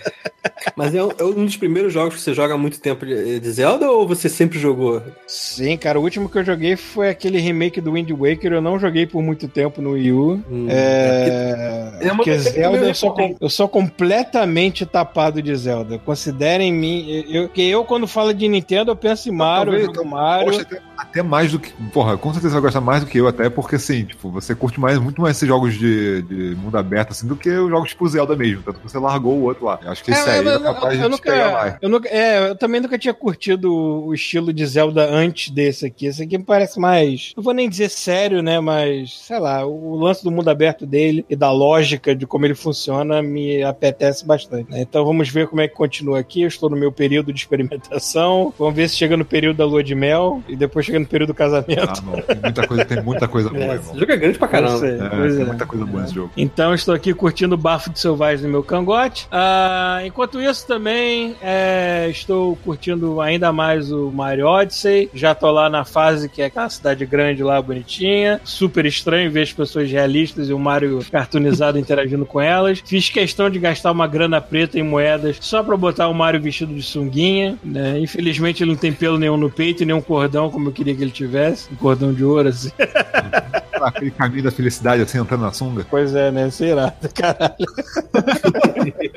Speaker 3: Mas é um, é um dos primeiros jogos que você joga há muito tempo de, Zelda ou você sempre jogou?
Speaker 1: Sim, cara, o último que eu joguei foi aquele remake do Wind Waker. Eu não joguei por muito tempo no Wii U.
Speaker 3: Hum,
Speaker 1: É.
Speaker 3: É uma
Speaker 1: Porque
Speaker 3: coisa que
Speaker 1: Zelda,
Speaker 3: eu
Speaker 1: eu sou, eu sou completamente tapado de Zelda. Considerem mim. Eu, que eu, quando falo de Nintendo, eu penso em Mario,
Speaker 2: Talvez,
Speaker 1: eu Mario.
Speaker 2: Poxa, até, até mais do que. Porra, com certeza você vai gostar mais do que eu, até porque assim, tipo, você curte mais, muito mais esses jogos de, de mundo aberto, assim, do que os jogos tipo Zelda mesmo. Tanto que você largou o outro lá. Eu acho que esse aí
Speaker 1: mas
Speaker 2: é
Speaker 1: eu-
Speaker 2: capaz
Speaker 1: eu
Speaker 2: de te pegar mais.
Speaker 1: nunca, eu nunca, é, eu também nunca tinha curtido o estilo de Zelda antes desse aqui. Esse aqui me parece mais, não vou nem dizer sério, né, mas sei lá, o lance do mundo aberto dele e da lógica de como ele funciona me apetece bastante. né? Então vamos ver como é que continua aqui. Eu estou no meu período de experimentação. Vamos ver se chega no período da lua de mel e depois chega no período do casamento.
Speaker 2: Ah, não. Tem muita coisa, tem muita coisa boa,
Speaker 3: É, esse jogo é grande pra caramba.
Speaker 1: sei,
Speaker 2: É,
Speaker 1: pois
Speaker 2: tem
Speaker 1: é.
Speaker 2: muita coisa boa nesse jogo.
Speaker 1: Então estou aqui curtindo o bafo de selvagem no meu cangote. Ah, enquanto isso também é, estou curtindo ainda mais o Mario Odyssey. Já tô lá na fase que é aquela cidade grande lá, bonitinha. Super estranho ver as pessoas realistas e o Mario cartoonizado interagindo com elas. Fiz questão de gastar uma grana preta em moedas só pra botar o Mario vestido de sunguinha. Né? Infelizmente ele não tem pelo nenhum no peito nenhum cordão como eu queria que ele tivesse. Um cordão de ouro assim.
Speaker 2: Aquele caminho da felicidade, assim, entrando na sunga.
Speaker 1: Pois é, né? Será? Caralho.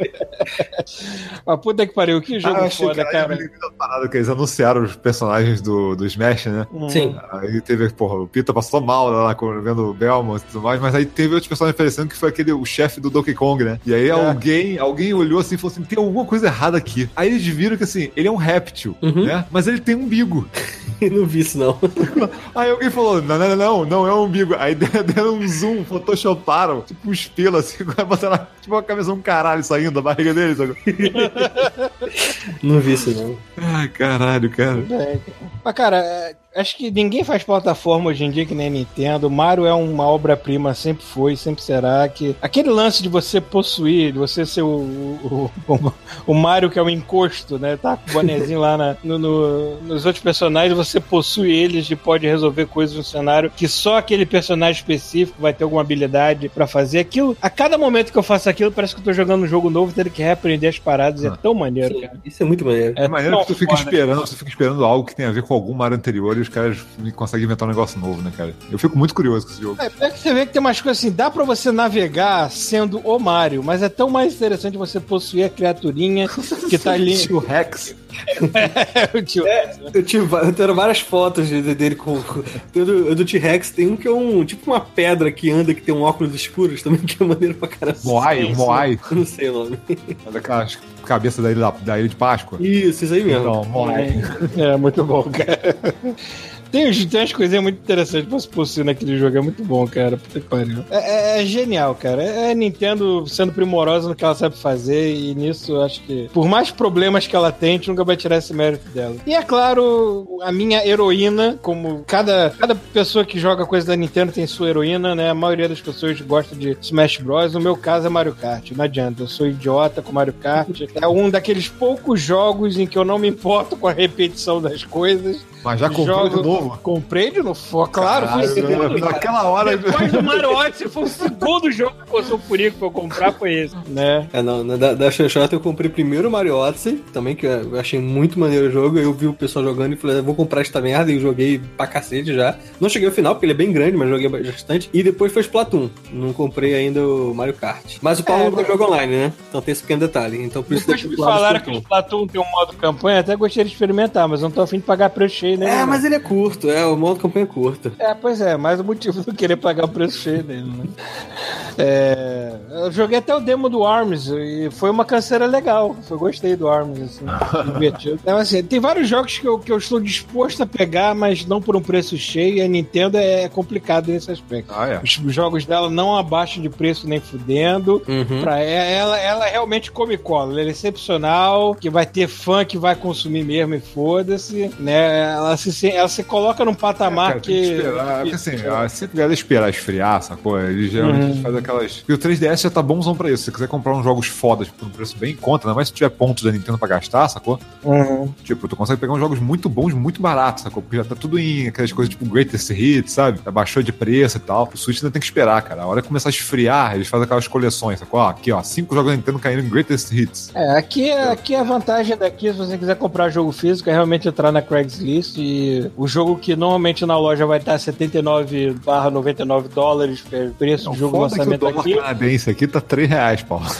Speaker 1: Mas puta que pariu, que jogo
Speaker 2: Ah,
Speaker 1: foda,
Speaker 2: que-
Speaker 1: cara.
Speaker 2: eu parada que eles anunciaram os personagens do, do Smash, né?
Speaker 1: Hum.
Speaker 3: Sim.
Speaker 2: Aí teve, porra, o Pita passou mal lá vendo o Belmont e tudo mais, mas aí teve outros personagens aparecendo que foi aquele, o chefe do Donkey Kong, né? E aí alguém, alguém olhou assim e falou assim: tem alguma coisa errada aqui. Aí eles viram que assim, ele é um réptil,
Speaker 3: Uhum.
Speaker 2: né? Mas ele tem um umbigo.
Speaker 3: não vi isso, não.
Speaker 2: Aí alguém falou: não, não, não, não, é um umbigo. Aí deram um zoom, photoshoparam, tipo uns pelos assim, botaram tipo uma cabeça de um caralho saindo da barriga dele, sabe?
Speaker 3: Não vi isso, não.
Speaker 2: Ai, caralho, cara.
Speaker 1: É, Mas, cara, é, acho que ninguém faz plataforma hoje em dia que nem a Nintendo. O Mario é uma obra-prima, sempre foi, sempre será. Que aquele lance de você possuir, de você ser o, o, o, o Mario que é o encosto, né? Tá com o bonezinho lá na- no- no- nos outros personagens, você possui eles e pode resolver coisas no cenário que só aquele personagem específico vai ter alguma habilidade pra fazer. Aquilo, a cada momento que eu faço aquilo, parece que eu tô jogando um jogo novo, tendo que reaprender as paradas. É tão maneiro,
Speaker 3: Sim,
Speaker 1: cara.
Speaker 3: isso é muito maneiro.
Speaker 2: É maneiro
Speaker 1: tão
Speaker 2: que tu fica
Speaker 1: foda.
Speaker 2: esperando, você fica esperando algo que tem a ver com algum Mario anterior e os caras conseguem inventar um negócio novo, né, cara? Eu fico muito curioso com esse jogo.
Speaker 1: É, é que você vê que tem umas coisas assim, dá pra você navegar sendo o Mario, mas é tão mais interessante você possuir a criaturinha que tá ali.
Speaker 2: O Rex.
Speaker 1: É, o tio.
Speaker 3: Eu, tive, eu tenho várias fotos de- dele com. do, do T-Rex, tem um que é um. Tipo uma pedra que anda, que tem um óculos escuros também, que é maneiro pra caramba.
Speaker 2: Moai, Moai.
Speaker 3: Eu não sei o nome.
Speaker 2: Daquelas cabeças da ilha, da ilha de Páscoa.
Speaker 3: Isso, isso aí mesmo.
Speaker 2: Então, Moai.
Speaker 1: É, muito bom, cara. Tem, tem umas coisinhas muito interessantes pra se possuir naquele jogo, é muito bom, cara. Puta que pariu. É, é- é genial, cara. É, é Nintendo sendo primorosa no que ela sabe fazer, e nisso eu acho que, por mais problemas que ela tem, a gente nunca vai tirar esse mérito dela. E é claro, a minha heroína, como cada, cada pessoa que joga coisa da Nintendo tem sua heroína, né? A maioria das pessoas gosta de Smash Bros. No meu caso é Mario Kart. Não adianta, eu sou idiota com Mario Kart. É um daqueles poucos jogos em que eu não me importo com a repetição das coisas.
Speaker 2: Mas já comprou
Speaker 1: Jogo-
Speaker 2: de novo?
Speaker 1: Comprei de novo. Pô, Claro, foi o segundo.
Speaker 2: Caralho, Naquela hora.
Speaker 1: Depois do Mario Odyssey, foi o segundo jogo que coçou o furico pra eu comprar, foi esse. Né?
Speaker 3: É, não, na- da, da Xoxota eu comprei primeiro o Mario Odyssey, também, que eu achei muito maneiro o jogo. Eu vi o pessoal jogando e falei, "Eu vou comprar esta merda, e joguei pra cacete já. Não cheguei ao final, porque ele é bem grande, mas joguei bastante. E depois foi Splatoon. Não comprei ainda o Mario Kart. Mas o Paulo
Speaker 1: É,
Speaker 3: não joga online, né? Então tem esse pequeno detalhe. Então por isso
Speaker 1: Depois que
Speaker 3: pro lado
Speaker 1: falaram que o Splatoon tem um modo campanha, até gostaria de experimentar, mas não tô afim de pagar preço cheio nele.
Speaker 3: É, mas ele é curto, é, o modo campanha é curto.
Speaker 1: É, pois é, mais o motivo de eu querer pagar o preço cheio dele, né? É, eu joguei até o demo do Arms e foi uma canseira legal. Eu gostei do Arms, assim, divertido. Então, assim, tem vários jogos que eu, que eu estou disposto a pegar, mas não por um preço cheio. E a Nintendo é complicado nesse aspecto.
Speaker 2: Ah, é.
Speaker 1: Os jogos dela não abaixam de preço nem fudendo.
Speaker 3: Uhum.
Speaker 1: Pra ela, ela realmente come cola. Ela é excepcional, que vai ter fã que vai consumir mesmo e foda-se, né? Ela se, ela se coloca num patamar
Speaker 2: Cara,
Speaker 1: que.
Speaker 2: tem que esperar, porque assim, ah, sempre ela esperar esfriar, sacou? Ele geralmente
Speaker 1: Uhum.
Speaker 2: faz aquelas. E o 3DS já tá bonzão pra isso. Se você quiser comprar uns jogos fodas por um preço bem em conta, ainda mais se tiver pontos da Nintendo pra gastar, sacou?
Speaker 1: Uhum.
Speaker 2: Tipo, tu consegue pegar uns jogos muito bons, muito baratos, sacou? Porque já tá tudo em aquelas coisas tipo Greatest Hits, sabe? Já baixou de preço e tal. O Switch ainda tem que esperar, cara. A hora que começar a esfriar, eles fazem aquelas coleções, sacou? Ó, aqui, ó, cinco jogos da Nintendo caindo em Greatest Hits.
Speaker 1: É, aqui, aqui a vantagem daqui, se você quiser comprar jogo físico, é realmente entrar na Craigslist e o jogo que normalmente na loja vai estar 79 barra 99 dólares, que é o preço do jogo
Speaker 2: Foda que o
Speaker 1: lançamento
Speaker 2: dólar
Speaker 1: aqui.
Speaker 2: canadense aqui tá 3 reais, Paulo.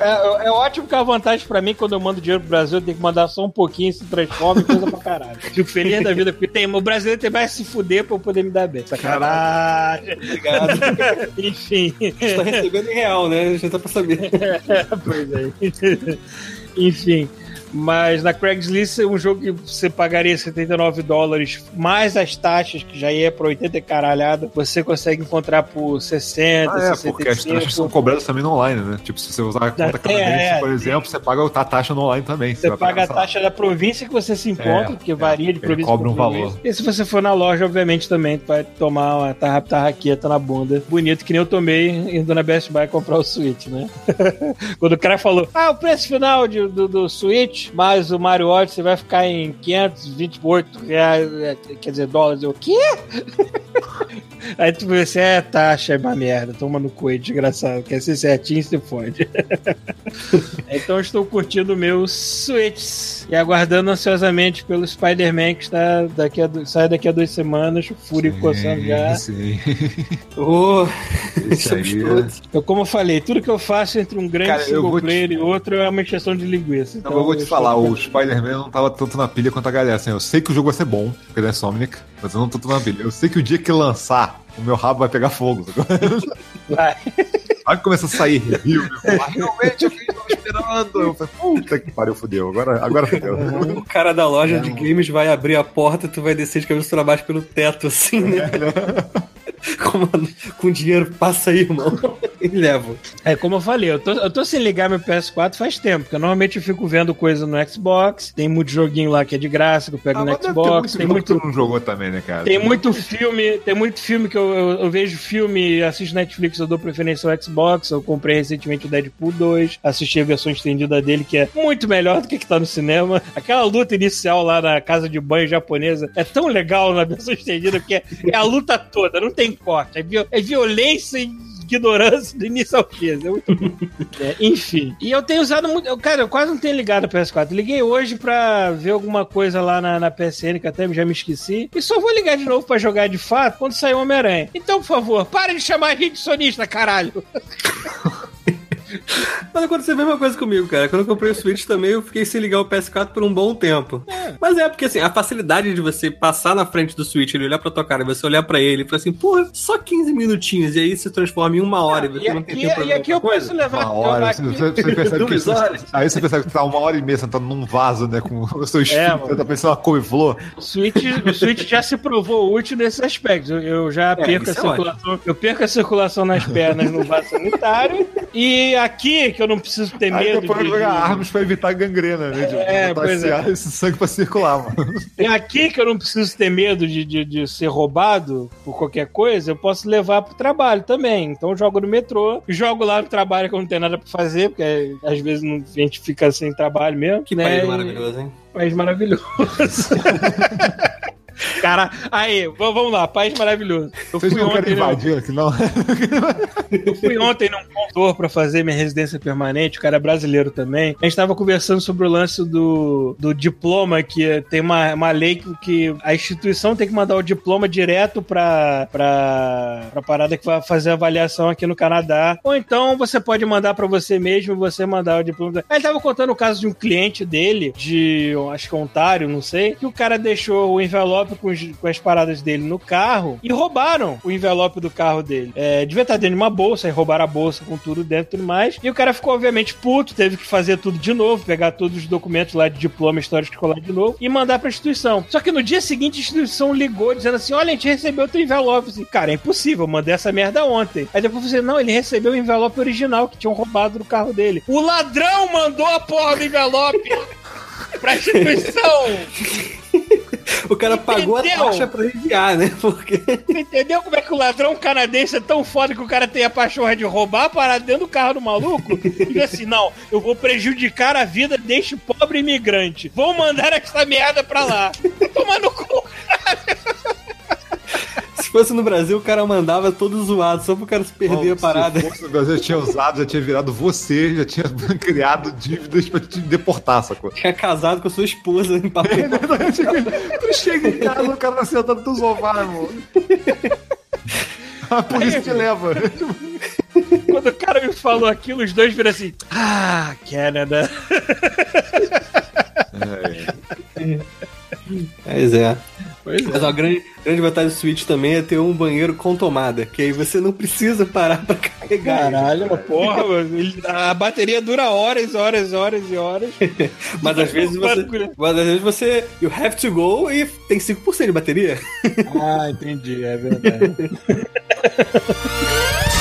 Speaker 1: É, é ótimo que a vantagem pra mim, quando eu mando dinheiro pro Brasil, eu tenho que mandar só um pouquinho, se transforma em coisa pra caralho. Fico feliz da vida, porque tem, o brasileiro tem mais se fuder pra eu poder me dar bem. Sacanagem.
Speaker 3: Obrigado.
Speaker 1: Enfim.
Speaker 3: Você tá recebendo em real, né? Já tá pra saber.
Speaker 1: pois é. Enfim. Mas na Craigslist, um jogo que você pagaria 79 dólares, mais as taxas, que já ia pra 80 e caralhada, você consegue encontrar por 60,
Speaker 2: Ah, é, porque as
Speaker 1: 65.
Speaker 2: taxas são cobradas também no online, né? Tipo, se você usar a conta
Speaker 1: É,
Speaker 2: canadense,
Speaker 1: é,
Speaker 2: por exemplo, você paga a taxa no online também.
Speaker 1: Você
Speaker 2: vai
Speaker 1: paga a taxa da província que você se encontra,
Speaker 2: É,
Speaker 1: porque
Speaker 2: é.
Speaker 1: varia de província
Speaker 2: cobra um
Speaker 1: província.
Speaker 2: valor.
Speaker 1: E se você for na loja, obviamente também vai tomar uma tarra- tarraqueta na bunda. Bonito, que nem eu tomei indo na Best Buy comprar o Switch, né? Quando o cara falou, ah, o preço final de- do, do Switch mais o Mario Odyssey vai ficar em 528 reais, é, quer dizer, dólares. O quê? Aí tu pensa, é taxa, é uma merda, toma no cu, aí, desgraçado, quer ser certinho, se fode. então eu estou curtindo o meu Switch e aguardando ansiosamente pelo Spider-Man que está daqui a, sai daqui a duas semanas, o Fúria
Speaker 2: Sim,
Speaker 1: coçando já.
Speaker 2: Sim.
Speaker 3: Ô,
Speaker 2: Isso aí.
Speaker 1: Eu, como eu falei, tudo que eu faço entre um grande
Speaker 2: Cara, eu
Speaker 1: single
Speaker 2: vou te-
Speaker 1: player e outro é uma injeção de linguiça.
Speaker 2: Então,
Speaker 1: Então,
Speaker 2: eu vou te
Speaker 1: estou-
Speaker 2: falar, o Spider-Man não tava tanto na pilha quanto a galera. Assim, eu sei que o jogo vai ser bom, porque ele é Somnic, mas eu não tô na pilha. Eu sei que o dia que lançar, o meu rabo vai pegar fogo.
Speaker 1: Vai.
Speaker 2: Aí começa a sair review, eu "Ah, realmente a gente tava esperando. Eu falei, puta que pariu, fudeu. Agora, agora fudeu.
Speaker 3: O cara da loja de games vai abrir a porta e tu vai descer de cabeça pra baixo pelo teto, assim, né? com, com dinheiro, passa aí, irmão. E leva.
Speaker 1: É, como eu falei, eu tô, eu tô sem ligar meu PS4 faz tempo, porque normalmente eu fico vendo coisa no Xbox, tem muito joguinho lá que é de graça, que eu pego
Speaker 2: Ah,
Speaker 1: no Xbox,
Speaker 2: muito
Speaker 1: tem
Speaker 2: jogo
Speaker 1: muito,
Speaker 2: que tu não jogou também, né, cara?
Speaker 1: tem muito filme, tem muito filme que eu, eu, eu vejo filme, assisto Netflix, eu dou preferência ao Xbox, eu comprei recentemente o Deadpool 2, assisti a versão estendida dele, que é muito melhor do que que tá no cinema. Aquela luta inicial lá na casa de banho japonesa é tão legal na versão estendida, porque é a luta toda, não tem corte, é, viol- é violência e ignorância do início ao fim. É muito bom. É, enfim. E eu tenho usado muito. eu, Cara, eu quase não tenho ligado a PS4. Liguei hoje pra ver alguma coisa lá na, na PSN, que até já me esqueci. E só vou ligar de novo pra jogar de fato quando sair o Homem-Aranha. Então, por favor, para de chamar a gente de sonista, caralho.
Speaker 3: Mas aconteceu a mesma coisa comigo, cara. Quando eu comprei o Switch também, eu fiquei sem ligar o PS4 por um bom tempo. Mas é porque, assim, a facilidade de você passar na frente do Switch, ele olhar pra tua cara, e você olhar pra ele e falar assim, porra, só 15 minutinhos, e aí se transforma em uma hora, e você
Speaker 1: E
Speaker 3: não tem
Speaker 1: aqui,
Speaker 3: pra
Speaker 1: e aqui eu
Speaker 3: coisa.
Speaker 1: posso levar.
Speaker 2: Uma hora,
Speaker 1: eu-
Speaker 2: você,
Speaker 1: aqui-
Speaker 2: você- você percebe que
Speaker 3: Duas horas.
Speaker 2: Aí você percebe que tá uma hora e meia sentado num vaso, né? Com o seu espírito,
Speaker 1: mano.
Speaker 2: você tá pensando uma couve-flor.
Speaker 1: O Switch, o Switch já se provou útil nesses aspectos. Eu, eu já perco a
Speaker 3: é
Speaker 1: circulação. Eu perco a circulação nas pernas no vaso sanitário. E aqui, que eu não preciso ter
Speaker 2: Aí
Speaker 1: medo
Speaker 2: depois
Speaker 1: de,
Speaker 2: jogar armas pra evitar gangrena, né? De
Speaker 1: É, pois
Speaker 2: esse,
Speaker 1: é.
Speaker 2: esse sangue pra circular, mano.
Speaker 1: É aqui que eu não preciso ter medo de, de, de ser roubado por qualquer coisa, eu posso levar pro trabalho também. Então eu jogo no metrô, jogo lá no trabalho que eu não tenho nada pra fazer, porque às vezes não- a gente fica sem trabalho mesmo.
Speaker 3: Que
Speaker 1: né?
Speaker 3: país maravilhoso, hein?
Speaker 1: País maravilhoso. Cara, aí, vamos lá, país maravilhoso.
Speaker 2: Eu Vocês não querem invadir aqui, não?
Speaker 1: Eu fui ontem num contor pra fazer minha residência permanente, o cara é brasileiro também. A gente tava conversando sobre o lance do, do diploma, que tem uma, uma lei que, que a instituição tem que mandar o diploma direto pra, pra, pra parada que vai fazer a avaliação aqui no Canadá. Ou então você pode mandar pra você mesmo e você mandar o diploma. Aí ele tava contando o caso de um cliente dele, de acho que Ontário, não sei, que o cara deixou o envelope com, com as paradas dele no carro e roubaram o envelope do carro dele. É, devia estar dentro de uma bolsa, aí roubaram a bolsa com tudo dentro e tudo mais. E o cara ficou, obviamente, puto, teve que fazer tudo de novo, pegar todos os documentos lá de diploma, história escolar de novo e mandar pra instituição. Só que no dia seguinte a instituição ligou dizendo assim: olha, a gente recebeu outro envelope. Assim, cara, é impossível, mandei essa merda ontem. Aí depois você, não, ele recebeu o envelope original que tinham roubado do carro dele. O ladrão mandou a porra do envelope! pra instituição!
Speaker 3: O cara pagou Entendeu? a taxa pra enviar, né? Porque...
Speaker 1: Entendeu como é que o ladrão canadense é tão foda que o cara tem a pachorra de roubar parar dentro do carro do maluco? E assim, não, eu vou prejudicar a vida deste pobre imigrante. Vou mandar essa merda pra lá. Tomando cu, cara
Speaker 3: fosse no Brasil, o cara mandava todo zoado, só pro cara se perder a parada.
Speaker 2: Se fosse no Brasil, já tinha usado, já tinha virado você, já tinha criado dívidas pra te deportar, sacou?
Speaker 3: Tinha casado com a sua esposa em papel.
Speaker 2: É, tu chega em casa, o cara tá sentado no sofá, irmão. A polícia te leva.
Speaker 1: Quando o cara me falou aquilo, os dois viram assim: Ah, Canada.
Speaker 3: É. Pois é. Pois é. Mas a grande, grande vantagem do Switch também é ter um banheiro com tomada, que aí você não precisa parar pra carregar.
Speaker 1: Caralho, porra, a bateria dura horas, horas, horas e horas.
Speaker 3: mas às vezes você. Mas às vezes você. You have to go e tem 5% de bateria.
Speaker 1: ah, entendi, é verdade.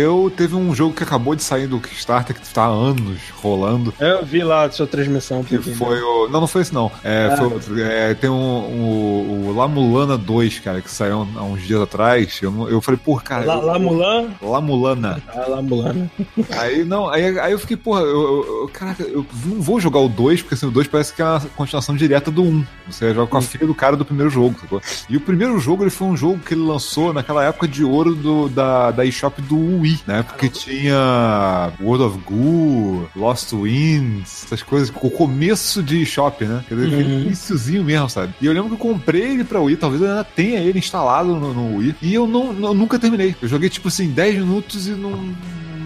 Speaker 2: Eu teve um jogo que acabou de sair do Kickstarter que está há anos rolando.
Speaker 1: Eu vi lá a sua transmissão.
Speaker 2: Que foi o. Não, não foi esse não. É, ah. foi. É, tem um, um, o Lamulana 2, cara, que saiu há uns dias atrás. Eu, eu falei, porra, cara.
Speaker 1: La,
Speaker 2: eu,
Speaker 1: Lamulan?
Speaker 2: Lamulana.
Speaker 1: Ah, Lamulana.
Speaker 2: Aí, não, aí, aí eu fiquei, porra, eu, eu, caraca, eu não vou jogar o 2, porque assim, o 2 parece que é uma continuação direta do 1. Você joga com a filha do cara do primeiro jogo, sacou? E o primeiro jogo ele foi um jogo que ele lançou naquela época de ouro do, da, da eShop do Wii, né? Porque tinha World of Goo, Lost Winds, essas coisas, o começo de eShop, né? Quer dizer, uhum. iníciozinho mesmo, sabe? E eu lembro que eu comprei ele pra Wii, talvez eu ainda tenha ele instalado no, no Wii, e eu não, não, nunca terminei. Eu joguei tipo assim 10 minutos e não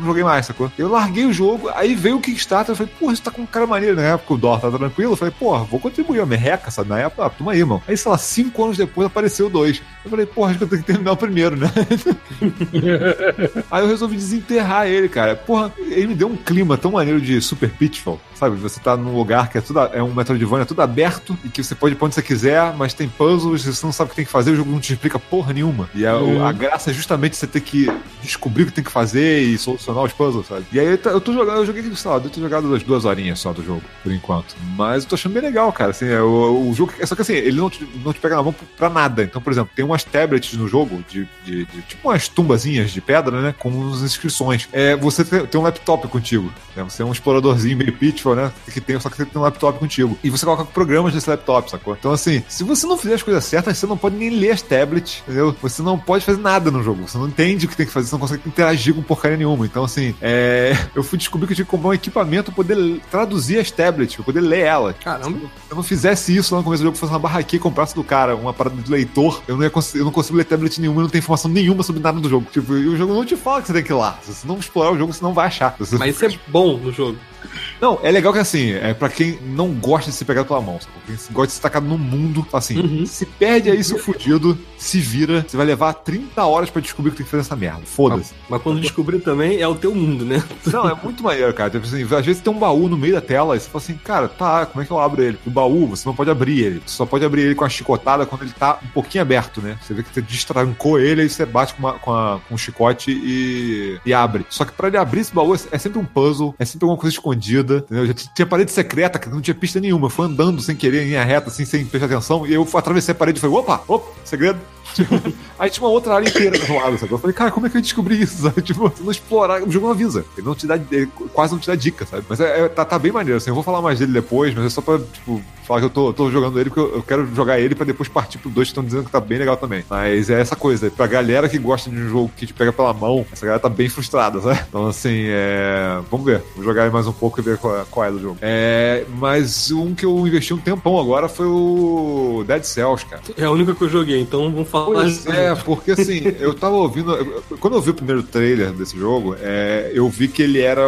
Speaker 2: não joguei mais, sacou? Eu larguei o jogo, aí veio o Kickstarter, eu falei, porra, isso tá com um cara maneiro. Na época o Dor tá tranquilo, eu falei, porra, vou contribuir, eu merreca, sabe? Na época, ah, toma aí, irmão. Aí, sei lá, cinco anos depois apareceu dois. Eu falei, porra, acho que eu tenho que terminar o primeiro, né? aí eu resolvi desenterrar ele, cara. Porra, ele me deu um clima tão maneiro de Super Pitfall, sabe? Você tá num lugar que é tudo, é um Metroidvania, é tudo aberto e que você pode ir pra onde você quiser, mas tem puzzles, você não sabe o que tem que fazer, o jogo não te explica porra nenhuma. E a, uhum. a graça é justamente você ter que descobrir o que tem que fazer e solucionar os puzzles, sabe? E aí eu tô, jogando, eu joguei, sei lá, eu tô jogando as duas horinhas só do jogo, por enquanto. Mas eu tô achando bem legal, cara. Assim, é, o, o jogo. Só que assim, ele não te, não te pega na mão pra nada. Então, por exemplo, tem umas tablets no jogo, de, de, de tipo umas tumbazinhas de pedra, né? Com as inscrições. É, você tem, tem um laptop contigo. Né? Você é um exploradorzinho meio pitfall, né? Que tem, só que você tem um laptop contigo. E você coloca programas nesse laptop, sacou? Então, assim, se você não fizer as coisas certas, você não pode nem ler as tablets, entendeu? Você não pode fazer nada no jogo. Você não entende o que tem que fazer, você não consegue interagir com porcaria nenhuma. Então, assim, é, eu fui descobrir que eu tinha que comprar um equipamento pra poder traduzir as tablets, pra poder ler ela.
Speaker 3: Caramba. Se
Speaker 2: eu não fizesse isso lá no começo do jogo, fosse uma barraquinha e comprasse do cara uma parada de leitor, eu não, ia eu não consigo ler tablet nenhuma, não tenho informação nenhuma sobre nada do jogo. Tipo, e o jogo não te fala que você tem que ir lá. Se você não explorar o jogo, você não vai achar. Você
Speaker 3: Mas isso é bom no jogo.
Speaker 2: Não, é legal que assim, é pra quem não gosta de ser pegado pela mão, sabe? quem gosta de ser tacado no mundo, assim, uhum. se perde aí, seu fudido, se vira, você vai levar 30 horas pra descobrir o que tem que fazer nessa merda. Foda-se.
Speaker 3: Mas, mas, quando descobrir também, é o teu mundo, né?
Speaker 2: Não, é muito maneiro, cara. Tipo assim, às vezes tem um baú no meio da tela e você fala assim, cara, tá, como é que eu abro ele? O baú, você não pode abrir ele. Você só pode abrir ele com a chicotada quando ele tá um pouquinho aberto, né? Você vê que você destrancou ele e você bate com, uma, com, a, com um chicote e, e abre. Só que pra ele abrir esse baú é sempre um puzzle, é sempre alguma coisa escondida, entendeu? Já tinha parede secreta que não tinha pista nenhuma. Fui andando sem querer, em linha reta, assim, sem prestar atenção, e eu atravessei a parede e falei, opa, opa, segredo Aí tinha uma outra área inteira do lado, sabe? Eu falei, cara, como é que eu descobri isso? Sabe? Tipo, não explorar, o jogo não avisa. Ele não te dá, ele quase não te dá dica, sabe? Mas é, é, tá, tá bem maneiro, assim. Eu vou falar mais dele depois, mas é só pra, tipo, falar que eu tô, tô jogando ele, porque eu, eu quero jogar ele pra depois partir pro dois que estão dizendo que tá bem legal também. Mas é essa coisa, pra galera que gosta de um jogo que te pega pela mão, essa galera tá bem frustrada, sabe? Então, assim, é. Vamos ver. Vou jogar mais um pouco e ver qual, qual é do jogo. É. Mas um que eu investi um tempão agora foi o Dead Cells, cara.
Speaker 3: É a única que eu joguei, então vamos falar.
Speaker 2: Pois é, porque assim, eu tava ouvindo. Quando eu vi o primeiro trailer desse jogo, é, eu vi que ele era.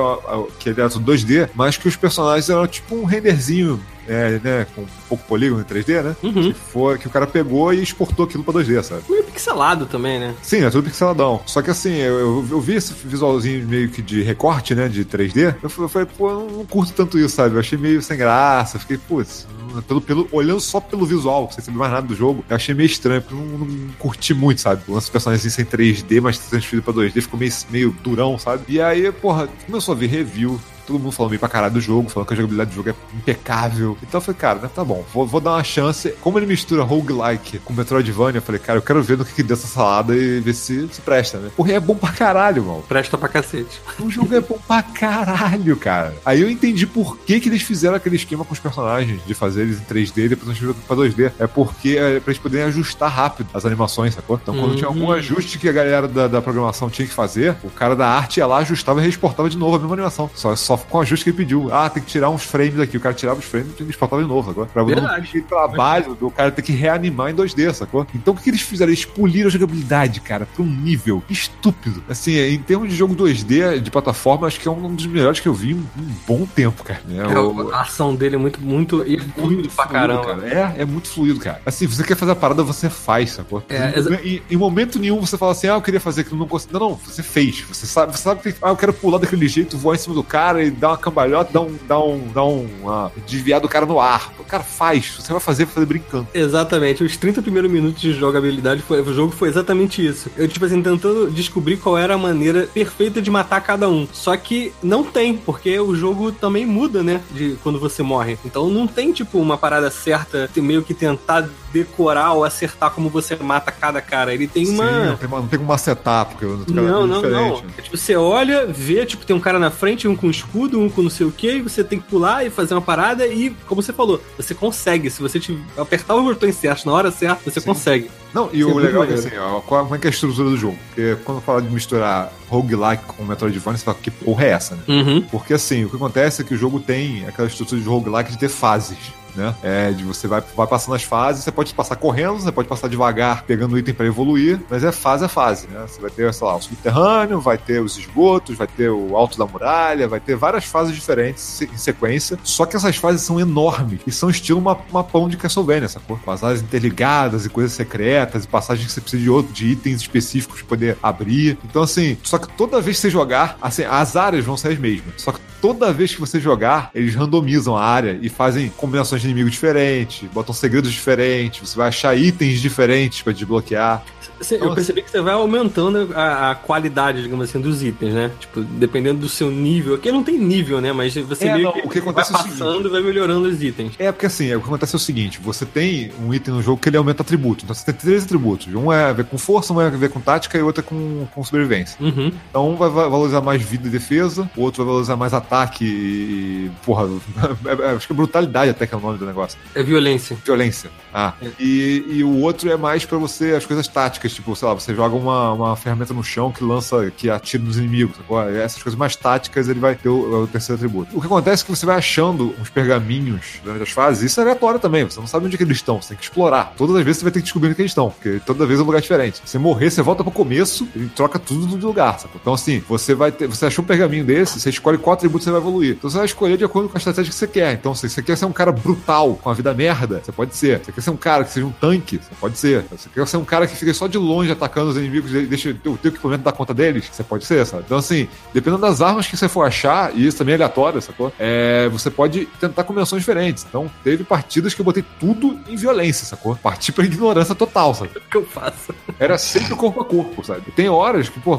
Speaker 2: que ele era 2D, mas que os personagens eram tipo um renderzinho é, né, com pouco polígono em 3D, né? Uhum. Que, foi, que o cara pegou e exportou aquilo pra 2D, sabe?
Speaker 3: Meio pixelado também, né?
Speaker 2: Sim, é tudo pixeladão. Só que assim, eu, eu, eu vi esse visualzinho meio que de recorte, né, de 3D. Eu, eu falei, pô, eu não curto tanto isso, sabe? Eu achei meio sem graça. Fiquei, putz, pelo, pelo, olhando só pelo visual, sem saber mais nada do jogo, eu achei meio estranho, porque eu não, não curti muito, sabe? O lance do personagem sem 3D, mas transferido pra 2D, ficou meio, meio durão, sabe? E aí, porra, começou a ver review, todo mundo falando bem pra caralho do jogo, falando que a jogabilidade do jogo é impecável. Então eu falei, cara, né, tá bom, vou, vou dar uma chance. Como ele mistura roguelike com Metroidvania, eu falei, cara, eu quero ver no que, que deu essa salada e ver se, se presta, né? Porra, é bom pra caralho, mano.
Speaker 3: Presta pra cacete.
Speaker 2: O jogo é bom pra caralho, cara. Aí eu entendi por que, que eles fizeram aquele esquema com os personagens, de fazer eles em 3D e depois pra 2D. É porque é pra eles poderem ajustar rápido as animações, sacou? Então quando tinha algum uhum. ajuste que a galera da, da programação tinha que fazer, o cara da arte ia lá, ajustava e exportava de novo a mesma animação. Só, só com o ajuste que ele pediu. Ah, tem que tirar uns frames aqui. O cara tirava os frames e exportava de novo, agora. Pra Verdade. não trabalho do cara ter que reanimar em 2D, sacou? Então o que eles fizeram? Eles puliram a jogabilidade, cara, pra um nível estúpido. Assim, em termos de jogo 2D de plataforma, acho que é um dos melhores que eu vi em um bom tempo, cara.
Speaker 3: É, o... A ação dele é muito, muito, é muito fluido pra caramba.
Speaker 2: Cara. É, é muito fluido, cara. Assim, você quer fazer a parada, você faz, sacou? É, em, em, momento nenhum você fala assim, ah, eu queria fazer aquilo, não consegui. Não, não, você fez. Você sabe, você sabe que, ah, eu quero pular daquele jeito, voar em cima do cara dar uma cambalhota, dar um, dar um, dar um, uh, desviar do cara no ar. O cara faz, você vai fazer, vai fazer brincando.
Speaker 3: Exatamente, os 30 primeiros minutos de jogabilidade, foi, o jogo foi exatamente isso. Eu, tipo assim, tentando descobrir qual era a maneira perfeita de matar cada um. Só que não tem, porque o jogo também muda, né, de quando você morre. Então não tem, tipo, uma parada certa, meio que tentar decorar ou acertar como você mata cada cara. Ele tem uma. Sim,
Speaker 2: não tem, como acertar, porque
Speaker 3: o cara não, é não, não. É, tipo, você olha, vê, tipo, tem um cara na frente, um com escudo, um com não sei o que, você tem que pular e fazer uma parada e, como você falou, você consegue. Se você te apertar os botões certos na hora certa, você Sim. consegue.
Speaker 2: Não, e Isso o é legal é que assim, ó, qual, como é que é a estrutura do jogo? Porque quando fala de misturar roguelike com Metroidvania, você fala, que porra é essa, né? Uhum. Porque assim, o que acontece é que o jogo tem aquela estrutura de roguelike de ter fases né? É, de você vai, vai passando as fases, você pode passar correndo, você pode passar devagar, pegando item para evoluir, mas é fase a fase, né? Você vai ter, sei lá, o subterrâneo, vai ter os esgotos, vai ter o alto da muralha, vai ter várias fases diferentes em sequência, só que essas fases são enormes e são estilo uma, mapão de Castlevania, sacou? Com as áreas interligadas e coisas secretas e passagens que você precisa de, outro, de itens específicos para poder abrir. Então, assim, só que toda vez que você jogar, assim, as áreas vão ser as mesmas, só que toda vez que você jogar, eles randomizam a área e fazem combinações inimigo diferentes, botam segredos diferentes, você vai achar itens diferentes para desbloquear.
Speaker 3: Cê, eu percebi que você vai aumentando a, a, qualidade, digamos assim, dos itens, né? Tipo, dependendo do seu nível. Aqui não tem nível, né? Mas você
Speaker 2: é, meio não, que, o que acontece
Speaker 3: vai passando e vai melhorando os itens.
Speaker 2: É, porque assim, o que acontece é o seguinte: você tem um item no jogo que ele aumenta atributos. Então você tem três atributos. Um é a ver com força, um é a ver com tática e outro é com, com sobrevivência. Uhum. Então um vai valorizar mais vida e defesa, o outro vai valorizar mais ataque e. Porra, é, é, acho que é brutalidade até que é o nome do negócio.
Speaker 3: É violência.
Speaker 2: Violência. Ah. É. E, e o outro é mais para você as coisas táticas tipo, sei lá, você joga uma, uma ferramenta no chão que lança, que atira nos inimigos. Agora, essas coisas mais táticas, ele vai ter o, o, terceiro atributo. O que acontece é que você vai achando uns pergaminhos durante as fases, isso é aleatório também, você não sabe onde é que eles estão, você tem que explorar. Todas as vezes você vai ter que descobrir onde é eles estão, porque toda vez é um lugar diferente. Você morrer, você volta pro começo e troca tudo de lugar? Então, assim, você vai ter, você achou um pergaminho desse, você escolhe qual atributo você vai evoluir. Então você vai escolher de acordo com a estratégia que você quer. Então, se você quer ser um cara brutal, com a vida merda, você pode ser. Se você quer ser um cara que seja um tanque, você pode ser. Se você quer ser um cara que fica só de longe atacando os inimigos, deixa o teu equipamento dar conta deles, você pode ser, sabe? Então, assim, dependendo das armas que você for achar, e isso também é aleatório, sacou? É, você pode tentar combinações diferentes. Então, teve partidas que eu botei tudo em violência, sacou? Parti pra ignorância total, sabe?
Speaker 3: O que eu faço?
Speaker 2: Era sempre corpo a corpo, sabe? Tem horas que, pô,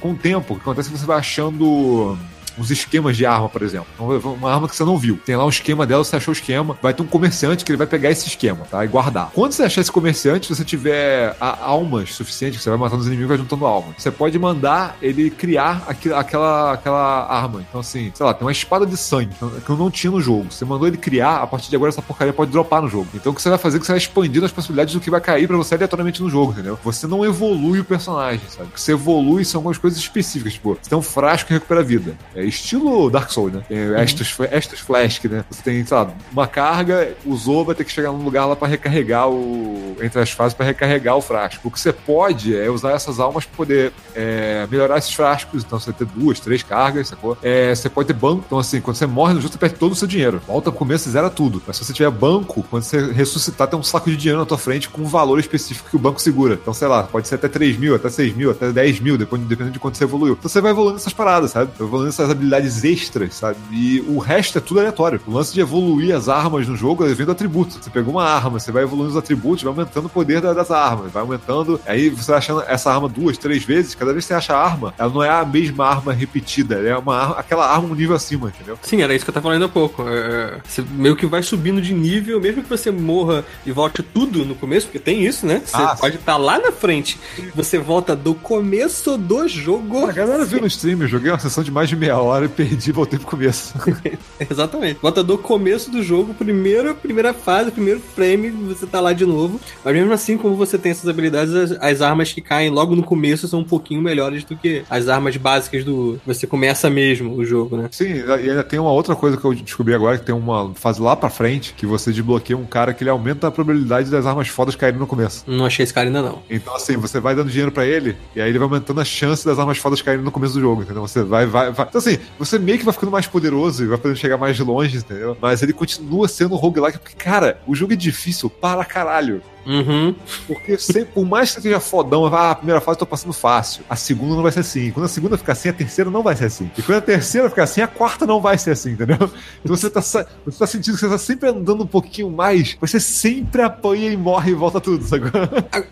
Speaker 2: com o tempo, o que acontece é que você vai achando uns esquemas de arma, por exemplo. Então, uma arma que você não viu. Tem lá um esquema dela, você achou o esquema, vai ter um comerciante que ele vai pegar esse esquema, tá? E guardar. Quando você achar esse comerciante, se você tiver almas suficientes, você vai matando os inimigos vai juntando almas. Você pode mandar ele criar aquela, aquela arma. Então, assim, sei lá, tem uma espada de sangue que eu não tinha no jogo. Você mandou ele criar, a partir de agora essa porcaria pode dropar no jogo. Então, o que você vai fazer é que você vai expandindo as possibilidades do que vai cair para você aleatoriamente no jogo, entendeu? Você não evolui o personagem, sabe? O que você evolui são algumas coisas específicas, tipo, você tem um frasco que recupera vida. É estilo Dark Souls, né? Tem uhum. Estus, Estus Flask, né? Você tem, sei lá, uma carga, usou, vai ter que chegar num lugar lá para recarregar o. entre as fases para recarregar o frasco. O que você pode é usar essas almas para poder é, melhorar esses frascos. Então você vai ter duas, três cargas, sacou? É, você pode ter banco. Então, assim, quando você morre no jogo, você perde todo o seu dinheiro. Volta pro começo zera tudo. Mas se você tiver banco, quando você ressuscitar, tem um saco de dinheiro na tua frente com um valor específico que o banco segura. Então, sei lá, pode ser até 3 mil, até 6 mil, até 10 mil, dependendo de quanto você evoluiu. Então você vai evoluindo essas paradas, sabe? Evoluindo essas habilidades extras, sabe? E o resto é tudo aleatório. O lance de evoluir as armas no jogo é vendo atributo. Você pegou uma arma, você vai evoluindo os atributos, vai aumentando o poder das armas, vai aumentando. Aí você vai achando essa arma duas, três vezes, cada vez que você acha a arma, ela não é a mesma arma repetida, é uma arma, aquela arma um nível acima, entendeu?
Speaker 3: Sim, era isso que eu tava falando há pouco. É, você meio que vai subindo de nível, mesmo que você morra e volte tudo no começo, porque tem isso, né? Você ah, pode estar tá lá na frente, você volta do começo do jogo.
Speaker 2: A galera viu no stream, eu joguei uma sessão de mais de meia hora e perdi, voltei pro começo.
Speaker 3: Exatamente. Volta do começo do jogo, primeira, primeira fase, primeiro frame, você tá lá de novo. Mas mesmo assim, como você tem essas habilidades, as, as armas que caem logo no começo são um pouquinho melhores do que as armas básicas do. Você começa mesmo o jogo, né?
Speaker 2: Sim, e ainda tem uma outra coisa que eu descobri agora, que tem uma fase lá pra frente, que você desbloqueia um cara que ele aumenta a probabilidade das armas fodas caírem no começo.
Speaker 3: Não achei esse cara ainda não.
Speaker 2: Então, assim, você vai dando dinheiro para ele, e aí ele vai aumentando a chance das armas fodas caírem no começo do jogo, entendeu? Você vai, vai, vai. Então, assim, você meio que vai ficando mais poderoso e vai podendo chegar mais longe, entendeu? Mas ele continua sendo roguelike, porque, cara, o jogo é difícil para caralho.
Speaker 3: Uhum.
Speaker 2: Porque sempre, por mais que você seja fodão, ah, a primeira fase eu tô passando fácil. A segunda não vai ser assim. Quando a segunda ficar assim, a terceira não vai ser assim. E quando a terceira ficar assim, a quarta não vai ser assim, entendeu? Então você tá, você tá sentindo que você tá sempre andando um pouquinho mais, você sempre apanha e morre e volta tudo, sabe?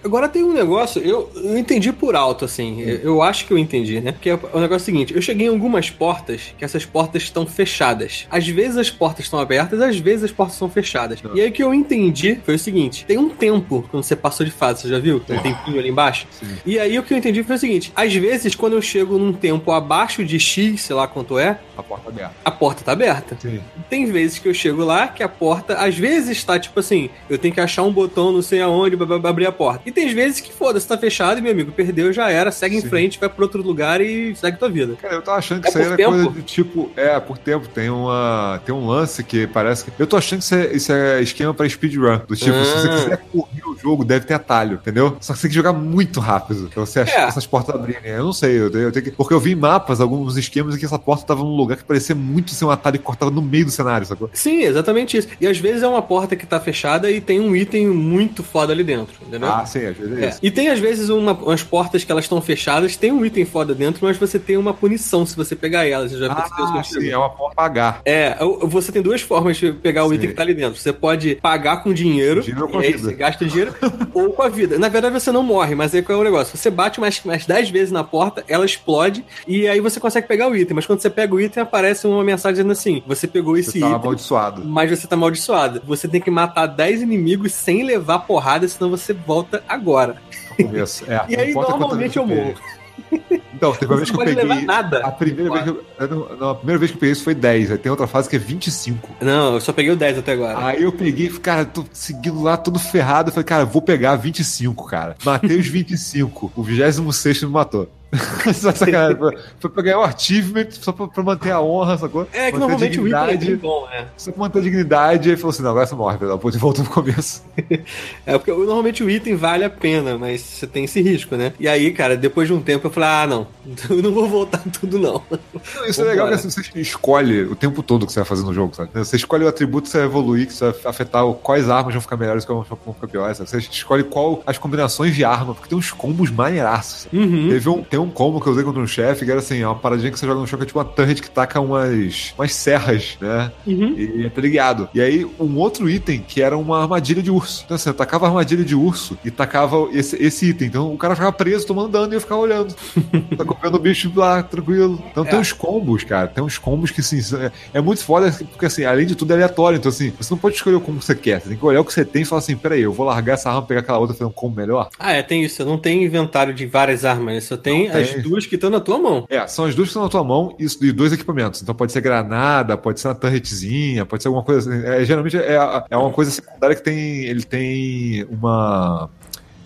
Speaker 3: Agora tem um negócio, eu, eu entendi por alto, assim. Eu acho que eu entendi, né? Porque é o negócio é o seguinte: eu cheguei em algumas portas que essas portas estão fechadas. Às vezes as portas estão abertas, às vezes as portas são fechadas. Não. E aí o que eu entendi foi o seguinte: tem um tempo tempo quando você passou de fase, você já viu? Tem um tempinho ali embaixo. Sim. E aí o que eu entendi foi o seguinte: às vezes, quando eu chego num tempo abaixo de X, sei lá quanto é,
Speaker 2: a porta tá aberta.
Speaker 3: A porta tá aberta.
Speaker 2: Sim.
Speaker 3: Tem vezes que eu chego lá que a porta, às vezes, está tipo assim, eu tenho que achar um botão não sei aonde pra, abrir a porta. E tem vezes que foda-se, tá fechado e meu amigo perdeu, já era, segue Sim. em frente, vai pra outro lugar e segue tua vida.
Speaker 2: Cara, eu tô achando que é isso aí era tempo? coisa de tipo, é, por tempo, tem uma. Tem um lance que parece que. Eu tô achando que isso é, isso é esquema pra speedrun. Do tipo, ah. se você ah. quiser correr o jogo, deve ter atalho, entendeu? Só que você tem que jogar muito rápido pra você achar é. essas portas abrirem. Eu não sei, eu tenho, eu tenho que... porque eu vi em mapas, alguns esquemas em que essa porta tava num lugar que parecia muito ser um atalho que cortava no meio do cenário, sacou?
Speaker 3: Sim, exatamente isso. E às vezes é uma porta que tá fechada e tem um item muito foda ali dentro, entendeu?
Speaker 2: Ah, sim, às vezes é, é. isso.
Speaker 3: E tem às vezes uma, umas portas que elas estão fechadas, tem um item foda dentro, mas você tem uma punição se você pegar elas. Você já
Speaker 2: ah, sim, é uma porta pagar.
Speaker 3: É, você tem duas formas de pegar o sim. item que tá ali dentro. Você pode pagar com dinheiro, dinheiro com e aí você gasta dinheiro, ou com a vida. Na verdade, verdade você não morre, mas aí qual é o negócio? Você bate mais, mais 10 vezes na porta, ela explode e aí você consegue pegar o item. Mas quando você pega o item, aparece uma mensagem dizendo assim: você pegou esse você tá item.
Speaker 2: amaldiçoado.
Speaker 3: Mas você tá amaldiçoado. Você tem que matar 10 inimigos sem levar porrada, senão você volta agora.
Speaker 2: É,
Speaker 3: e aí normalmente eu morro.
Speaker 2: Então, teve uma vez que eu peguei.
Speaker 3: Nada.
Speaker 2: A primeira, vez que eu, não, a primeira vez que eu peguei isso foi 10. Aí tem outra fase que é 25.
Speaker 3: Não, eu só peguei o 10 até agora.
Speaker 2: Aí eu peguei, cara, tô seguindo lá todo ferrado. Eu falei, cara, vou pegar 25, cara. Matei os 25. o 26 me matou. Sacanagem. Foi pra ganhar o achievement, só pra, pra, manter a honra, sacou?
Speaker 3: É, que manter normalmente o item é bom,
Speaker 2: né? Só pra manter a dignidade, aí falou assim: não, agora você morre, pelo amor de volta no começo.
Speaker 3: é, porque normalmente o item vale a pena, mas você tem esse risco, né? E aí, cara, depois de um tempo eu falei: ah, não, eu não vou voltar tudo, não.
Speaker 2: não isso é legal que assim, você escolhe o tempo todo que você vai fazer no jogo, sabe? Você escolhe o atributo que você vai evoluir, que você vai afetar quais armas vão ficar melhores, quais vão ficar piores, sabe? Você escolhe qual as combinações de arma, porque tem uns combos maneiraços.
Speaker 3: Uhum.
Speaker 2: Teve um, tem um combo que eu usei contra um chefe, que era assim, é uma paradinha que você joga no chão que é tipo uma turret que taca umas, umas serras, né?
Speaker 3: Uhum.
Speaker 2: E é ligado. E aí, um outro item que era uma armadilha de urso. Então, assim, eu tacava a armadilha de urso e tacava esse, esse item. Então, o cara ficava preso tomando dano e eu ficava olhando. tá comendo o bicho lá, tranquilo. Então, tem
Speaker 3: É.
Speaker 2: uns combos, cara. Tem uns combos que, assim, é, é muito foda, porque, assim, além de tudo, é aleatório. Então, assim, você não pode escolher o combo que você quer. Você tem que olhar o que você tem e falar assim: peraí, eu vou largar essa arma, pegar aquela outra fazer um combo melhor.
Speaker 3: Ah, é, tem isso. Eu não tenho inventário de várias armas, só tem as
Speaker 2: tem.
Speaker 3: duas que estão na tua mão.
Speaker 2: É, são as duas que estão na tua mão e, e dois equipamentos. Então pode ser granada, pode ser uma turretzinha, pode ser alguma coisa. assim. É, geralmente é, é uma coisa secundária que tem. Ele tem uma.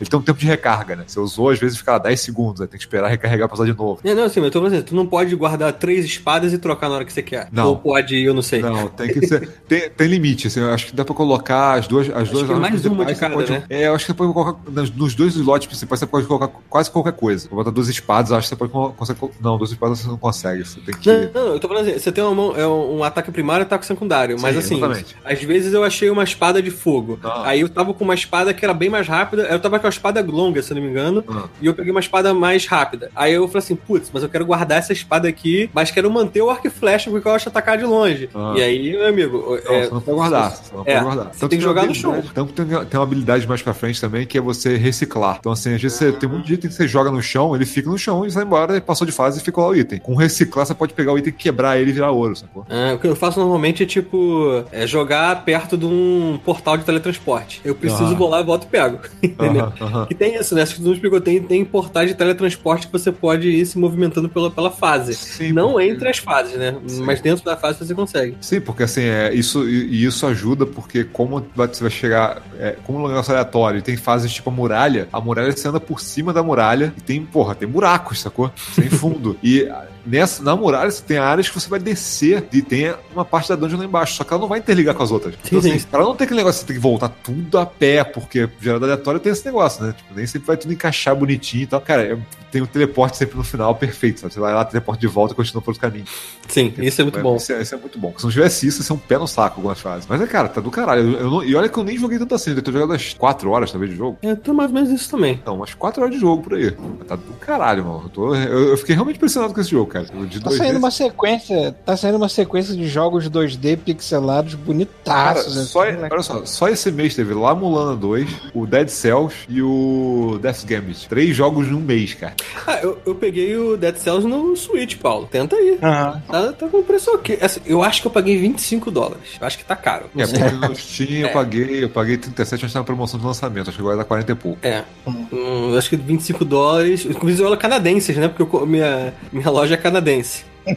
Speaker 2: Ele tem um tempo de recarga, né? Você usou, às vezes fica lá 10 segundos, aí tem que esperar recarregar pra usar de novo.
Speaker 3: É, não, assim, mas eu tô falando assim, tu não pode guardar três espadas e trocar na hora que você quer.
Speaker 2: Não.
Speaker 3: Ou pode, eu não sei.
Speaker 2: Não, tem que ser. tem, tem limite, assim, eu acho que dá pra colocar as duas. As duas
Speaker 3: que é mais uma de cada,
Speaker 2: pode-
Speaker 3: né?
Speaker 2: É, eu acho que você pode colocar. Nos dois slots principais, você pode colocar quase qualquer coisa. Vou botar duas espadas, acho que você pode consegue Não, duas espadas você não consegue. Você tem que.
Speaker 3: Não, não, eu tô falando assim, você tem uma mão, é um ataque primário e um ataque secundário, mas
Speaker 2: Sim,
Speaker 3: assim,
Speaker 2: exatamente.
Speaker 3: às vezes eu achei uma espada de fogo.
Speaker 2: Ah.
Speaker 3: Aí eu tava com uma espada que era bem mais rápida, eu tava com a espada longa, se eu não me engano,
Speaker 2: Ah.
Speaker 3: e eu peguei uma espada mais rápida. Aí eu falei assim, putz, mas eu quero guardar essa espada aqui, mas quero manter o arco e flecha porque eu acho atacar de longe.
Speaker 2: Ah.
Speaker 3: E aí, meu amigo,
Speaker 2: Não,
Speaker 3: é,
Speaker 2: você não pode guardar. Você não
Speaker 3: é,
Speaker 2: pode guardar.
Speaker 3: você
Speaker 2: Tanto
Speaker 3: tem que jogar no chão.
Speaker 2: Tanto tem, tem uma habilidade mais pra frente também, que é você reciclar. Então, assim, às vezes você tem muito item que você joga no chão, ele fica no chão e sai embora, e passou de fase e ficou lá o item. Com reciclar, você pode pegar o item, quebrar ele e virar ouro, sacou?
Speaker 3: É, o que eu faço normalmente é tipo é jogar perto de um portal de teletransporte. Eu preciso,
Speaker 2: Ah.
Speaker 3: vou lá e volto e pego. Entendeu?
Speaker 2: Aham, aham.
Speaker 3: Que tem isso, né? Acho que tu não explicou. Tem, tem portais de teletransporte que você pode ir se movimentando pela, pela fase.
Speaker 2: Sim,
Speaker 3: não
Speaker 2: porque-
Speaker 3: entre as fases, né?
Speaker 2: Sim.
Speaker 3: Mas dentro da fase você consegue.
Speaker 2: Sim, porque assim, é, isso, e isso ajuda, porque como você vai chegar. É, como um negócio aleatório e tem fases tipo a muralha, a muralha você anda por cima da muralha e tem, porra, tem buracos, sacou? Sem fundo. e nessa, na muralha você tem áreas que você vai descer e tem uma parte da dungeon lá embaixo, só que ela não vai interligar com as outras. Então,
Speaker 3: Sim,
Speaker 2: assim,
Speaker 3: sim.
Speaker 2: pra não ter aquele negócio, você tem que voltar tudo a pé, porque gerado aleatório tem esse negócio, né? Tipo, nem sempre vai tudo encaixar bonitinho e tal. Cara, é- tem o teleporte sempre no final perfeito, sabe? Você vai lá, teleporte de volta e continua por outro caminho.
Speaker 3: Sim, isso é muito bom.
Speaker 2: Isso é, isso é muito bom. Se não tivesse isso, ia ser um pé no saco algumas fases. Mas é, cara, tá do caralho. Eu, eu não- e olha que eu nem joguei tanto assim. Eu tô jogando umas 4 horas, talvez, de jogo.
Speaker 3: É, então mais ou menos isso também.
Speaker 2: Não, umas 4 horas de jogo por aí. Tá do caralho, mano. Eu, tô- eu- eu fiquei realmente impressionado com esse jogo, cara. De
Speaker 1: Tá
Speaker 2: dois
Speaker 1: saindo
Speaker 2: vezes.
Speaker 1: uma sequência, tá saindo uma sequência de jogos 2D pixelados
Speaker 2: Cara,
Speaker 1: bonitaços.
Speaker 2: só,
Speaker 1: assim, né?
Speaker 2: olha só, só esse mês teve lá Mulana 2, o Dead Cells e o Death Gambit. Três jogos num mês, cara.
Speaker 3: Ah, eu, eu peguei o Dead Cells no Switch, Paulo. Tenta aí.
Speaker 1: Aham.
Speaker 3: Tá, tá com preço ok. Assim, eu acho que eu paguei 25 dólares. Eu acho que tá caro.
Speaker 2: É, porque no Steam eu
Speaker 3: É.
Speaker 2: paguei, eu paguei 37, mas tá na promoção de lançamento. Acho que agora dá 40 e pouco.
Speaker 3: É. Hum, eu acho que 25 dólares. Inclusive, olha canadenses, né? Porque eu minha, minha loja é canadense.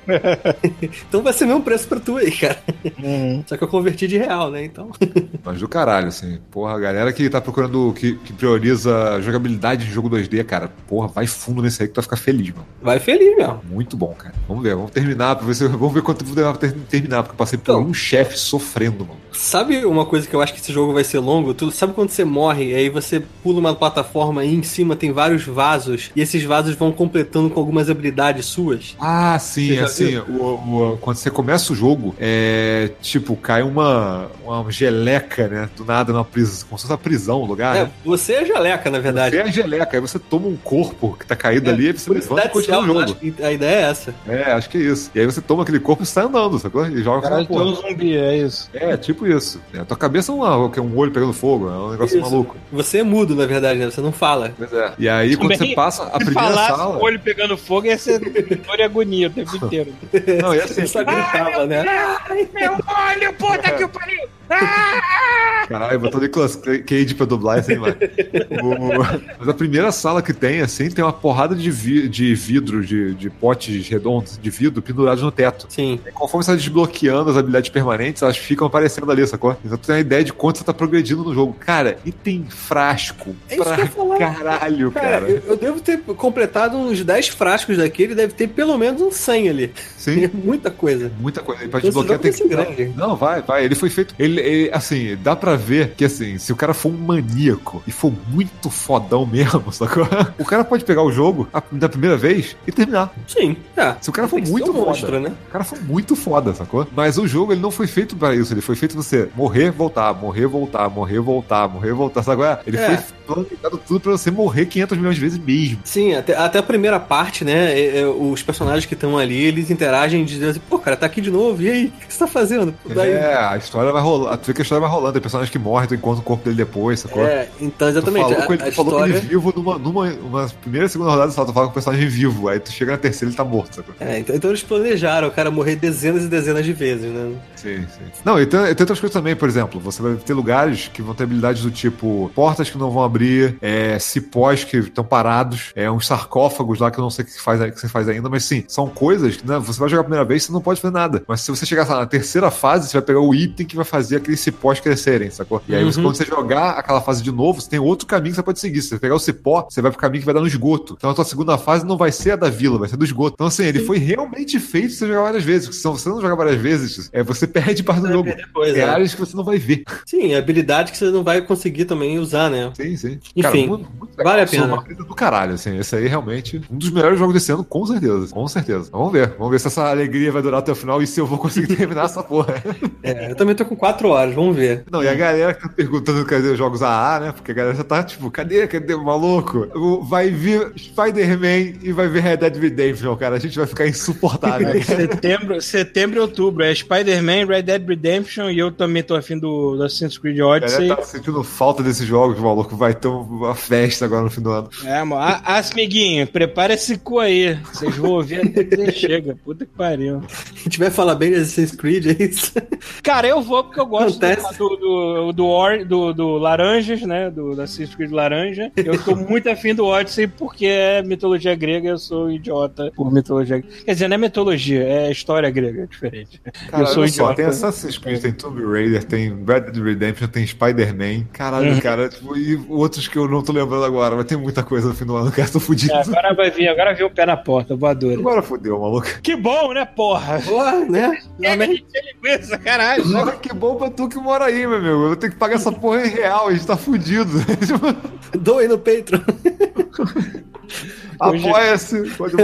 Speaker 3: então vai ser mesmo preço pra tu aí, cara.
Speaker 1: Uhum.
Speaker 3: Só que eu converti de real, né? Então.
Speaker 2: Mas do caralho, assim. Porra, a galera que tá procurando, que, que prioriza jogabilidade de jogo 2D, cara, porra, vai fundo nesse aí que tu vai ficar feliz, mano.
Speaker 3: Vai feliz mesmo.
Speaker 2: Muito bom, cara. Vamos ver, vamos terminar, pra ver se, vamos ver quanto tempo ter- terminar, porque eu passei por
Speaker 3: Então.
Speaker 2: um chefe sofrendo, mano.
Speaker 3: Sabe uma coisa que eu acho que esse jogo vai ser longo? Tu sabe quando você morre, aí você pula uma plataforma e em cima tem vários vasos, e esses vasos vão completando com algumas habilidades suas?
Speaker 2: Ah, sim, assim, o, o- quando você começa o jogo, é tipo, cai uma, uma geleca, né? Do nada numa prisão, como se fosse uma prisão o lugar,
Speaker 3: É,
Speaker 2: né?
Speaker 3: você é geleca, na verdade.
Speaker 2: Você é a geleca, aí você toma um corpo que tá caído ali, aí você levanta e continua o jogo.
Speaker 3: a ideia é essa.
Speaker 2: É, acho que é isso. E aí você toma aquele corpo e sai andando, sacou? E joga com porra.
Speaker 1: todo zumbi, é isso.
Speaker 2: É, tipo isso. É, a tua cabeça é que é um olho pegando fogo, é um negócio
Speaker 3: Isso.
Speaker 2: maluco.
Speaker 3: Você é mudo, na verdade, né? Você não fala.
Speaker 2: Pois é. E aí, quando você
Speaker 1: Também,
Speaker 2: passa a primeira
Speaker 1: falasse
Speaker 2: sala.
Speaker 1: o olho pegando fogo, ia ser dor e agonia o tempo inteiro.
Speaker 2: Não, e assim,
Speaker 3: Você só gritava, né?
Speaker 1: Meu olho, puta que o pariu!
Speaker 2: Caralho, botou o Nicolas Cage pra dublar isso aí, mano. O- Mas a primeira sala que tem, assim, tem uma porrada de, vi... de vidro, de... de potes redondos de vidro pendurados no teto.
Speaker 3: Sim.
Speaker 2: E conforme você vai desbloqueando as habilidades permanentes, elas ficam aparecendo ali, sacou? Então tu tem uma ideia de quanto você tá progredindo no jogo. Cara, e tem frasco
Speaker 3: É isso
Speaker 2: pra
Speaker 3: que eu ia falar.
Speaker 2: caralho,
Speaker 3: Cara,
Speaker 2: cara.
Speaker 3: eu, eu devo ter completado uns 10 frascos daquele, deve ter pelo menos uns 100 ali.
Speaker 2: Sim.
Speaker 3: É muita coisa.
Speaker 2: Muita coisa. E pra desbloquear tem que.
Speaker 3: grande.
Speaker 2: Não, vai, vai. Ele foi feito. Ele, ele, assim, dá pra ver que, assim, se o cara for um maníaco e for muito fodão mesmo, sacou? O cara pode pegar o jogo da primeira vez e terminar.
Speaker 3: Sim, é.
Speaker 2: Se o cara for muito um monstro, foda, né? O cara for muito foda, sacou? Mas o jogo, ele não foi feito para isso. Ele foi feito você morrer, voltar, morrer, voltar, morrer, voltar, morrer, voltar, sabe? Ele é. foi planejado tudo pra você morrer 500 milhões de vezes mesmo.
Speaker 3: Sim, até, até a primeira parte, né? É, é, os personagens que estão ali, eles interagem dizendo assim, pô, cara, tá aqui de novo, e aí? O que você tá fazendo?
Speaker 2: Daí... É, a história vai rolando. Tu vê que a história vai rolando. Tem personagens que morrem, tu encontra o corpo dele depois, sacou?
Speaker 3: É, então exatamente.
Speaker 2: Tu falou, com ele, tu falou história... com ele vivo numa, numa, numa primeira, segunda rodada, só tu fala com o personagem vivo. Aí tu chega na terceira ele tá morto, sacou?
Speaker 3: É, então, então eles planejaram o cara morrer dezenas e dezenas de vezes, né?
Speaker 2: Sim, sim. Não, e tem, tem outras coisas também, por exemplo, você vai ter lugares que vão ter habilidades do tipo portas que não vão abrir, é, cipós que estão parados, é, uns sarcófagos lá que eu não sei o que, faz, que você faz ainda, mas sim, são coisas que né, você vai jogar a primeira vez você não pode fazer nada. Mas se você chegar lá, na terceira fase, você vai pegar o item que vai fazer aqueles cipós crescerem, sacou? E aí, uhum. você, quando você jogar aquela fase de novo, você tem outro caminho que você pode seguir. Se você pegar o cipó, você vai pro caminho que vai dar no esgoto. Então a tua segunda fase não vai ser a da vila, vai ser do esgoto. Então, assim, ele foi realmente feito pra você jogar várias vezes. Se você não jogar várias vezes, é, você perde parte do jogo. Depois, é, é áreas que você não vai ver.
Speaker 3: Sim, habilidade que você não vai conseguir também usar, né?
Speaker 2: Sim, sim.
Speaker 3: Enfim, Cara, vale a pena. Uma
Speaker 2: coisa do caralho, assim. Esse aí realmente um dos melhores jogos desse ano, com certeza. Com certeza. Vamos ver. Vamos ver se essa alegria vai durar até o final e se eu vou conseguir terminar essa porra.
Speaker 3: É, eu também tô com 4 horas, vamos ver.
Speaker 2: Não, e a galera que tá perguntando cadê os jogos AA, né? Porque a galera já tá tipo, cadê, cadê o maluco? Vai vir Spider-Man e vai vir Red Dead Redemption, cara. A gente vai ficar insuportável.
Speaker 1: setembro, setembro e outubro. É Spider-Man, Red Dead Redemption e eu também tô afim do, do Assassin's Creed Odyssey.
Speaker 2: A tá sentindo falta desses jogos, maluco. Vai ter uma festa agora no fim do ano.
Speaker 1: É, mano. Asmiguinho, prepara esse cu aí. Vocês vão ouvir até que chega. Puta que pariu.
Speaker 3: A gente vai falar bem de Assassin's Creed, é isso?
Speaker 1: Cara, eu vou porque eu gosto do, do, do, Or, do, do Laranjas, né? Do, do Assassin's Creed Laranja. Eu tô muito afim do Odyssey porque é mitologia grega eu sou idiota por mitologia grega. Quer dizer, não é mitologia, é história grega, é diferente.
Speaker 2: Cara, eu sou idiota. Só, tem Assassin's Creed, tem Tomb Raider, tem Red Dead Redemption, tem Spider-Man. Caralho, uhum. cara, tipo, e outros que eu não tô lembrando agora, mas tem muita coisa no fim do ano, cara, tô fudido. É,
Speaker 1: agora vai vir, agora vem o pé na porta, voador.
Speaker 2: Agora fodeu, maluco.
Speaker 1: Que bom, né, porra?
Speaker 3: Porra, né?
Speaker 1: É, Realmente linguiça, caralho.
Speaker 2: Porra, que bom pra tu que mora aí, meu amigo. Eu vou ter que pagar essa porra em real, a gente tá fudido.
Speaker 3: Doe no Patreon.
Speaker 2: Apoia-se. Pode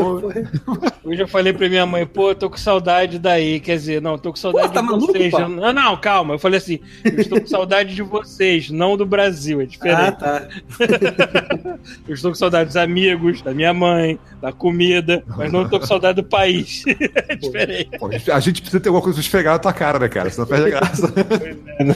Speaker 1: Hoje eu falei pra minha mãe, pô, eu tô com saudade daí. Quer dizer, não, tô com saudade pô, tá de maluco, vocês. Pô? Não, não, calma. Eu falei assim, eu estou com saudade de vocês, não do Brasil. É diferente. Ah, tá. eu estou com saudade dos amigos, da minha mãe, da comida, mas não tô com saudade do país. é diferente.
Speaker 2: Pô, a gente precisa ter alguma coisa pra esfregar na tua cara, né, cara? Senão perde a graça. Pois é, né?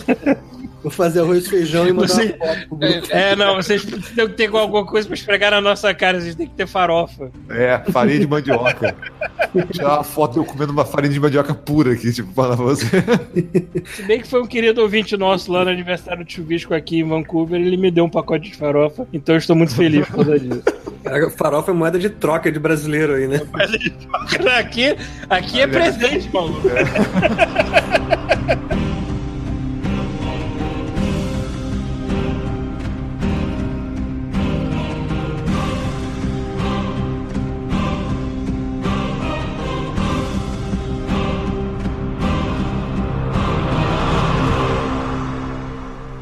Speaker 3: Vou fazer arroz e feijão e mandar Você...
Speaker 1: uma foto É, não, vocês precisam ter alguma coisa pra esfregar na nossa cara, vocês têm que ter farofa.
Speaker 2: É, farinha de mandioca. Tirar uma foto eu comendo uma farinha de mandioca pura aqui, tipo, para você.
Speaker 1: Se bem que foi um querido ouvinte nosso lá no aniversário do Chuvisco aqui em Vancouver, ele me deu um pacote de farofa, então eu estou muito feliz por causa disso.
Speaker 3: farofa é moeda de troca de brasileiro aí, né? Moeda de
Speaker 1: troca. Aqui, aqui é presente, maluco. É.